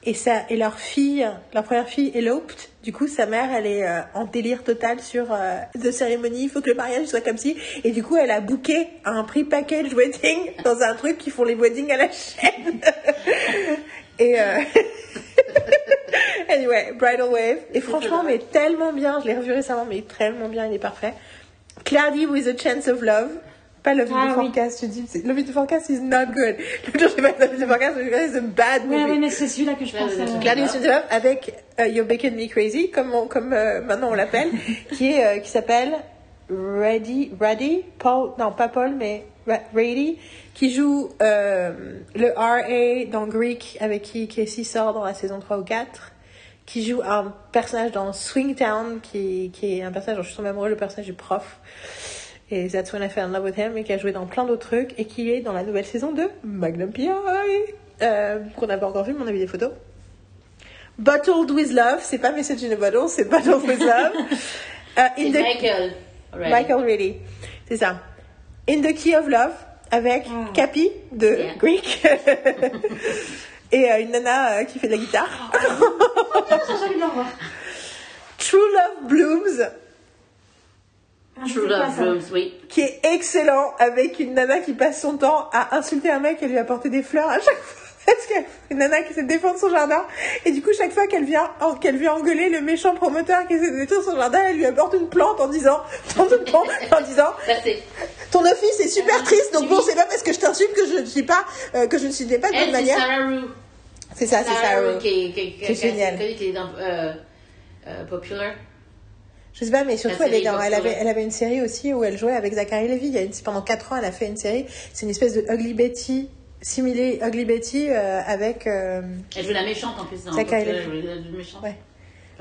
Et ça et leur fille, leur première fille eloped. Du coup, sa mère, elle est euh, en délire total sur euh, de cérémonie. Il faut que le mariage soit comme ci. Et du coup, elle a booké un pre-package wedding dans un truc qui font les weddings à la chaîne. et euh, Anyway, Bridal Wave. Et franchement, mais tellement bien. Je l'ai revu récemment, mais tellement bien. Il est parfait. Cloudy with a Chance of Love. Pas Love in Ah the oui. Forecast. Je dis, Love in the Forecast is not good. Le jour, j'ai pas Love in the Forecast, mais c'est a bad movie. ouais, mais c'est celui-là que je pensais. Chance of Love avec euh, You're Making Me Crazy, comme, on- comme euh, maintenant on l'appelle, qui est, euh, qui s'appelle Ready, Ready, Paul, non pas Paul, mais Rady, qui joue euh, le RA dans Greek, avec qui Casey sort dans la saison 3 ou 4, qui joue un personnage dans Swingtown, qui, qui est un personnage dont je suis tombée amoureuse, le personnage du prof. Et That's When I Fell in Love with Him, et qui a joué dans plein d'autres trucs, et qui est dans la nouvelle saison de Magnum P.I. Euh, qu'on n'a pas encore vu, mais on a vu des photos. Bottled with Love, c'est pas Message in a Bottle, c'est Bottled with Love. Euh, in the- Michael. Already. Michael Reilly, c'est ça. In the Key of Love, avec Ah. Capi de Yeah. Greek. Et euh, une nana euh, qui fait de la guitare. Revoir. True Love Blooms, Ah, True Love ça. Blooms, oui. qui est excellent, avec une nana qui passe son temps à insulter un mec et lui apporter des fleurs à chaque fois. Parce qu'une nana qui essaie de défendre son jardin. Et du coup, chaque fois qu'elle vient, en- qu'elle vient engueuler le méchant promoteur qui essaie de détruire son jardin, elle lui apporte une plante en disant, en, en disant, Merci. ton office est super triste, donc bon, c'est pas parce que je t'insulte que je ne suis pas, euh, que je ne suis pas de bonne manière. C'est ça, c'est ça. Sarah C'est génial. qui- qui est euh, euh. Je sais pas, mais surtout, elle, est série dans- elle, Popular. avait, elle avait une série aussi où elle jouait avec Zachary Levy. Il y a une, pendant 4 ans, elle a fait une série. C'est une espèce de Ugly Betty, similé Ugly Betty euh, avec. euh, Elle joue la méchante en plus dans Zachary. Levi. Elle joue la méchante. Ouais.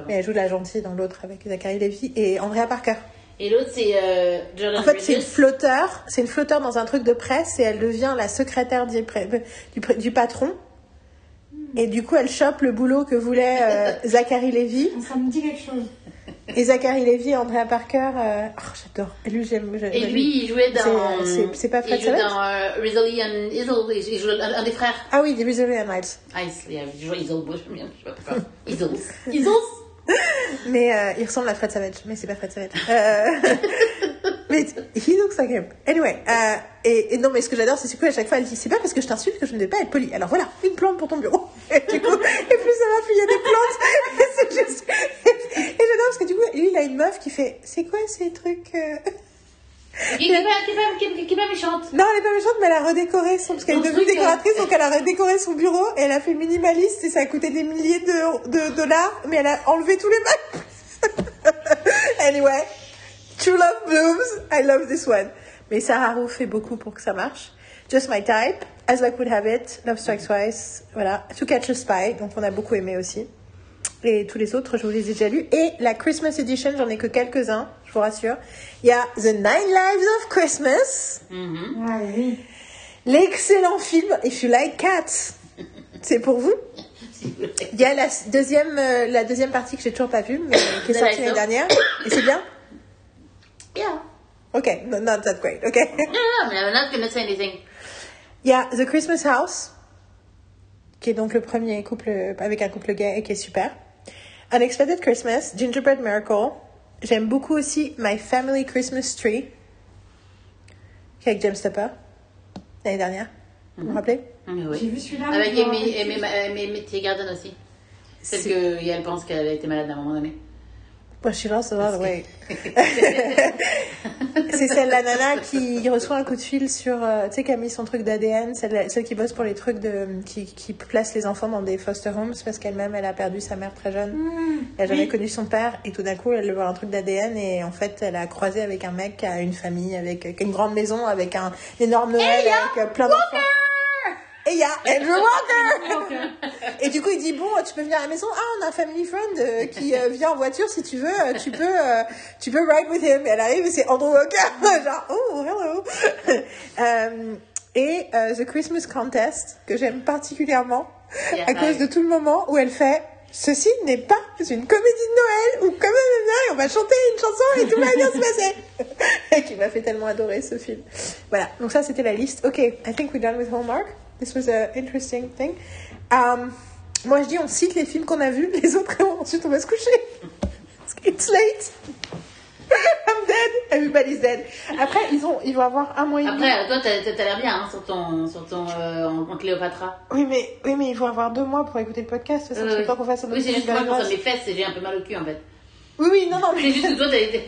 mais elle joue la gentille dans l'autre avec Zachary Levy et Andrea Parker. Et l'autre, c'est euh, Jordan En fait, c'est une flotteur. C'est une flotteur dans un truc de presse et elle devient la secrétaire du, pré- du, pré- du patron. Et du coup, elle chope le boulot que voulait euh, Zachary Levy. Ça me dit quelque chose. Et Zachary Levy et Andrea Parker. euh, Oh, j'adore. Et lui, j'aime. Et lui, il jouait dans. C'est- c'est- pas Fred Il jouait dans euh, Rizzoli and Isle. Il jouait un, un des frères. Ah oui, des Misery and. Ice, yeah, il jouait bien. Je sais pas pourquoi. Isles. Mais euh, il ressemble à Fred Savage, mais c'est pas Fred Savage. Euh, mais he looks like him. Anyway, euh, et, non, mais ce que j'adore, c'est que à chaque fois, elle dit c'est pas parce que je t'insulte que je ne vais pas être polie. Alors voilà, une plante pour ton bureau. Et du coup, et plus ça va, plus il y a des plantes. Et. Et j'adore parce que du coup, lui, il a une meuf qui fait c'est quoi ces trucs euh? Qui qui qui qui qui pas méchante. Non, elle est pas méchante, mais elle a redécoré son. Parce qu'elle est devenue truc, décoratrice, euh, donc elle a redécoré son bureau et elle a fait minimaliste et ça a coûté des milliers de, de dollars, mais elle a enlevé tous les meubles. anyway, True Love Blooms, I love this one. Mais Sarah Roux fait beaucoup pour que ça marche. Just My Type, As Luck Would Have It, Love Strikes Twice, voilà. To Catch a Spy, donc on a beaucoup aimé aussi. Et tous les autres, je vous les ai déjà lus. Et la Christmas Edition, j'en ai que quelques-uns, je vous rassure. Il y a The Nine Lives of Christmas. Mhm. Ah oui. L'excellent film If You Like Cats. C'est pour vous? Il y a la deuxième, euh, la deuxième partie que j'ai toujours pas vue, mais qui est sortie l'année dernière. Et c'est bien? Yeah. Ok, no, not that great, ok. No, no, I'm not gonna say anything. Il y a The Christmas House, qui est donc le premier couple avec un couple gay et qui est super. Unexpected Christmas, Gingerbread Miracle. J'aime beaucoup aussi My Family Christmas Tree, qui est avec James Tupper, l'année dernière. Vous vous rappelez? Oui, J'ai vu celui-là. Avec Amy, Amy. Amy, Amy Garden aussi. Celle C'est- que elle pense qu'elle a été malade à un moment donné. Well, she lost a lot of weight. c'est celle la nana qui reçoit un coup de fil sur, euh, tu sais, qui a mis son truc d'ADN, celle, celle qui bosse pour les trucs de, qui, qui place les enfants dans des foster homes parce qu'elle-même elle a perdu sa mère très jeune. Mmh. Elle a jamais Oui. connu son père et tout d'un coup elle voit un truc d'ADN et en fait elle a croisé avec un mec qui a une famille avec une grande maison avec un énorme Noël avec euh, plein d'enfants. Et il y a Andrew Walker Et du coup, il dit bon, tu peux venir à la maison. Ah, on a un family friend euh, qui euh, vient en voiture si tu veux. euh, tu peux, euh, tu peux ride with him. Et elle arrive et c'est Andrew Walker. Genre oh hello. Euh, et The Christmas Contest que j'aime particulièrement Yeah, à cause de tout le moment où elle fait. Ceci n'est pas une comédie de Noël où comme on on va chanter une chanson et tout va bien se passer. Et qui m'a fait tellement adorer ce film. Voilà, donc ça c'était la liste. Ok, I think we're done with Hallmark. This was an interesting thing. Um, moi je dis on cite les films qu'on a vus, les autres ensuite on va se coucher. It's late. I'm dead. Everybody's dead. Après ils ont ils vont avoir un mois et demi. Après, toi, t'as l'air bien hein, sur ton, sur ton euh, en, Cléopatra. Oui mais oui mais ils vont avoir deux mois pour écouter le podcast. Façon, Euh, pas qu'on fasse un oui, c'est autre juste ça mes fesses, j'ai un peu mal au cul en fait. Oui oui non non mais C'est juste que toi, t'as été.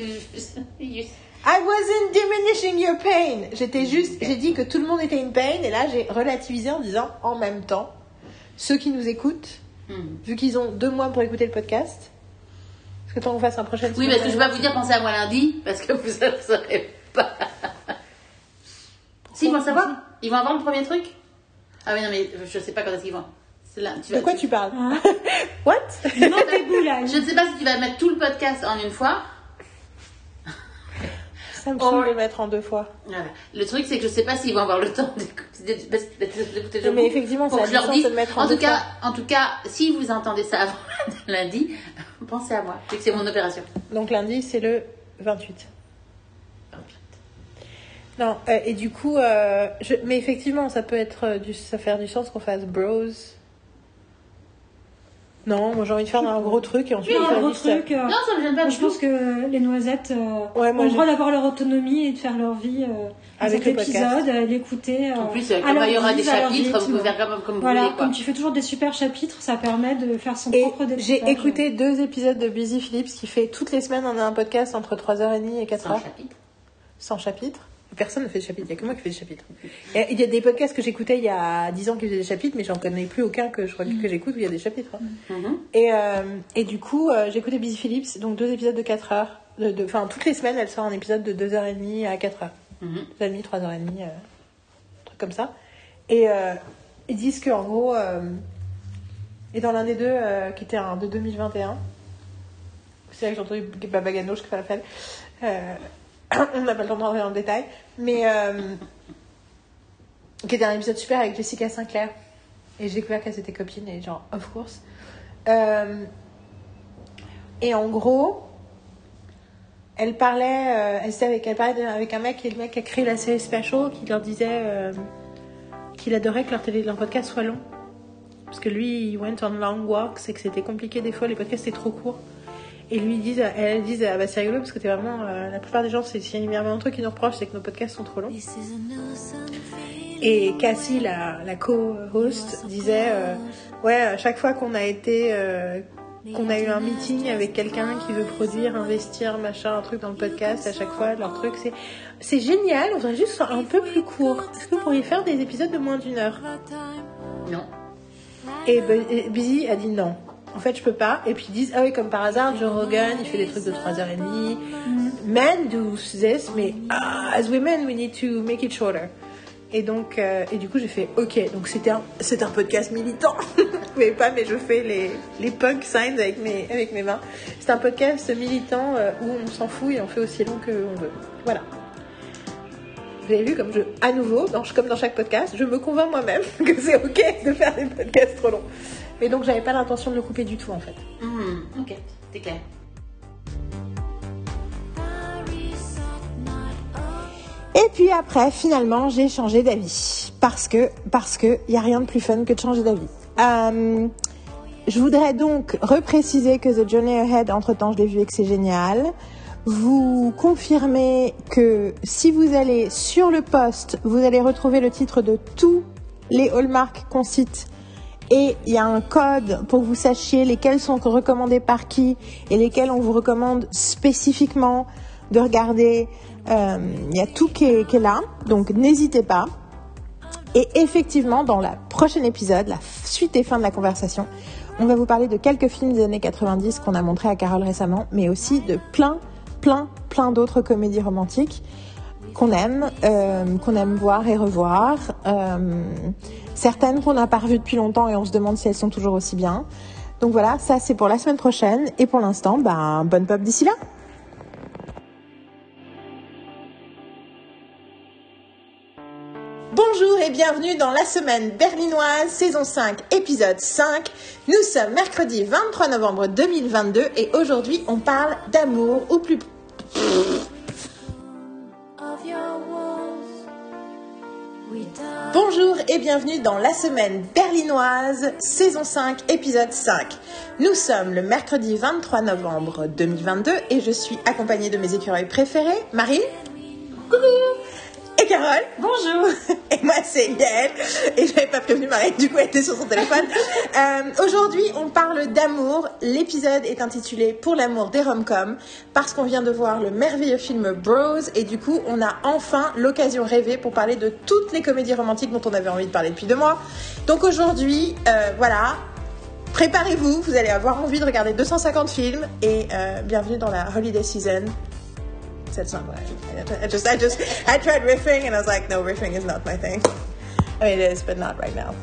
I wasn't diminishing your pain. J'étais juste, j'ai dit que tout le monde était in pain et là j'ai relativisé en disant en même temps, ceux qui nous écoutent, Hmm. vu qu'ils ont deux mois pour écouter le podcast, est-ce que toi on fasse un prochain Oui, parce que je vais pas vous dire pensez à moi lundi, parce que vous ne saurez pas. si, ils vont savoir. Ils vont avoir le premier truc? Ah oui, non, mais je sais pas quand est-ce qu'ils vont. C'est là. Tu De quoi tu parles? Hein? What? Non, là. Je ne sais pas si tu vas mettre tout le podcast en une fois. Ça me saoule de le mettre en deux fois. Voilà. Le truc, c'est que je sais pas s'ils vont avoir le temps d'écouter Non, mais le effectivement, du leur dise. de le mettre en En deux tout cas, en tout cas, si vous entendez ça avant lundi, pensez à moi. vu que c'est mon opération. Donc lundi c'est le 28. Non, euh, et du coup, euh, je... mais effectivement, ça peut être euh, du... ça faire du sens qu'on fasse bros. Non, moi j'ai envie de faire un gros truc et ensuite Oui, un gros truc. euh, Non, ça me gêne pas moi, je pense que les noisettes euh, Ouais, moi, ont le droit d'avoir leur autonomie et de faire leur vie euh, Avec l'épisode, euh, l'écouter. euh, En plus, comme il y aura des chapitres, vous pouvez faire comme, comme vous Voilà, voulez. Quoi. comme tu fais toujours des super chapitres, ça permet de faire son Et propre j'ai découpage. écouté deux épisodes de Busy Phillips qui fait toutes les semaines on a un podcast entre 3h30 et 4h. Sans chapitre. Sans chapitre. Personne ne fait de chapitre, il n'y a que moi qui fais des chapitres. Il y a des podcasts que j'écoutais il y a 10 ans qui faisaient des chapitres, mais j'en connais plus aucun que je que j'écoute où il y a des chapitres. hein. Mhm. Et, euh, et du coup, euh, écouté Busy Phillips, donc deux épisodes de 4 heures. De, de- Enfin, toutes les semaines, elle sort un épisode de 2h30 à 4h. Mhm. 2h30, 3h30, euh, un truc comme ça. Et euh, ils disent qu'en gros, et dans l'un des deux, qui était un de 2021, c'est là que j'ai entendu Baba Ganoush qui fait la fête, on n'a pas le temps de rentrer dans le détail, mais euh, qui était un épisode super avec Jessica Sinclair. Et j'ai découvert qu'elles étaient copines, et genre, of course. Euh, et en gros, elle parlait, euh, elle, était avec, elle parlait avec un mec, et le mec a créé la série Special, qui leur disait qu'il adorait que leur, leur podcast soit long. Parce que lui, il went on long walks et que c'était compliqué des fois, les podcasts étaient trop courts. Et lui, disent, elles disent, ah bah c'est rigolo parce que t'es vraiment, euh, la plupart des gens, c'est s'il y a un truc qui nous reproche, c'est que nos podcasts sont trop longs. Et Cassie, la, la co-host, disait euh, Ouais, à chaque fois qu'on a été. euh, qu'on a eu un meeting avec quelqu'un qui veut produire, investir, machin, un truc dans le podcast, à chaque fois, leur truc, c'est. C'est génial, on voudrait juste que ce soit un peu plus court. Est-ce que vous pourriez faire des épisodes de moins d'une heure? Non. Et et Busy a dit non. En fait, je peux pas. Et puis ils disent, ah oui, comme par hasard, Joe Rogan, il fait des trucs de 3h30. Men do this, mais ah, as women, we need to make it shorter. Et donc, euh, et du coup, j'ai fait, ok, donc c'était un, c'est un podcast militant. Vous voyez pas, mais je fais les, les punk signs avec mes, avec mes mains. C'est un podcast militant euh, où on s'en fout et on fait aussi long que on veut. Voilà. Vous avez vu, comme je, à nouveau, dans, comme dans chaque podcast, je me convainc moi-même que c'est ok de faire des podcasts trop longs. Mais donc, j'avais pas l'intention de le couper du tout, en fait. Mhm. Ok, c'est clair. Et puis après, finalement, j'ai changé d'avis. Parce que, parce que, y a rien de plus fun que de changer d'avis. Euh, je voudrais donc repréciser que The Journey Ahead, entre temps, je l'ai vu et que c'est génial. Vous confirmez que si vous allez sur le post, vous allez retrouver le titre de tous les Hallmark qu'on cite et il y a un code pour que vous sachiez lesquels sont recommandés par qui et lesquels on vous recommande spécifiquement de regarder. Euh, il y a tout qui est, qui est là, donc n'hésitez pas. Et effectivement, dans le prochain épisode, la suite et fin de la conversation, on va vous parler de quelques films des années 90 qu'on a montré à Carole récemment, mais aussi de plein, plein, plein d'autres comédies romantiques qu'on aime, euh, qu'on aime voir et revoir. Euh, certaines qu'on n'a pas revues depuis longtemps et on se demande si elles sont toujours aussi bien. Donc voilà, ça c'est pour la semaine prochaine. Et pour l'instant, ben, bonne pop d'ici là. Bonjour et bienvenue dans la semaine berlinoise, saison 5, épisode 5. Nous sommes mercredi 23 novembre 2022 et aujourd'hui on parle d'amour ou plus... Bonjour et bienvenue dans la semaine berlinoise, saison 5, épisode 5. Nous sommes le mercredi 23 novembre 2022 et je suis accompagnée de mes écureuils préférés, Marine. Coucou et Carole. Bonjour. Et moi, c'est Yael. Et je n'avais pas prévenu Marine, du coup, elle était sur son téléphone. Euh, Aujourd'hui, on parle d'amour. L'épisode est intitulé Pour l'amour des rom-coms parce qu'on vient de voir le merveilleux film Bros. Et du coup, on a enfin l'occasion rêvée pour parler de toutes les comédies romantiques dont on avait envie de parler depuis deux mois. Donc aujourd'hui, euh, voilà. Préparez-vous, vous allez avoir envie de regarder 250 films et euh, bienvenue dans la holiday season. That's not what I, I just, I just, I tried riffing and I was like, no, riffing is not my thing. I mean, it is, but not right now.